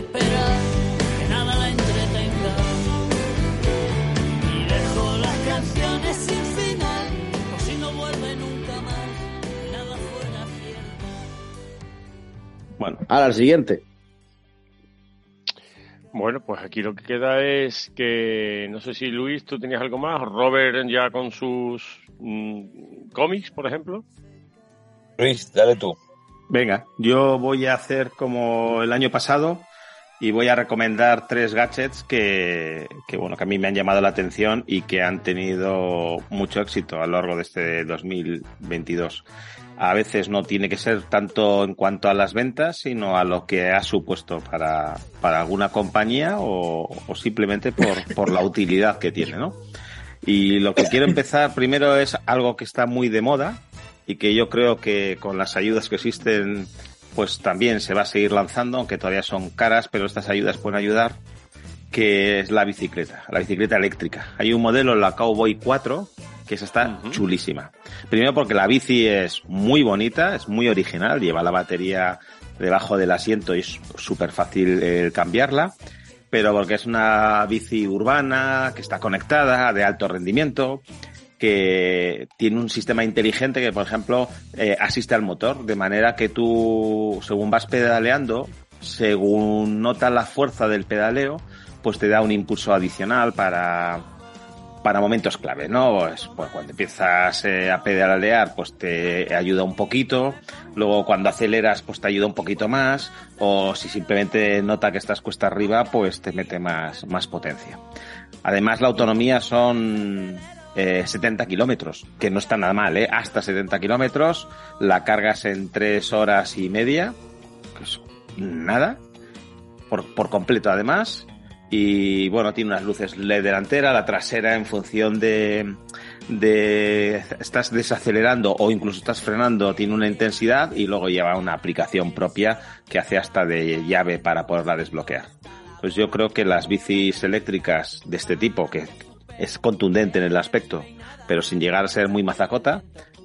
esperar, que nada la entretenga. Y dejo las canciones sin final, por si no vuelve nunca más, y nada fuera cierto. Bueno, ahora el siguiente. Bueno, pues aquí lo que queda es que no sé si Luis, tú tenías algo más, Robert ya con sus mm, cómics, por ejemplo. Luis, dale tú. Venga, yo voy a hacer como el año pasado y voy a recomendar tres gadgets que, que, bueno, que a mí me han llamado la atención y que han tenido mucho éxito a lo largo de este 2022. A veces no tiene que ser tanto en cuanto a las ventas, sino a lo que ha supuesto para, para alguna compañía o, o simplemente por, por la utilidad que tiene, ¿no? Y lo que quiero empezar primero es algo que está muy de moda y que yo creo que con las ayudas que existen pues también se va a seguir lanzando, aunque todavía son caras, pero estas ayudas pueden ayudar, que es la bicicleta, la bicicleta eléctrica. Hay un modelo, la Cowboy 4, que esa está chulísima. Primero porque la bici es muy bonita, es muy original, lleva la batería debajo del asiento y es súper fácil eh, cambiarla, pero porque es una bici urbana, que está conectada, de alto rendimiento, que tiene un sistema inteligente que, por ejemplo, eh, asiste al motor, de manera que tú, según vas pedaleando, según nota la fuerza del pedaleo, pues te da un impulso adicional para, para momentos clave, ¿no? Pues, pues cuando empiezas eh, a pedalear, pues te ayuda un poquito, luego cuando aceleras, pues te ayuda un poquito más, o si simplemente nota que estás cuesta arriba, pues te mete más, más potencia. Además, la autonomía son eh, 70 kilómetros, que no está nada mal, ¿eh? Hasta 70 kilómetros, la cargas en 3 horas y media, que es nada, por, por completo además, y bueno, tiene unas luces LED delantera, la trasera en función de, de estás desacelerando o incluso estás frenando tiene una intensidad y luego lleva una aplicación propia que hace hasta de llave para poderla desbloquear. Pues yo creo que las bicis eléctricas de este tipo, que es contundente en el aspecto, pero sin llegar a ser muy mazacota,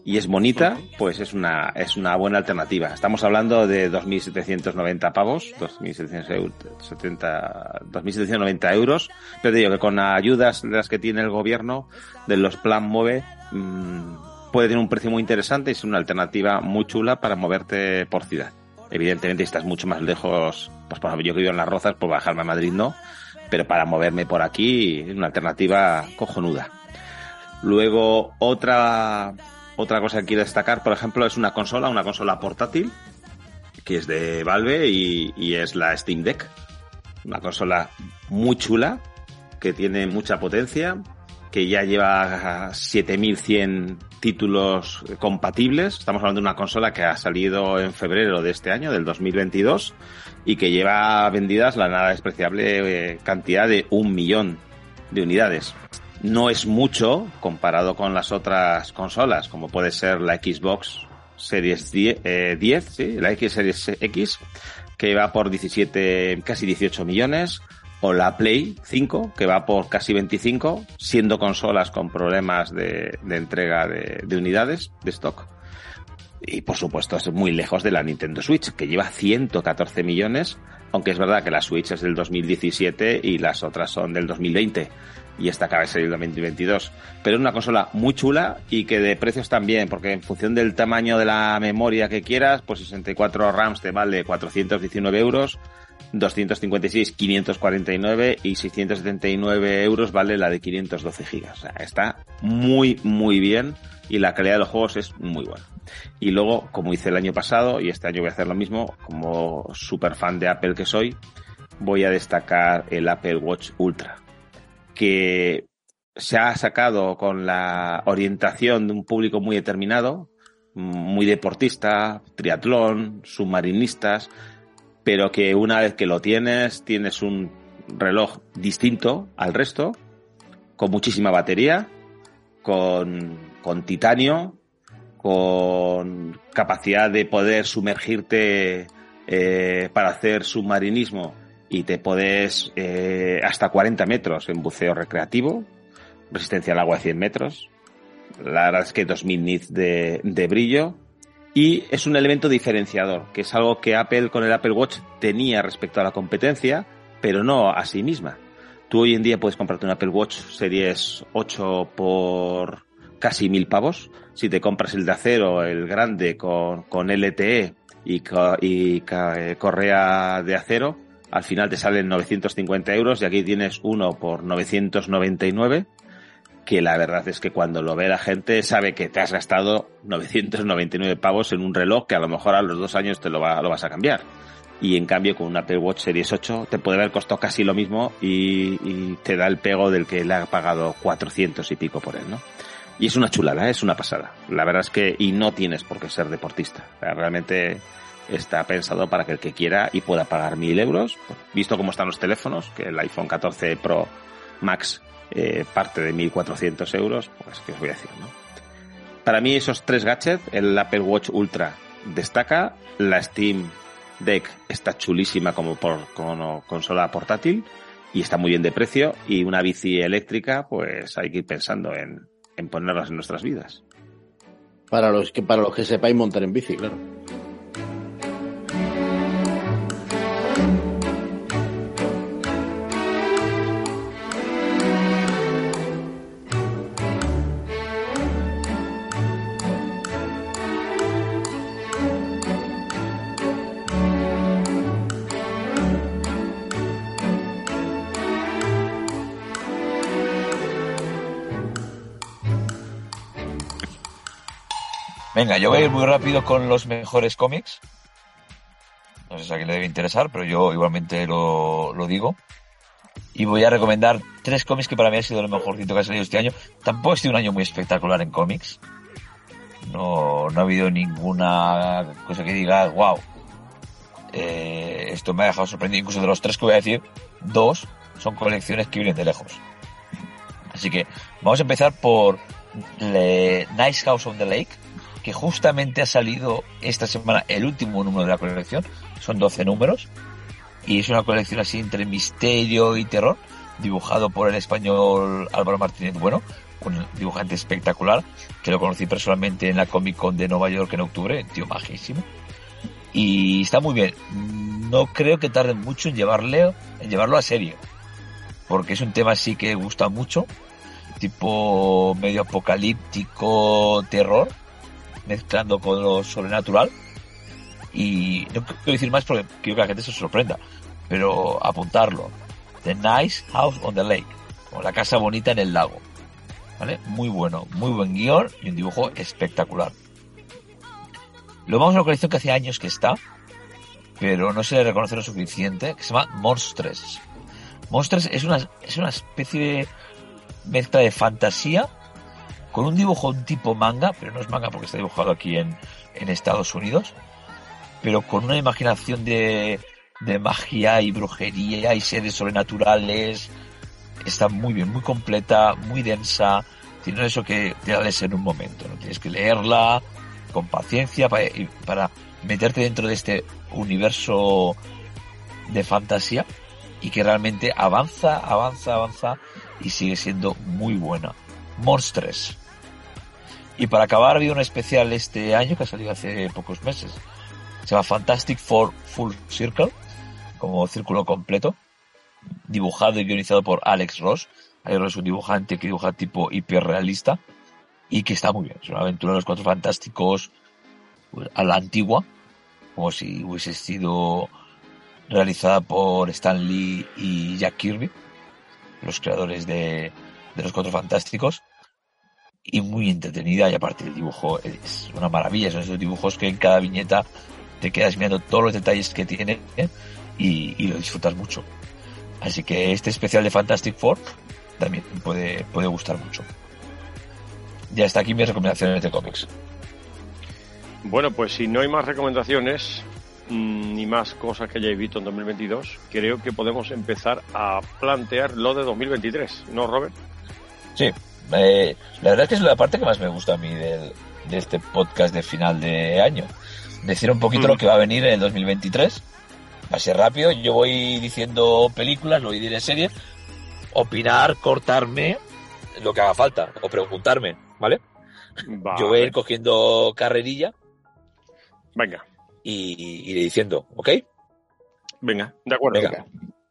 y es bonita, pues es una, es una buena alternativa. Estamos hablando de 2.790 pavos, 2.770, 2.790 euros, pero digo que con ayudas de las que tiene el gobierno, de los Plan Move, mmm, puede tener un precio muy interesante y es una alternativa muy chula para moverte por ciudad. Evidentemente, estás mucho más lejos, pues por ejemplo, yo que vivo en Las Rozas, pues bajarme a Madrid no, pero para moverme por aquí es una alternativa cojonuda. Luego, otra otra cosa que quiero destacar, por ejemplo, es una consola, una consola portátil, que es de Valve y, y, es la Steam Deck. Una consola muy chula, que tiene mucha potencia, que ya lleva 7100 títulos compatibles. Estamos hablando de una consola que ha salido en febrero de este año, del 2022, y que lleva vendidas la nada despreciable eh, cantidad de un millón de unidades. No es mucho comparado con las otras consolas, como puede ser la Xbox Series 10, eh, 10 ¿sí? la X Series X, que va por 17, casi 18 millones, o la Play 5, que va por casi 25, siendo consolas con problemas de, entrega de, de, unidades de stock. Y por supuesto es muy lejos de la Nintendo Switch, que lleva 114 millones, aunque es verdad que la Switch es del 2017 y las otras son del 2020 y esta acaba de salir en 2022. Pero es una consola muy chula y que de precios también, porque en función del tamaño de la memoria que quieras, pues 64 RAMs te vale 419 euros, 256 549 y 679 euros vale la de 512 gigas. Está muy, muy bien y la calidad de los juegos es muy buena. Y luego, como hice el año pasado, y este año voy a hacer lo mismo, como super fan de Apple que soy, voy a destacar el Apple Watch Ultra, que se ha sacado con la orientación de un público muy determinado, muy deportista, triatlón, submarinistas, pero que una vez que lo tienes, tienes un reloj distinto al resto, con muchísima batería, con, con titanio, con capacidad de poder sumergirte eh, para hacer submarinismo y te puedes eh, hasta 40 metros en buceo recreativo, resistencia al agua de 100 metros, la verdad es que 2000 nits de, de brillo y es un elemento diferenciador, que es algo que Apple con el Apple Watch tenía respecto a la competencia, pero no a sí misma. Tú hoy en día puedes comprarte un Apple Watch Series 8 por casi mil pavos. Si te compras el de acero, el grande con, con LTE y, y correa de acero, al final te salen 950 euros y aquí tienes uno por 999 que la verdad es que cuando lo ve la gente sabe que te has gastado 999 pavos en un reloj que a lo mejor a los dos años te lo, va, lo vas a cambiar. Y en cambio con un Apple Watch Series 8 te puede haber costado casi lo mismo y, y, te da el pego del que le ha pagado 400 y pico por él, ¿no? Y es una chulada, ¿eh? es una pasada. La verdad es que, y no tienes por qué ser deportista. Realmente está pensado para que el que quiera y pueda pagar mil euros, visto cómo están los teléfonos, que el iPhone 14 Pro Max eh, parte de 1.400 euros, pues que os voy a decir, ¿no? Para mí esos tres gadgets, el Apple Watch Ultra destaca, la Steam Deck está chulísima como, por, consola portátil y está muy bien de precio y una bici eléctrica, pues hay que ir pensando en, en ponerlas en nuestras vidas. Para los que, para los que sepáis montar en bici, claro. Venga, yo voy a ir muy rápido con los mejores cómics. No sé si a quién le debe interesar, pero yo igualmente lo, lo digo. Y voy a recomendar tres cómics que para mí ha sido lo mejorcito que ha salido este año. Tampoco ha sido un año muy espectacular en cómics. No, no ha habido ninguna cosa que diga, wow. Eh, esto me ha dejado sorprendido. Incluso de los tres que voy a decir, dos son colecciones que vienen de lejos. Así que vamos a empezar por le Nice House on the Lake, que justamente ha salido esta semana el último número de la colección. Son 12 números. Y es una colección así entre misterio y terror, dibujado por el español Álvaro Martínez Bueno, un dibujante espectacular, que lo conocí personalmente en la Comic Con de Nueva York en octubre, tío majísimo. Y está muy bien. No creo que tarden mucho en llevarle, en llevarlo a serio. Porque es un tema así que gusta mucho. Tipo medio apocalíptico, terror mezclando con lo sobrenatural. Y no quiero decir más porque quiero que la gente se sorprenda, pero apuntarlo. The Nice House on the Lake, o la casa bonita en el lago. ¿Vale? Muy bueno, muy buen guion y un dibujo espectacular. Lo vamos a una colección que hace años que está, pero no se le reconoce lo suficiente, que se llama Monstres. Monstres es una, es una especie de mezcla de fantasía con un dibujo un tipo manga, pero no es manga porque está dibujado aquí en, Estados Unidos, pero con una imaginación de, magia y brujería y seres sobrenaturales. Está muy bien, muy completa, muy densa. Tiene eso que te la en un momento, ¿no? Tienes que leerla con paciencia para, para meterte dentro de este universo de fantasía y que realmente avanza, avanza, avanza y sigue siendo muy buena. Monstres. Y para acabar habido un especial este año que ha salido hace pocos meses. Se llama Fantastic Four Full Circle, como círculo completo, dibujado y guionizado por Alex Ross. Alex Ross es un dibujante que dibuja tipo hiperrealista y que está muy bien. Es una aventura de los cuatro fantásticos a la antigua, como si hubiese sido realizada por Stan Lee y Jack Kirby, los creadores de, de los Cuatro Fantásticos, y muy entretenida y aparte el dibujo es una maravilla, son esos dibujos que en cada viñeta te quedas mirando todos los detalles que tiene y, y, lo disfrutas mucho. Así que este especial de Fantastic Four también puede, puede gustar mucho. Ya está aquí mis recomendaciones de cómics. Bueno, pues si no hay más recomendaciones, ni más cosas que hayáis visto en 2022, creo que podemos empezar a plantear lo de 2023, ¿no, Robert? Sí, eh, la verdad es que es la parte que más me gusta a mí del, de este podcast de final de año. Decir un poquito mm. lo que va a venir en el 2023. Va a ser rápido, yo voy diciendo películas, lo voy a decir series, opinar, cortarme, lo que haga falta, o preguntarme, ¿vale? vale. Yo voy a ir cogiendo carrerilla. Venga y iré diciendo, ¿ok? Venga, de acuerdo. Venga,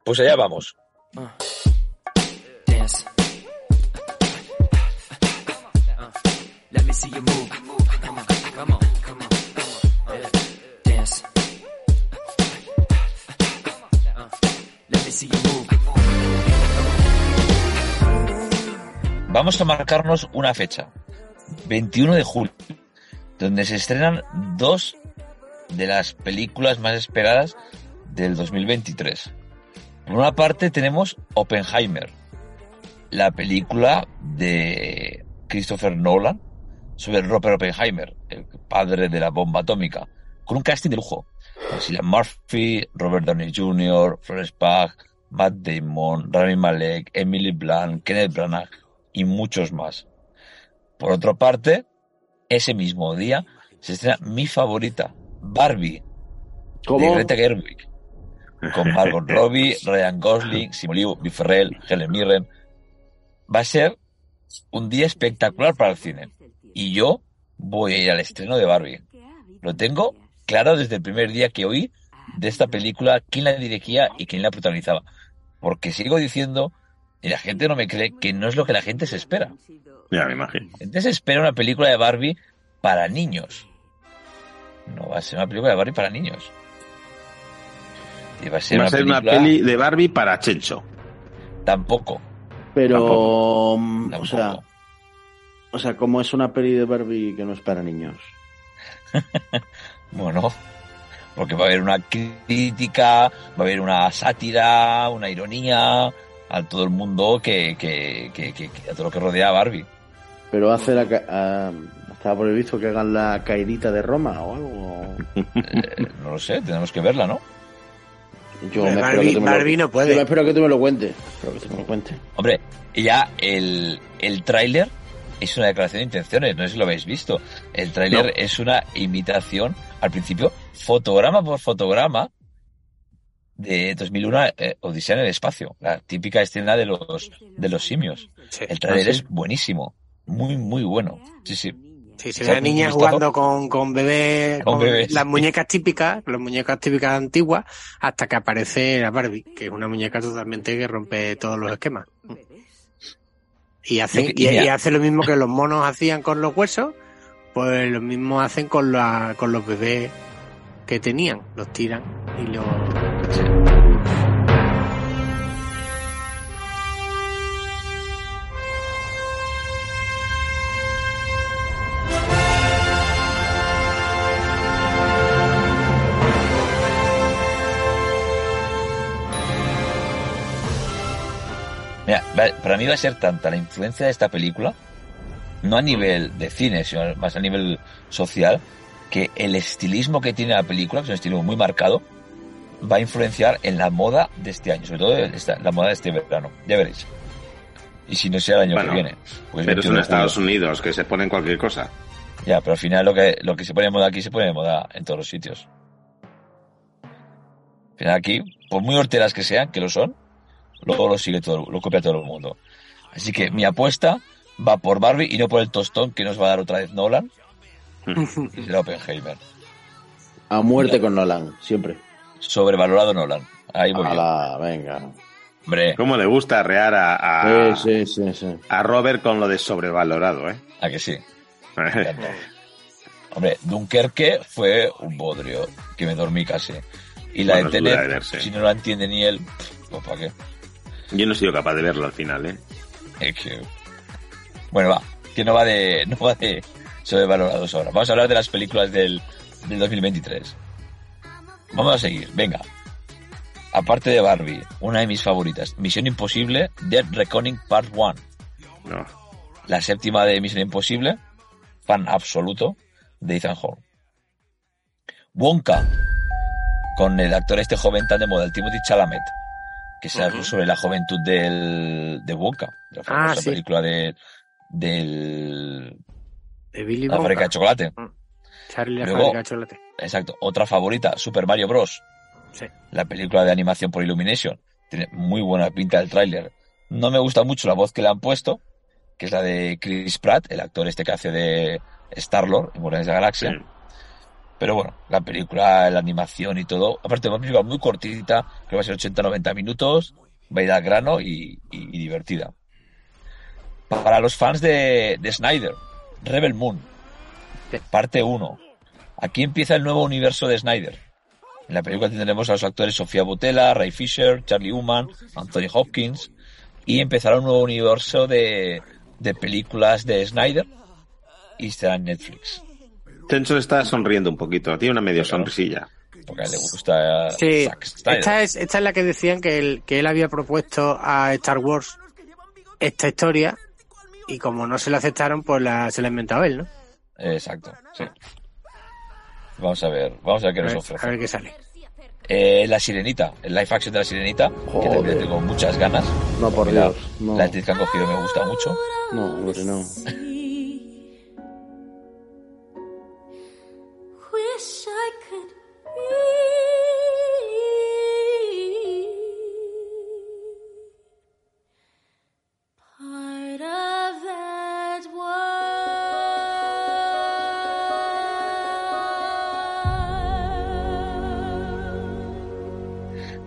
pues allá vamos. Ah. Vamos a marcarnos una fecha, 21 de julio, donde se estrenan dos de las películas más esperadas del 2023. Por una parte tenemos Oppenheimer, la película de Christopher Nolan sobre Robert Oppenheimer, el padre de la bomba atómica, con un casting de lujo. Cillian Murphy, Robert Downey Jr., Florence Pugh, Matt Damon, Rami Malek, Emily Blunt, Kenneth Branagh y muchos más. Por otra parte, ese mismo día se estrena mi favorita, Barbie ¿Cómo? de Greta Gerwig con Margot Robbie, Ryan Gosling, Simon Liu, Ferrell, Helen Mirren. Va a ser un día espectacular para el cine. Y yo voy a ir al estreno de Barbie. Lo tengo claro desde el primer día que oí de esta película, quién la dirigía y quién la protagonizaba. Porque sigo diciendo, y la gente no me cree, que no es lo que la gente se espera. Ya me imagino. Entonces espera una película de Barbie para niños. No va a ser una película de Barbie para niños. Y va a ser, Va una, ser una película- peli de Barbie para Chencho. Tampoco. Pero, Tampoco. mm, o Tampoco. O sea, como es una peli de Barbie que no es para niños. Bueno, porque va a haber una crítica, va a haber una sátira, una ironía a todo el mundo que, que, que, que- que- a todo lo que rodea a Barbie. Pero hace la, ah, estaba por el visto que hagan la caidita de Roma o algo. Eh, no lo sé, tenemos que verla, ¿no? Yo me espero Barbie- lo- Barbie no puede. Yo me espero que tú me lo cuentes. Espero que tú me lo cuentes. Hombre, y ya el, el tráiler es una declaración de intenciones, no sé si lo habéis visto. El tráiler No. es una imitación, al principio, fotograma por fotograma, de 2001 eh, Odisea en el espacio, la típica escena de los, de los simios. El tráiler Ah, sí. es buenísimo, muy, muy bueno. Sí, sí. Sí, se O sea, ve a niñas un vistazo. jugando con, con bebés, Con con, bebés, las sí. muñecas típicas, las muñecas típicas antiguas, hasta que aparece la Barbie, que es una muñeca totalmente que rompe todos los esquemas. Y hace, Y hace lo mismo que los monos hacían con los huesos, pues lo mismo hacen con, la, con los bebés que tenían, los tiran y los... Mira, para mí va a ser tanta la influencia de esta película, no a nivel de cine, sino más a nivel social, que el estilismo que tiene la película, que es un estilo muy marcado, va a influenciar en la moda de este año, sobre todo esta- la moda de este verano. Ya veréis. Y si no sea el año Bueno, que viene. pues pero es 21 en de Estados. Unidos, que se ponen cualquier cosa. Ya, pero al final lo que, lo que se pone de moda aquí se pone de moda en todos los sitios. Al final aquí, por muy horteras que sean, que lo son, luego lo sigue todo, lo copia todo el mundo. Así que mi apuesta va por Barbie y no por el tostón que nos va a dar otra vez Nolan. y será Oppenheimer. A muerte con Nolan, siempre. Sobrevalorado Nolan. Ahí voy. Ala, venga. Hombre. ¿Cómo le gusta arrear a, a, Sí, sí, sí, sí. a Robert con lo de sobrevalorado, eh? ¿A que sí? Hombre, Dunkerque fue un bodrio, que me dormí casi. Y la Bueno, de verse. si no la entiende ni él, pues ¿para qué? Yo no he sido capaz de verlo al final, ¿eh? Es que- Bueno, va, que no va de, no va de sobrevalorados ahora. Vamos a hablar de las películas del, del 2023. Vamos a seguir, venga. Aparte de Barbie, una de mis favoritas, Misión Imposible, Dead Reckoning Part 1. No. La séptima de Misión Imposible, fan absoluto de Ethan Hawke. Wonka, con el actor este joven tan de moda, el Timothy Chalamet, que habló sobre la juventud del, de Wonka, la famosa Ah, sí. película de, del, De Billy la fábrica de chocolate. Charlie la fábrica de chocolate. Exacto. Otra favorita, Super Mario Bros. Sí. La película de animación por Illumination. Tiene muy buena pinta el tráiler. No me gusta mucho la voz que le han puesto, que es la de Chris Pratt, el actor este que hace de Star-Lord en Guardianes de la Galaxia. Pero bueno, la película, la animación y todo. Aparte, una película muy cortita, que va a ser 80-90 minutos, va a ir al grano y, y- y divertida. Para los fans de, de Snyder, Rebel Moon, parte 1. Aquí empieza el nuevo universo de Snyder. En la película tendremos a los actores Sofía Butella, Ray Fisher, Charlie Human, Anthony Hopkins y empezará un nuevo universo de, de películas de Snyder y será en Netflix. Tenso está sonriendo un poquito, tiene una medio sonrisilla. Porque a él le gusta Sí, esta es, esta es la que decían que él, que él había propuesto a Star Wars esta historia y como no se la aceptaron, pues la, se la ha inventado él, ¿no? Exacto, sí. Vamos a ver, vamos a ver qué A nos ofrece. a ver qué sale. Eh, la Sirenita, el live action de la Sirenita, que también tengo muchas ganas. No, por Dios, no. La actriz que han cogido me gusta mucho. No, hombre, no.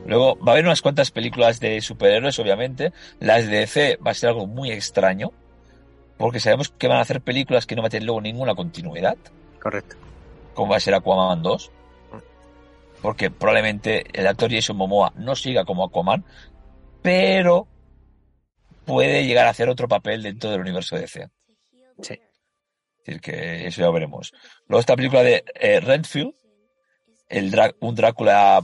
Luego va a haber unas cuantas películas de superhéroes, obviamente. Las de DC va a ser algo muy extraño, porque sabemos que van a hacer películas que no van a tener luego ninguna continuidad, Correcto. Como va a ser Aquaman 2. Porque probablemente el actor Jason Momoa no siga como Aquaman, pero puede llegar a hacer otro papel dentro del universo de DC. Sí. Es decir, que eso ya veremos. Luego esta película de eh, Renfield, el Drá- un Drácula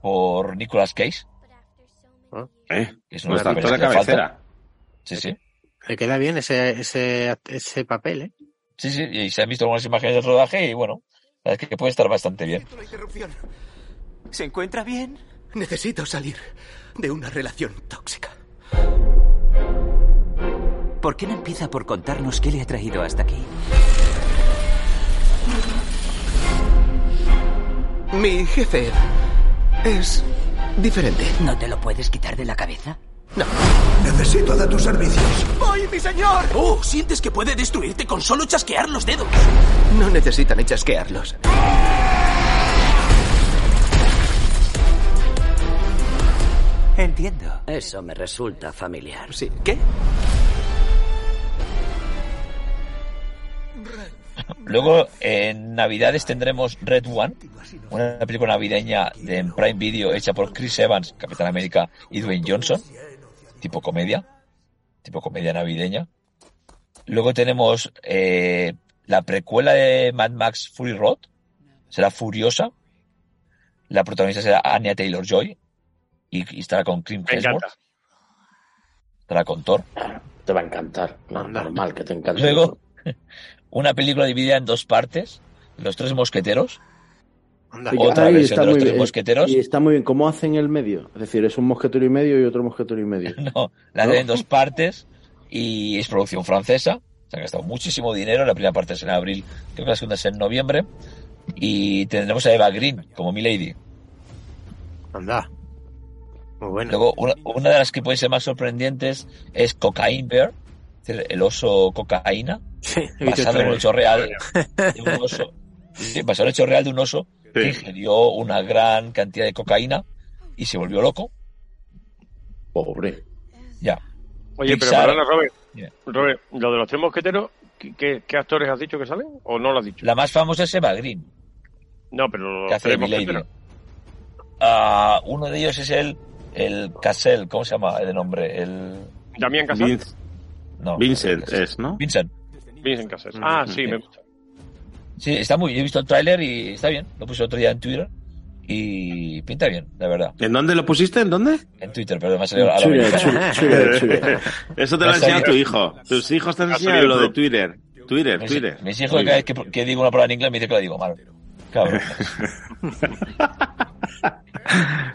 por Nicolas Cage. ¿Eh? Que es Un uno de cabecera. Sí, sí. Le queda bien ese, ese, ese papel, ¿eh? Sí, sí, y se han visto algunas imágenes del rodaje y bueno, la verdad es que puede estar bastante bien. ¿Se encuentra bien? Necesito salir de una relación tóxica. ¿Por qué no empieza por contarnos qué le ha traído hasta aquí? Mi jefe es diferente. ¿No te lo puedes quitar de la cabeza? Necesito de tus servicios. ¡Voy, mi señor! Oh, ¿sientes que puede destruirte con solo chasquear los dedos? No necesitan ni chasquearlos. Entiendo. Eso me resulta familiar. Sí. ¿Qué? Luego, en Navidades tendremos Red One, una película navideña de en Prime Video hecha por Chris Evans, Capitán América y Dwayne Johnson, tipo comedia, tipo comedia navideña. Luego tenemos eh, la precuela de Mad Max Fury Road, será Furiosa. La protagonista será Anya Taylor Joy y, y estará con Kim Hemsworth. Será con Thor. Te va a encantar. No, normal que te encante. Luego, una película dividida en dos partes. Los tres mosqueteros. Otra versión está de los muy tres bien. mosqueteros. Y está muy bien. ¿Cómo hacen el medio? Es decir, es un mosquetero y medio y otro mosquetero y medio. No, la hacen en dos partes y es producción francesa. Se han gastado muchísimo dinero. La primera parte es en abril, creo que la segunda es en noviembre. Y tendremos a Eva Green como Milady. Anda. Muy bueno. Luego, una, una de las que puede ser más sorprendentes es Cocaine Bear, es decir, el oso cocaína, Sí, basado en un el hecho real de un oso, sí, basado en un hecho real de un oso que ingirió una gran cantidad de cocaína y se volvió loco. Pobre. Ya. Oye, pero perdona, Robert. Robert, lo de los tres mosqueteros, ¿qué, actores has dicho que salen? ¿O no lo has dicho? La más famosa es Eva Green, No, pero que los hace tres mosqueteros. Ah, uno de ellos es el, el Cassell, ¿cómo se llama de nombre? El... Damián. Vince- No, Vincent es, ¿no? Vincent. Vincent Casal. Ah, sí, me gusta. Sí, está muy. He visto el tráiler y está bien. Lo puse otro día en Twitter y pinta bien, la verdad. ¿En dónde lo pusiste? ¿En dónde? En Twitter, pero me ha salido a la. Eso te lo ha enseñado tu hijo. Tus hijos te han Ha enseñado lo de. Twitter. Twitter, Mis, Twitter. mis hijos cada vez bien. que, que digo una palabra en inglés me dice que la digo mal. Cabrón.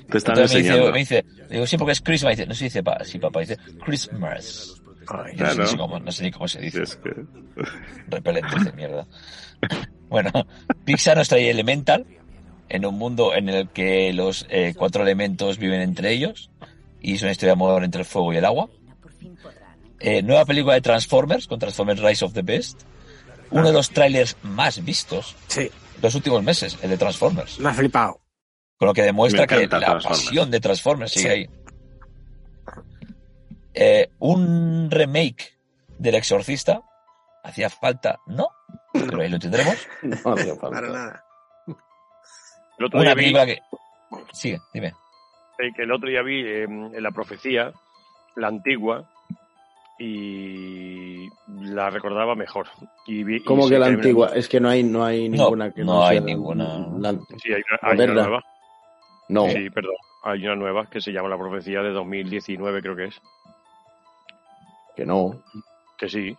Te están Entonces me dice, enseñando. me dice, digo, sí, porque es Christmas. Dice, no se dice pa, sí, papá, dice Christmas. No, sé, ni cómo, no sé ni cómo se dice. Es que- Repelentes de mierda. Bueno, Pixar nos trae Elemental en un mundo en el que los eh, cuatro elementos viven entre ellos y es una historia de amor entre el fuego y el agua. Eh, nueva película de Transformers con Transformers Rise of the Beast. Uno de los trailers más vistos Sí, los últimos meses, el de Transformers. me ha flipado. Con lo que demuestra que la pasión de Transformers sigue Sí. ahí. Eh, un remake del Exorcista. ¿Hacía falta? No. Pero ahí lo tendremos. No falta. Para nada. El otro día Una vi, película que... Sigue, dime. que el otro día vi eh, en la profecía, la antigua, y la recordaba mejor. Y vi, y ¿Cómo sí que la hay una- antigua? Es que no hay, no hay No, ninguna que no hay sea ninguna. la- Sí, hay una, hay una nueva. No. Sí, perdón. Hay una nueva que se llama La Profecía de 2019, creo que es. Que no. Que sí.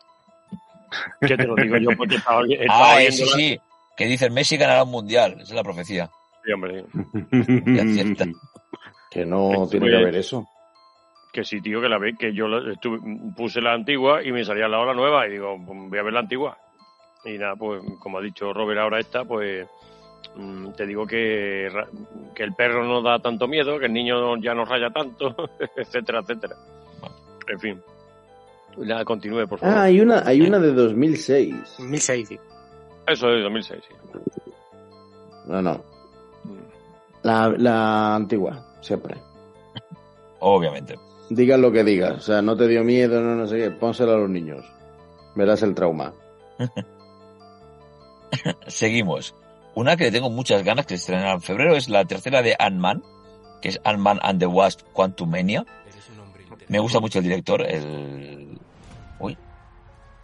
Que te lo digo yo porque estaba, estaba Ah, viendo sí, sí. Que dicen Messi ganará un mundial. Esa es la profecía. Sí, hombre. Acierta. Que no tiene que haber eso. Que sí, tío, que la ve, que yo la- estuve- puse la antigua y me salía al lado la nueva y digo, pues voy a ver la antigua. Y nada, pues como ha dicho Robert ahora esta, pues mm, te digo que, que el perro no da tanto miedo, que el niño ya no raya tanto, etcétera, etcétera. En fin. Nada, continúe, por favor. Ah, hay una, hay una de 2006. 2006, sí. Eso es 2006, sí. No, no. La, la antigua, siempre. Obviamente. Digas lo que digas. O sea, no te dio miedo, no, no sé qué. Pónsela a los niños. Verás el trauma. Seguimos. Una que le tengo muchas ganas que se estrenará en febrero es la tercera de Ant-Man, que es Ant-Man and the Wasp Quantumania. Me gusta mucho el director, el... Uy,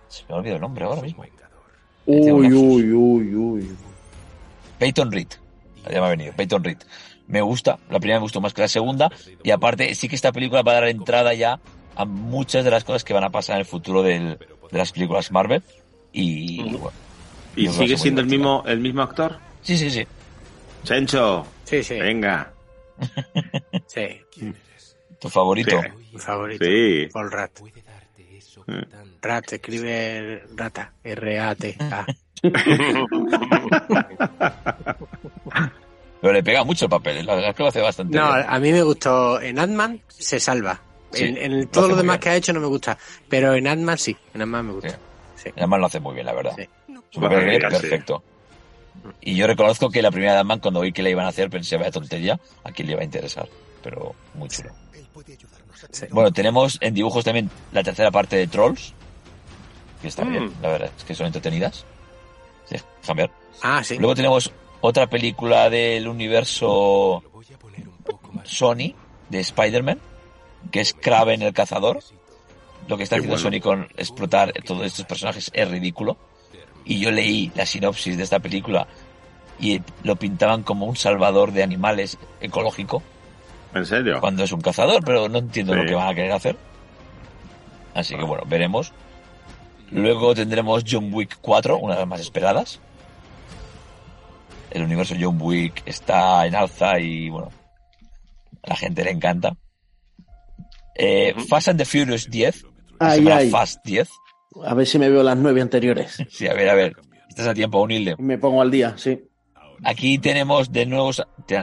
se me ha olvidado el nombre ahora mismo. Uy, uy, uy, uy. Peyton Reed. Ya me ha venido, Peyton Reed. Me gusta, la primera me gustó más que la segunda, y aparte sí que esta película va a dar entrada ya a muchas de las cosas que van a pasar en el futuro del- de las películas Marvel. Y, bueno, ¿Y yo creo que sigue siendo el mismo, el mismo actor? Sí, sí, sí. Chencho. Sí, sí. Venga. Sí. ¿Tu favorito? Mi favorito. Sí. Paul Rat. Rat, escribe rata. R-A-T-A. Pero le pega mucho el papel, la verdad es que lo hace bastante No, bien. a mí me gustó. En Ant-Man se salva. Sí, en, en todo lo demás bien. que ha hecho no me gusta. Pero en Ant-Man sí. En Ant-Man me gusta. Sí. Además lo hace muy bien, la verdad. Su papel es perfecto. Y yo reconozco que la primera de Ant-Man, cuando vi que la iban a hacer, pensé, vaya tontería, a quién le iba a interesar. Pero muy chulo. Bueno, tenemos en dibujos también la tercera parte de Trolls. Que está bien, Mm. la verdad, es que son entretenidas. Sí. Ah, sí. Luego tenemos otra película del universo Sony de Spider-Man, que es Kraven el cazador. Lo que está Qué haciendo bueno. Sony con explotar todos estos personajes es ridículo. Y yo leí la sinopsis de esta película y lo pintaban como un salvador de animales ecológico ¿En serio? cuando es un cazador, pero no entiendo Sí. lo que van a querer hacer. Así que bueno, veremos. Luego tendremos John Wick 4, una de las más esperadas. El universo John Wick está en alza y bueno, a la gente le encanta. Eh, Fast and the Furious 10. que Ay, ay. Fast 10. A ver si me veo las nueve anteriores. Sí, a ver, a ver. Estás a tiempo, humilde. Me pongo al día, sí. Aquí tenemos de nuevo,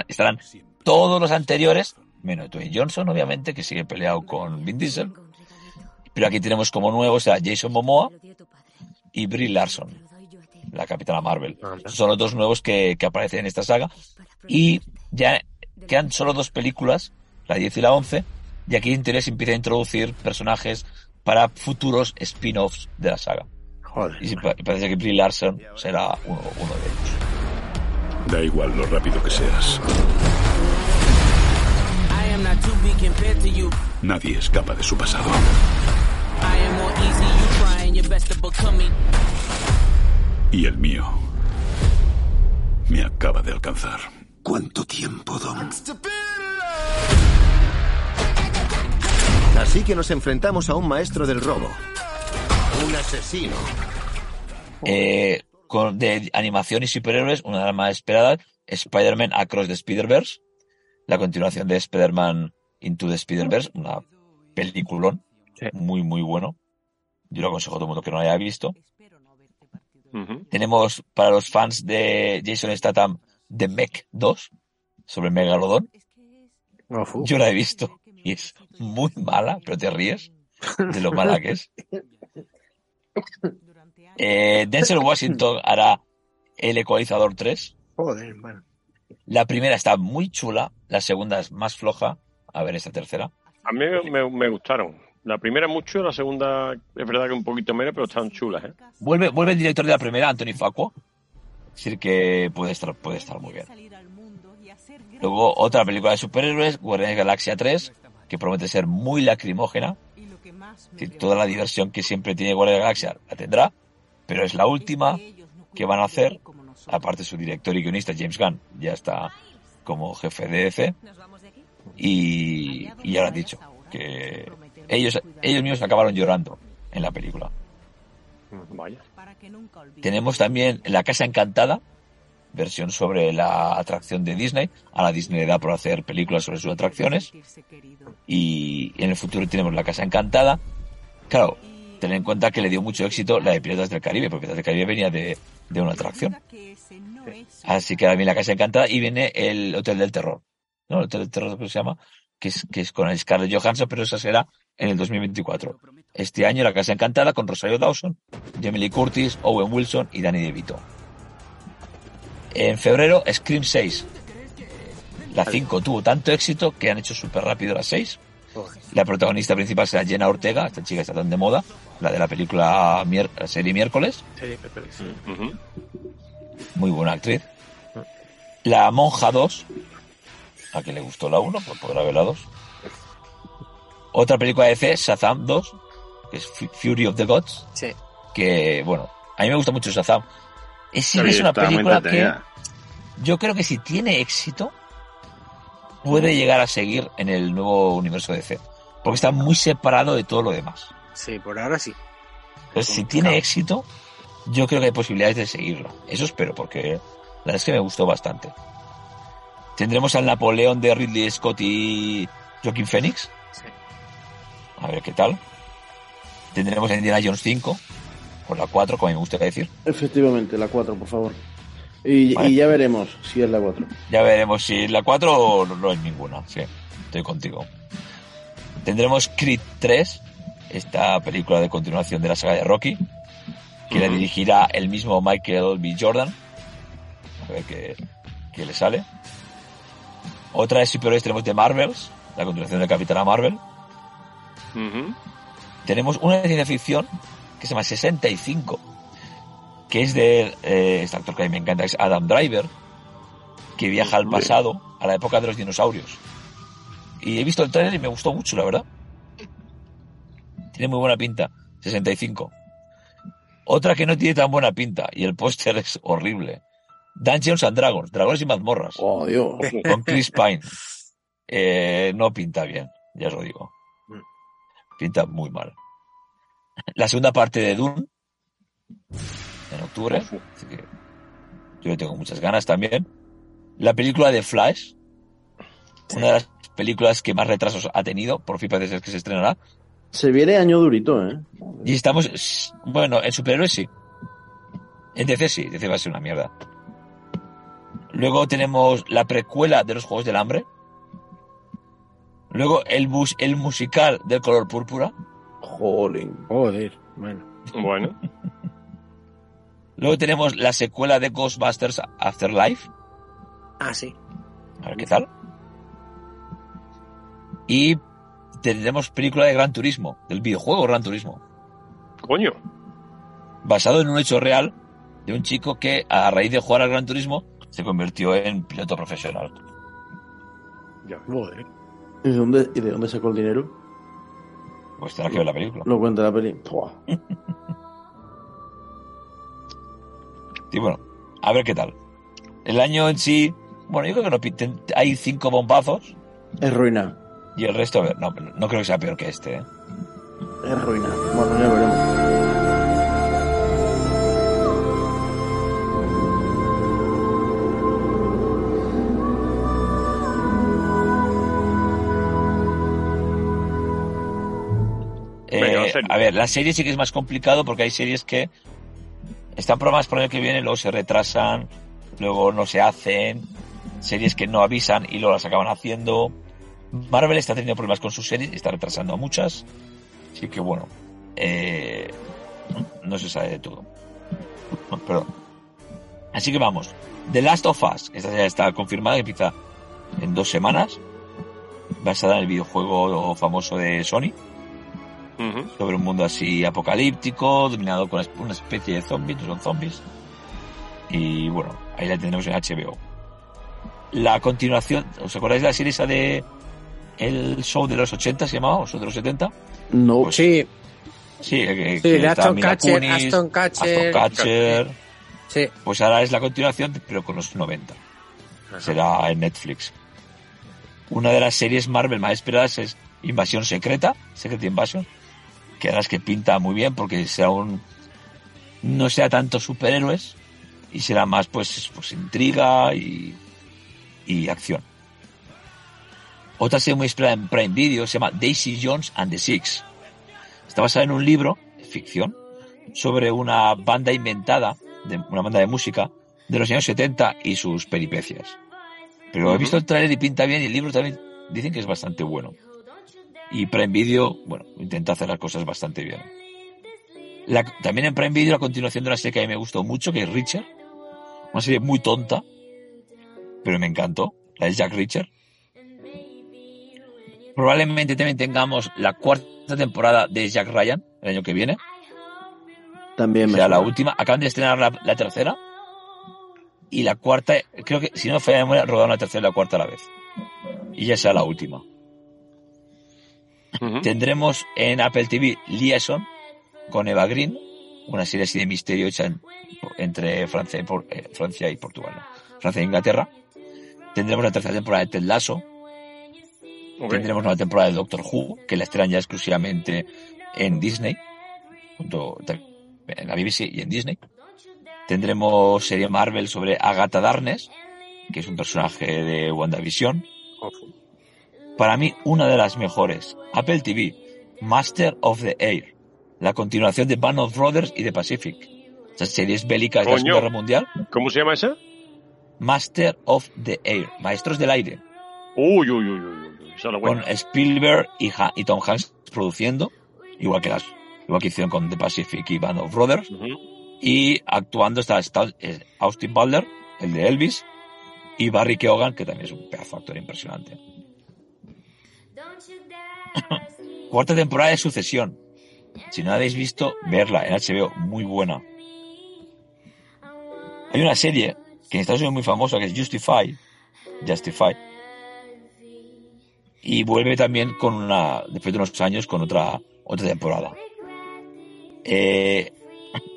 estarán todos los anteriores, menos Dwayne Johnson, obviamente, que sigue peleado con Vin Diesel. Pero aquí tenemos como nuevos a Jason Momoa y Brie Larson, la capitana Marvel. Son los dos nuevos que, que aparecen en esta saga. Y ya quedan solo dos películas, la 10 y la 11, y aquí Interés empieza a introducir personajes para futuros spin-offs de la saga. Joder. Y, pa- y parece que Brie Larson será uno, uno de ellos. Da igual lo rápido que seas. Nadie escapa de su pasado. I am more easy, you trying your best to become me. Y el mío me acaba de alcanzar. ¿Cuánto tiempo, Dom? Así que nos enfrentamos a un maestro del robo. Un asesino. Eh, con, de animación y superhéroes, una de las más esperadas, Spider-Man Across the Spider-Verse, la continuación de Spider-Man Into the Spider-Verse, una peliculón, muy, muy bueno. Yo lo aconsejo a todo el mundo que no haya visto. Tenemos para los fans de Jason Statham The Mech 2, sobre Megalodon. Yo la he visto y es muy mala, pero te ríes de lo mala que es. Eh, Denzel Washington hará El Ecualizador 3. Joder, bueno. La primera está muy chula, la segunda es más floja. A ver esta tercera. A mí me, me gustaron. La primera mucho, la segunda es verdad que un poquito menos, pero están chulas, ¿eh? Vuelve, vuelve el director de la primera, Anthony Facua. Es decir, que puede estar, puede estar muy bien. Luego otra película de superhéroes, Guardianes Galaxia 3, que promete ser muy lacrimógena. Decir, toda la diversión que siempre tiene Guardianes Galaxia la tendrá, pero es la última que van a hacer. Aparte su director y guionista James Gunn ya está como jefe de DC y, y ya lo han dicho que ellos ellos mismos acabaron llorando en la película. Vaya. Tenemos también La Casa Encantada, versión sobre la atracción de Disney. A la Disney le da por hacer películas sobre sus atracciones. Y en el futuro tenemos La Casa Encantada. Claro, ten en cuenta que le dio mucho éxito la de Piratas del Caribe, porque Piratas del Caribe venía de, de una atracción. Así que ahora viene La Casa Encantada y viene el Hotel del Terror. ¿No? El Hotel del Terror, ¿cómo se llama? Que es, que es con el Scarlett Johansson, pero esa será en el 2024. Este año La Casa Encantada con Rosario Dawson, Jamie Lee Curtis, Owen Wilson y Danny DeVito. En febrero, Scream 6. La 5 tuvo tanto éxito que han hecho súper rápido la 6. La protagonista principal será Jenna Ortega, esta chica está tan de moda, la de la película mier- la serie Miércoles, muy buena actriz. La Monja 2, a quien le gustó la 1, pues podrá ver la 2. Otra película de C, Shazam 2, que es Fu- Fury of the Gods, Sí. que bueno, a mí me gusta mucho Shazam. Es, sí que Sí, es una película que yo creo que si tiene éxito, puede llegar a seguir en el nuevo universo de DC. Porque está muy separado de todo lo demás. Sí, por ahora sí. Entonces, si tiene éxito, yo creo que hay posibilidades de seguirlo. Eso espero, porque la verdad es que me gustó bastante. Tendremos al Napoleón de Ridley Scott y Joaquin Phoenix. A ver qué tal. Tendremos a Indiana Jones 5, o la 4, como a mí me gusta decir. Efectivamente, la 4, por favor. Y, Vale. y ya veremos si es la 4. Ya veremos si es la 4 o no, es ninguna. Sí, estoy contigo. Tendremos Creed 3, esta película de continuación de la saga de Rocky, que la dirigirá el mismo Michael B. Jordan. A ver qué, qué le sale. Otra de superhéroes tenemos de Marvels, la continuación de Capitana Marvel. Tenemos una de ciencia ficción que se llama 65, que es de eh, este actor que a mí me encanta, es Adam Driver, que viaja al pasado, a la época de los dinosaurios. Y he visto el trailer y me gustó mucho, la verdad. Tiene muy buena pinta. 65. Otra que no tiene tan buena pinta, y el póster es horrible. Dungeons and Dragons, Dragones y mazmorras. Oh, Dios. Con Chris Pine. Eh, no pinta bien, ya os lo digo. Pinta muy mal. la segunda parte de Dune en octubre. Así que yo le tengo muchas ganas también. La película de Flash, una de las películas que más retrasos ha tenido, por fin parece ser que se estrenará. Se viene año durito, ¿eh? Y estamos, bueno, en superhéroes sí. En DC sí, DC va a ser una mierda. Luego tenemos la precuela de los Juegos del Hambre. Luego el, bus, el musical del color púrpura. Jolín. Joder, bueno. Bueno. Luego tenemos la secuela de Ghostbusters Afterlife. Ah, sí. A ver qué tal. Y tendremos película de Gran Turismo, del videojuego Gran Turismo. Coño. Basado en un hecho real de un chico que, a raíz de jugar al Gran Turismo, se convirtió en piloto profesional. Joder. ¿Y de dónde, y de dónde sacó el dinero? Pues tendrá que ver la película. Lo cuenta la peli. Y bueno, a ver qué tal. El año en sí, bueno, yo creo que no pinten- hay cinco bombazos Es ruina. y el resto, a ver, no, no creo que sea peor que este. ¿eh? Es ruina. Bueno, ya veremos. Eh, a ver, la serie sí que es más complicado porque hay series que están programadas para el año que viene, luego se retrasan, luego no se hacen, series que no avisan y luego las acaban haciendo. Marvel está teniendo problemas con sus series, está retrasando a muchas, así que bueno, eh, no se sabe de todo. Perdón. Así que vamos, The Last of Us, esta ya está confirmada, que empieza en dos semanas, basada en el videojuego famoso de Sony Sobre un mundo así apocalíptico, dominado con una especie de zombies, no son zombies. Y bueno, ahí la tendremos en HBO. La continuación, ¿os acordáis de la serie esa de el show de los 80 se llamaba? ¿O show de los 70? No. Sí, Sí, que, sí, que de está Aston Mila Catcher, Kunis, Aston Catcher. Aston Catcher. Sí. Pues ahora es la continuación, pero con los 90. Será en Netflix. Una de las series Marvel más esperadas es Invasión Secreta, Secret Invasion, que es que pinta muy bien porque será un no sea tanto superhéroes y será más pues, pues intriga y, y acción. Otra serie muy esperada en Prime Video se llama Daisy Jones and the Six. Está basada en un libro ficción sobre una banda inventada, de, una banda de música de los años 70 y sus peripecias. Pero he visto el trailer y pinta bien y el libro también dicen que es bastante bueno. Y Prime Video, bueno, intenta hacer las cosas bastante bien. La- también en Prime Video la continuación de una serie que a mí me gustó mucho, que es Richard. Una serie muy tonta, pero me encantó. La de Jack Richard. Probablemente también tengamos la cuarta temporada de Jack Ryan el año que viene. También me Será la última. Acaban de estrenar la, la tercera. Y la cuarta, creo que si no falla la memoria, rodaron la tercera y la cuarta a la vez. Y ya será la última. Tendremos en Apple TV Liaison con Eva Green, una serie así de misterio hecha en- entre Francia y, Por- eh, Francia y Portugal. ¿no? Francia e Inglaterra. Tendremos la tercera temporada de Ted Lasso. Tendremos una temporada de Doctor Who, que la estrenan ya exclusivamente en Disney, junto en la BBC y en Disney. Tendremos serie Marvel sobre Agatha Darkness, que es un personaje de WandaVision. Para mí, una de las mejores. Apple TV, Master of the Air, la continuación de Band of Brothers y de Pacific. Esas series bélicas de la. Segunda Guerra Mundial. ¿Cómo se llama esa? Master of the Air, Maestros del Aire. Uy, uy, uy, uy, uy. Esa es la con. Spielberg y, Ha- y Tom Hanks produciendo, igual que las igual que hicieron con The Pacific y Band of Brothers. Y actuando está eh, Austin Butler, el de Elvis, y Barry Keoghan, que también es un pedazo actor impresionante. Cuarta temporada de Sucesión. Si no la habéis visto, verla en HBO, muy buena. Hay una serie que en Estados Unidos es muy famosa, que es Justify. Justify. Y vuelve también con una, después de unos años, con otra, otra temporada. Eh,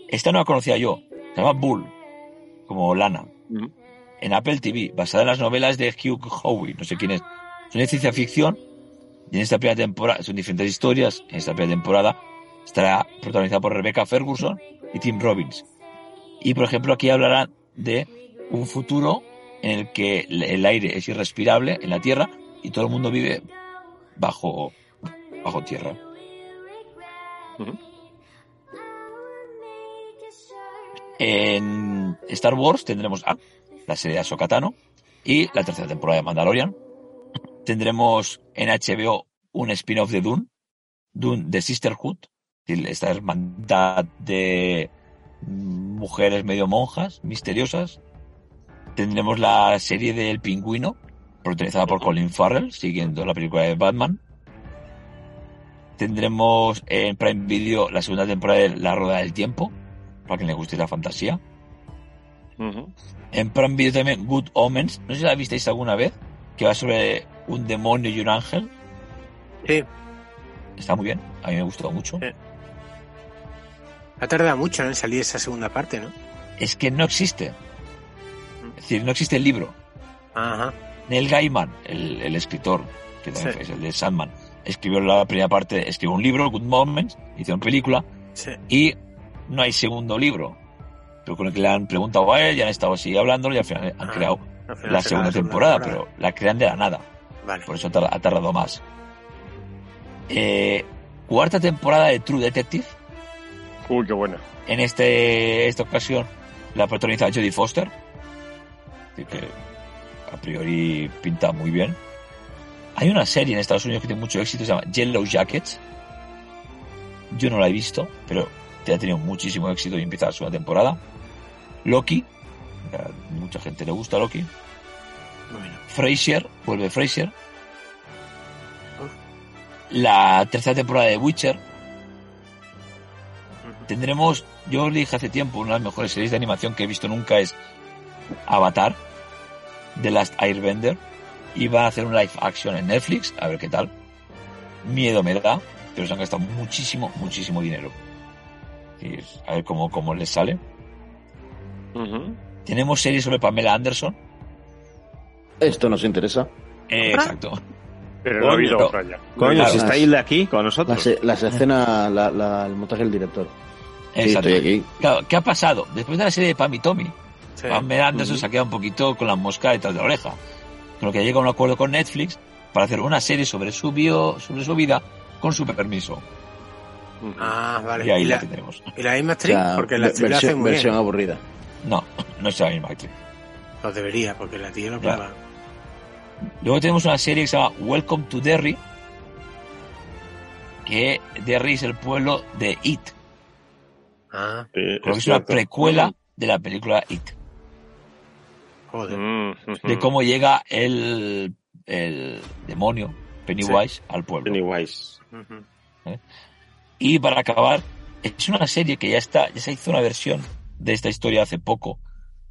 esta no la conocía yo. Se llama Bull, como lana. En Apple TV, basada en las novelas de Hugh Howey, no sé quién es. Son de ciencia ficción. Y en esta primera temporada, son diferentes historias. En esta primera temporada Estará protagonizada por Rebecca Ferguson y Tim Robbins. Y por ejemplo, aquí hablarán de un futuro en el que el aire es irrespirable en la Tierra y todo el mundo vive bajo, bajo tierra. En Star Wars tendremos a la serie de Ahsoka Tano y la tercera temporada de Mandalorian. Tendremos en HBO un spin-off de Dune, Dune de Sisterhood, esta hermandad de mujeres medio monjas, misteriosas. Tendremos la serie del pingüino, protagonizada por Colin Farrell, siguiendo la película de Batman. Tendremos en Prime Video la segunda temporada de La Rueda del Tiempo, para quien le guste la fantasía. En Prime Video también Good Omens, no sé si la visteis alguna vez, que va sobre un demonio y un ángel. Sí. Está muy bien, a mí me gustó mucho. Ha tardado mucho en salir esa segunda parte, ¿no? Es que no existe. Es decir, no existe el libro. Ajá. Neil Gaiman, el, el escritor, que también Sí. es el de Sandman, escribió la primera parte, escribió un libro, Good Moments, hicieron película, Sí. y no hay segundo libro. Pero con el que le han preguntado a él, ya han estado así hablando y al final han Ah, creado al final la segunda la segunda temporada, temporada. pero la crean de la nada. Vale. Por eso ha tar- ha tardado más. Eh, cuarta temporada de True Detective. Uy, qué buena. En este, esta ocasión la protagoniza Jodie Foster. Así que a priori pinta muy bien. Hay una serie en Estados Unidos que tiene mucho éxito, se llama Yellow Jackets. Yo no la he visto, pero te ha tenido muchísimo éxito y empieza segunda temporada. Loki, a mucha gente le gusta Loki. Frasier, vuelve Frasier. La tercera temporada de Witcher. Tendremos, yo os dije hace tiempo, una de las mejores series de animación que he visto nunca es Avatar, The Last Airbender. Y van a hacer un live action en Netflix, a ver qué tal. Miedo me da, pero se han gastado muchísimo, muchísimo dinero. Y a ver cómo, cómo les sale. Tenemos series sobre Pamela Anderson. Esto nos interesa. Eh, exacto. Pero no ha habido otra ya. Coño, Claro, si está Hilda aquí con nosotros. Las, las escenas, la- la- el montaje del director. Sí, Exacto. estoy aquí. Claro, ¿qué ha pasado? Después de la serie de Pam y Tommy, Sí. Pamela Anderson se ha quedado un poquito con la mosca detrás de la oreja. Con lo que llega a un acuerdo con Netflix para hacer una serie sobre su bio, sobre su vida con su permiso. Ah, vale. Y ahí ¿Y la la, tendremos. y la misma O actriz? sea, porque la actriz la versión, hace muy versión bien. aburrida. No, no es la misma actriz. Lo debería, porque la tía lo Claro. Luego tenemos una serie que se llama Welcome to Derry, que Derry es el pueblo de It. Ah, que es es una precuela de la película It. joder. Mm, De cómo llega el, el demonio Pennywise al pueblo. Pennywise. Ujú. Y para acabar, es una serie que ya está, ya se hizo una versión de esta historia hace poco,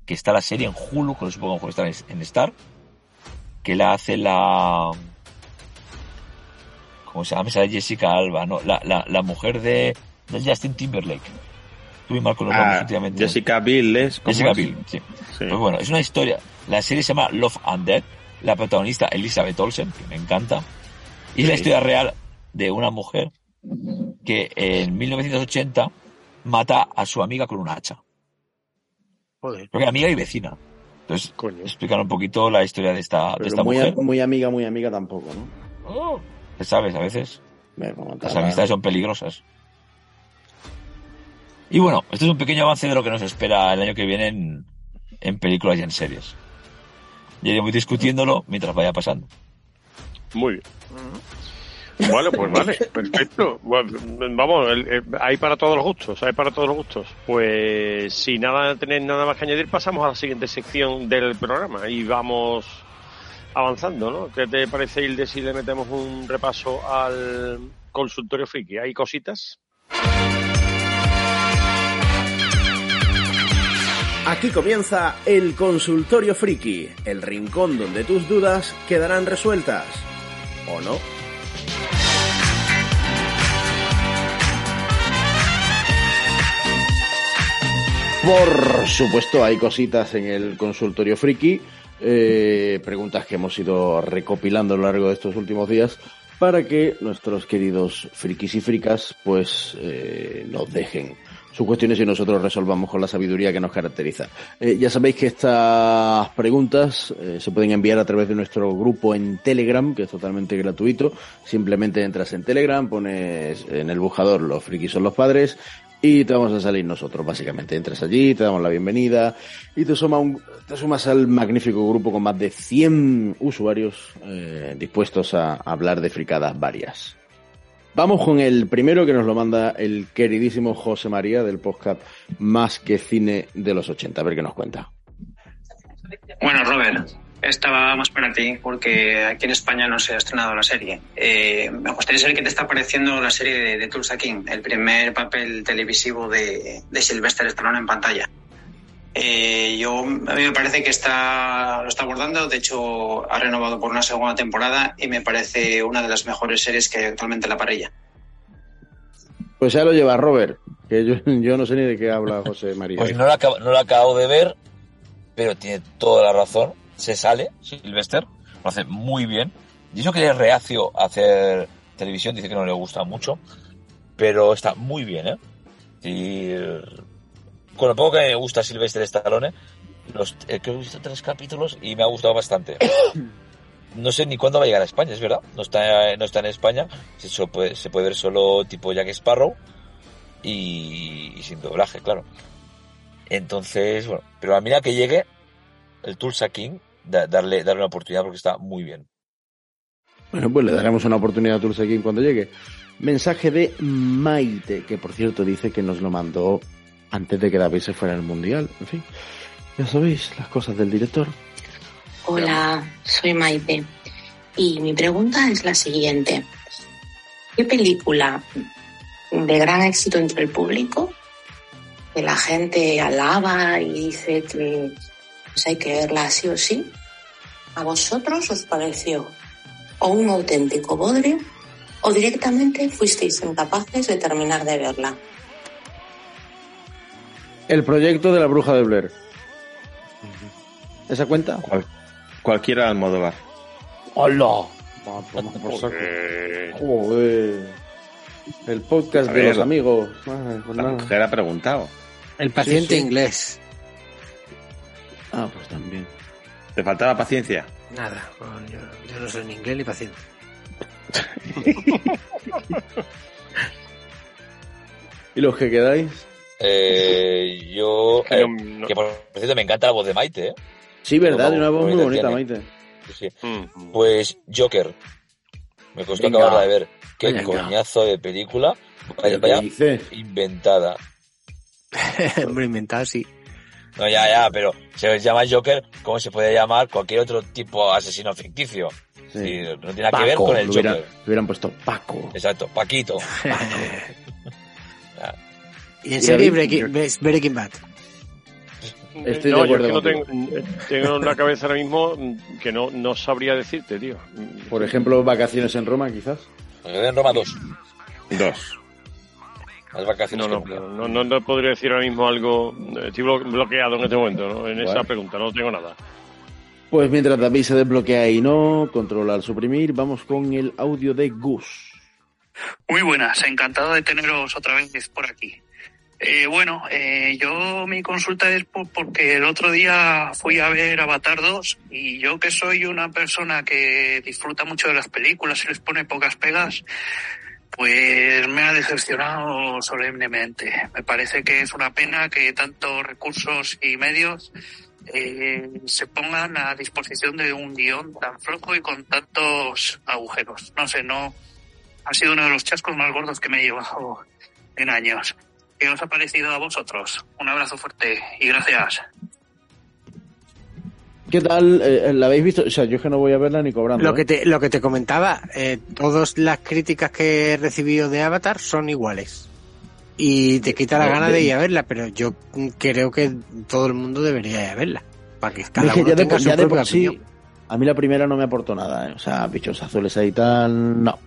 que está la serie en Hulu, que supongo que está en en Star, que la hace la... ¿Cómo se llama? Me sale Jessica Alba, ¿no? La, la, la mujer de, de Justin Timberlake. Estuve mal con los Ah, últimamente. Jessica Biel es. ¿cómo Jessica es? Biel, sí. Sí. Pues bueno, es una historia. La serie se llama Love and Death. La protagonista Elizabeth Olsen, que me encanta. Y es la historia real de una mujer que en 1980 mata a su amiga con un hacha. Joder. Porque amiga y vecina. Entonces, explican un poquito la historia de esta, de esta muy, mujer. muy amiga, muy amiga tampoco, ¿no? Ya sabes, a veces las tan- amistades son peligrosas. Y bueno, este es un pequeño avance de lo que nos espera el año que viene en, en películas y en series. Ya iremos discutiéndolo mientras vaya pasando. Muy bien. Vale, pues vale, perfecto. Bueno, Vamos, el- hay para todos los gustos, hay para todos los gustos. Pues si nada tenéis nada más que añadir, pasamos a la siguiente sección del programa y vamos avanzando, ¿no? ¿Qué te parece, Hilde, si le metemos un repaso al consultorio friki? ¿Hay cositas? Aquí comienza el consultorio friki, el rincón donde tus dudas quedarán resueltas. ¿O no? Por supuesto, hay cositas en el consultorio friki, eh, preguntas que hemos ido recopilando a lo largo de estos últimos días para que nuestros queridos frikis y fricas pues eh, nos dejen sus cuestiones y nosotros resolvamos con la sabiduría que nos caracteriza. Eh, ya sabéis que estas preguntas eh, se pueden enviar a través de nuestro grupo en Telegram, que es totalmente gratuito. Simplemente entras en Telegram, pones en el buscador los frikis son los padres y te vamos a salir nosotros, básicamente. Entras allí, te damos la bienvenida y te, suma un- te sumas al magnífico grupo con más de 100 usuarios eh, dispuestos a hablar de fricadas varias. Vamos con el primero que nos lo manda el queridísimo José María del podcast Más que Cine de los 80. A ver qué nos cuenta. Bueno, Robert, esta va más para ti porque aquí en España no se ha estrenado la serie. Eh, me gustaría saber qué te está pareciendo la serie de, de Tulsa King, el primer papel televisivo de, de Sylvester Stallone en pantalla. Eh, yo, a mí me parece que está, lo está abordando, de hecho ha renovado por una segunda temporada y me parece una de las mejores series que hay actualmente en la parrilla. Pues ya lo lleva Robert, que yo, yo no sé ni de qué habla José María. Pues no lo, acabo, no lo acabo de ver, pero tiene toda la razón. Se sale, Sylvester, lo hace muy bien. Y eso que es reacio a hacer televisión, dice que no le gusta mucho, pero está muy bien, ¿eh? Y con lo poco que me gusta Sylvester Stallone, los, eh, que he visto tres capítulos y me ha gustado bastante. No sé ni cuándo va a llegar a España, es verdad. No está, no está en España. Se puede, se puede ver solo tipo Jack Sparrow y, y sin doblaje, claro. Entonces, bueno, pero a la que llegue el Tulsa King, da- darle, darle una oportunidad porque está muy bien. Bueno, pues le daremos una oportunidad a Tulsa King cuando llegue. Mensaje de Maite, que por cierto dice que nos lo mandó antes de que David se fuera al Mundial. En fin, ya sabéis las cosas del director. Hola, soy Maite y mi pregunta es la siguiente. ¿Qué película de gran éxito entre el público, que la gente alaba y dice que pues hay que verla sí o sí, a vosotros os pareció o un auténtico bodrio o directamente fuisteis incapaces de terminar de verla? El proyecto de la bruja de Blair. ¿Esa cuenta? Cualquiera de Almodóvar. ¡Hola! por saco. Joder. El podcast de los amigos. Ay, pues La nada. mujer ha preguntado. El paciente Sí, sí. inglés. Ah, pues también. ¿Te faltaba paciencia? Nada, bueno, yo, yo no soy ni inglés ni paciente. ¿Y los que quedáis? Eh, yo, Que eh, no- que por cierto me encanta la voz de Maite, ¿eh? Sí, verdad, Como- una voz muy bonita, Tiene. Maite. Sí, sí. Pues Joker. Me costó Venga. acabarla de ver. Qué Venga. coñazo de película. Vaya, ¿Qué vaya inventada. Hombre, inventado, sí. No, ya, ya, pero se llama Joker como se puede llamar cualquier otro tipo de asesino ficticio. Sí, no tiene nada que ver con el hubieran- Joker. hubieran puesto Paco. Exacto, Paquito. Y en serie Breaking, Breaking Bad. Estoy no, de yo es acuerdo que no tengo, tengo en la cabeza ahora mismo que no, no sabría decirte, tío. Por ejemplo, vacaciones en Roma, quizás. En Roma 2. Dos. Las vacaciones No, no, no, no, no podría decir ahora mismo algo. eh, Estoy blo- bloqueado en este momento, ¿no? En esa pregunta, no tengo nada. Pues mientras David se desbloquea y no, controla al suprimir, vamos con el audio de Gus. Muy buenas, encantado de teneros otra vez por aquí. Eh, bueno, eh, yo mi consulta es por- porque el otro día fui a ver Avatar 2 y yo que soy una persona que disfruta mucho de las películas y les pone pocas pegas, pues me ha decepcionado solemnemente. Me parece que es una pena que tantos recursos y medios eh, se pongan a disposición de un guion tan flojo y con tantos agujeros. No sé, no, ha sido uno de los chascos más gordos que me he llevado en años. ¿Qué os ha parecido a vosotros? Un abrazo fuerte y gracias. ¿Qué tal? Eh, ¿La habéis visto? O sea, yo es que no voy a verla ni cobrando. Lo ¿eh? que te, lo que te comentaba, eh, todas las críticas que he recibido de Avatar son iguales. Y te quita la No, gana de- de ir a verla, pero yo creo que todo el mundo debería ir a verla. Para que Es cada que uno ya de, tenga por- su ya de propia sí, opinión. a mí la primera no me aportó nada. ¿eh? O sea, bichos azules ahí tal, no.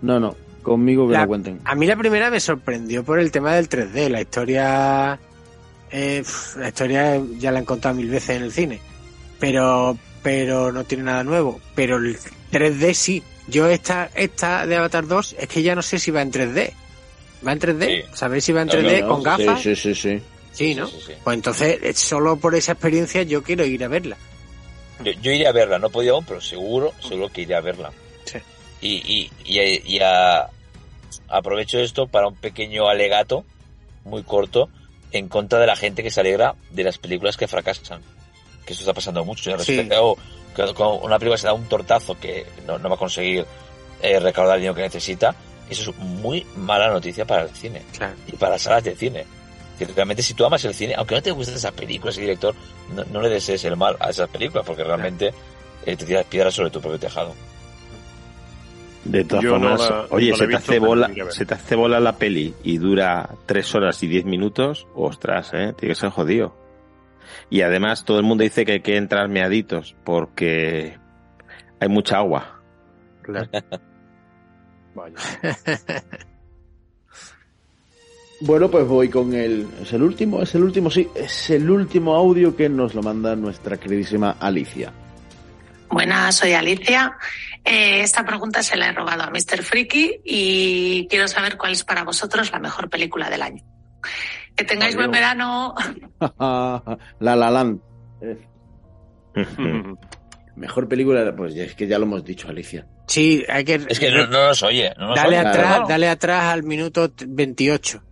No, no. Conmigo que La- lo cuenten. A mí la primera me sorprendió por el tema del 3D. La historia. eh, la historia ya la he contado mil veces en el cine. Pero, pero no tiene nada nuevo. Pero el 3D sí. Yo esta, esta de Avatar 2 es que ya no sé si va en 3D. ¿Va en 3D? ¿Sabéis si va en 3D con gafas? Sí, sí, sí. Sí, ¿no? Pues entonces, solo por esa experiencia yo quiero ir a verla. Yo, yo iré a verla, no aún, pero seguro, seguro que iré a verla. Sí. Y, y, y, y a- aprovecho esto para un pequeño alegato, muy corto, en contra de la gente que se alegra de las películas que fracasan. Que eso está pasando mucho. Sí. Que, cuando una película se da un tortazo que no, no va a conseguir eh, recaudar el dinero que necesita, eso es muy mala noticia para el cine. Y para las salas de cine. Que realmente si tú amas el cine, aunque no te gusten esas películas y director, no, no le desees el mal a esas películas, porque realmente eh, te tiras piedras sobre tu propio tejado. De todas Yo no formas, la- oye, no se, te visto, hace bola, se te hace bola la peli y dura tres horas y diez minutos, ostras, eh, tiene que ser jodido. Y además todo el mundo dice que hay que entrar meaditos porque hay mucha agua. Bueno, pues voy con el. ¿Es el último? ¿Es el último? Sí, es el último audio que nos lo manda nuestra queridísima Alicia. Buenas, soy Alicia. Eh, esta pregunta se la he robado a Mr. Freaky y quiero saber cuál es para vosotros la mejor película del año. Que tengáis buen verano. la La Land. Eh, Mejor película, pues es que ya lo hemos dicho, Alicia. Sí, hay que... Es que no, no nos oye. No nos Dale oye. atrás, dale atrás al minuto t- 28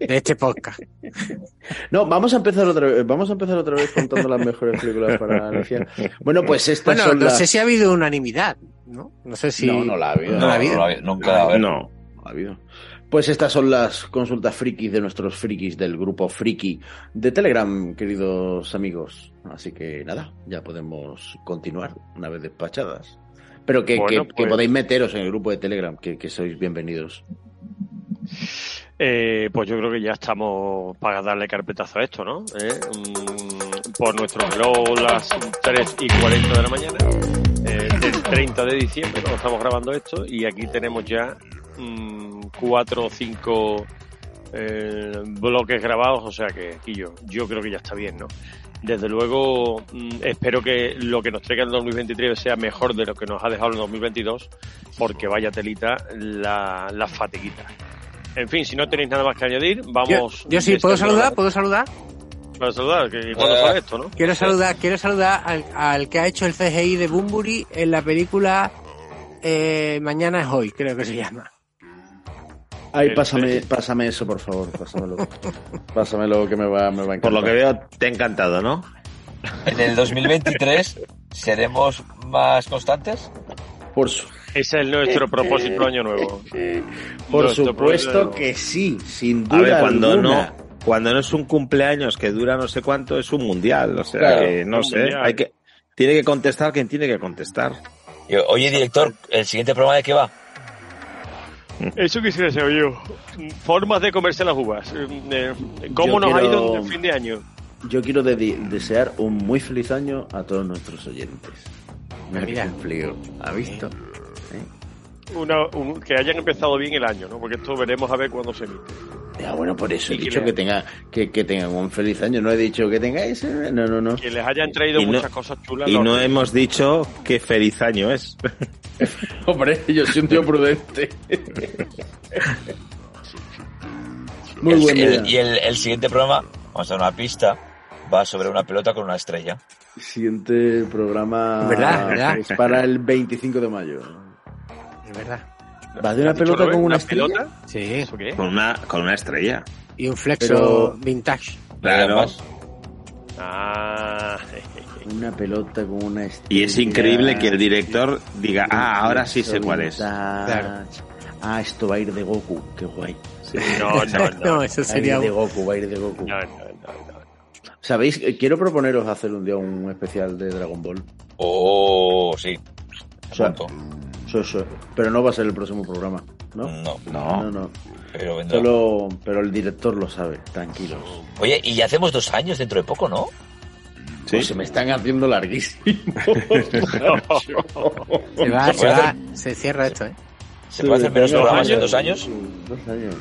de este podcast. No, vamos a empezar otra vez, vamos a empezar otra vez contando las mejores películas para Alicia. Bueno, pues estas Bueno, son no las... sé si ha habido unanimidad, ¿no? No sé si... No, no la ha habido. No la ha habido. No, nunca la ha habido. No. No ha habido. Pues estas son las consultas frikis de nuestros frikis del grupo friki de Telegram, queridos amigos. Así que nada, ya podemos continuar una vez despachadas. Pero que, Bueno, que- que pues- podéis meteros en el grupo de Telegram, que, que sois bienvenidos. Eh, pues yo creo que ya estamos para darle carpetazo a esto, ¿no? Eh, mm, por nuestro reloj las 3 y 40 de la mañana eh, del 30 de diciembre, cuando estamos grabando esto, y aquí tenemos ya mm, cuatro o cinco eh, bloques grabados, o sea que aquí yo, yo creo que ya está bien, ¿no? Desde luego, mm, espero que lo que nos traiga el 2023 sea mejor de lo que nos ha dejado el 2022, porque vaya telita la, la fatiguita. En fin, si no tenéis nada más que añadir, Yo, vamos. yo sí, ¿puedo saludar? ¿Puedo saludar? Para saludar, que cuando Eh, sale esto, ¿no? Quiero saludar, quiero saludar al, al que ha hecho el CGI de Bumburi en la película eh, Mañana es hoy, creo que se llama. Ay, pásame, pásame eso, por favor, pásamelo. pásamelo que me va, me va a encantar. Por lo que veo, te ha encantado, ¿no? En el 2023 seremos más constantes. Por, su- Ese es nuestro propósito año nuevo. por Nuestro supuesto que sí, sin A duda ver, cuando alguna. no, cuando no es un cumpleaños que dura no sé cuánto, es un mundial. O sea, Claro, que no sé, mundial. hay que, tiene que contestar quien tiene que contestar. Oye, director, ¿el siguiente programa de qué va? Eso quisiera saber yo. Formas de comerse las uvas. Eh, ¿Cómo Yo nos ha quiero- ido en el fin de año? Yo quiero de- desear un muy feliz año a todos nuestros oyentes. Que Mira. cumplido. ¿Ha visto? Una, un- que hayan empezado bien el año, ¿no? Porque esto veremos a ver cuándo se emite. Ya, bueno, por eso he Y que dicho que, tenga, que, que tengan un feliz año. No he dicho que tengáis. eh, No, no, no. Que les hayan traído Y no- muchas cosas chulas. Y no hemos dicho qué feliz año es. Hombre, yo soy un tío prudente. Muy El- buen el- día. y el, el siguiente programa, vamos a dar una pista, va sobre una pelota con una estrella. Siguiente programa ¿Verdad? ¿Verdad? es para el 25 de mayo. Es verdad. ¿Va de una ¿Has dicho, pelota Robert? con una ¿Una estrella? pelota? Sí. ¿Eso qué? Con una, con una estrella. Y un flexo Pero- vintage. Claro. Ah, Una pelota con una estrella. Y es increíble que el director diga, ah, ahora sí sé cuál es. Claro. Ah, esto va a ir de Goku. Qué guay. no, no, no. No, eso Va a ir sería... de Goku, va a ir de Goku. No, no, no, no. ¿Sabéis? Eh, Quiero proponeros hacer un día un especial de Dragon Ball. oh, sí. O sea, Apunto. so- so- pero no va a ser el próximo programa, ¿no? No, No, No. no. pero vendrá. Solo, pero el director lo sabe, tranquilos. Oye, y ya hacemos dos años dentro de poco, ¿no? Sí. Pues se me están haciendo larguísimos. Se va, se va, se cierra esto, ¿eh? ¿Se puede hacer menos Dos programas en años. dos años? Dos años.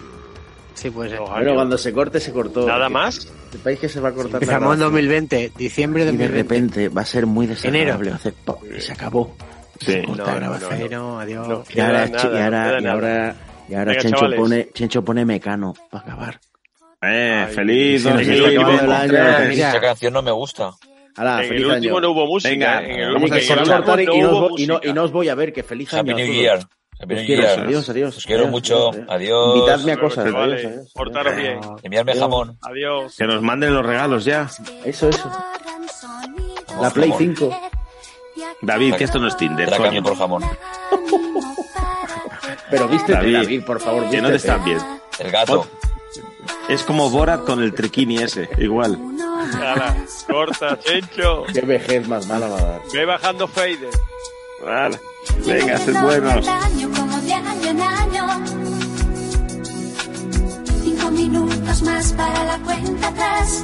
Sí, puede ser. Dos Bueno, cuando se corte, se cortó. Nada más. Sepáis que se va a cortar Empezamos en grabación. 2020, diciembre de Y de 2020. repente va a ser muy desagradable. Enero. Va a hacer pop, y se acabó. Sí. No, no, no, Cero, adiós. Y ahora, nada, chi- y ahora, no queda y nada. ahora, y ahora Venga, Chencho, chavales. pone, Chencho pone mecano para acabar. Eh, Ay, feliz se nos está 2020. acabando el año. Esa canción no me gusta. En feliz el último año. no hubo música. Venga, ¿eh? en el vamos último a Que se va a escuchar. cortar y, no y no, os, vo- y, no, música. y no os voy a ver. Que feliz año Happy a New. Year. Happy Os New quiero. Year. Adiós, adiós. Os quiero adiós, mucho. adiós. Adiós. Invitadme a cosas. Vale, Adiós, adiós. portaros bien. Enviarme jamón. Adiós. Que nos manden los regalos ya. Eso, eso. La Play jamón. 5. David, que esto no es Tinder, cambio por jamón. Pero viste, David, David, por favor, Que no te vístete. están bien. El gato. Es como Borat con el triquini ese, igual. Corta, Chencho. Qué vejez más mala va a dar. Ve bajando fader. Vale. Venga, sed buenos. en año. Cinco minutos más para la cuenta atrás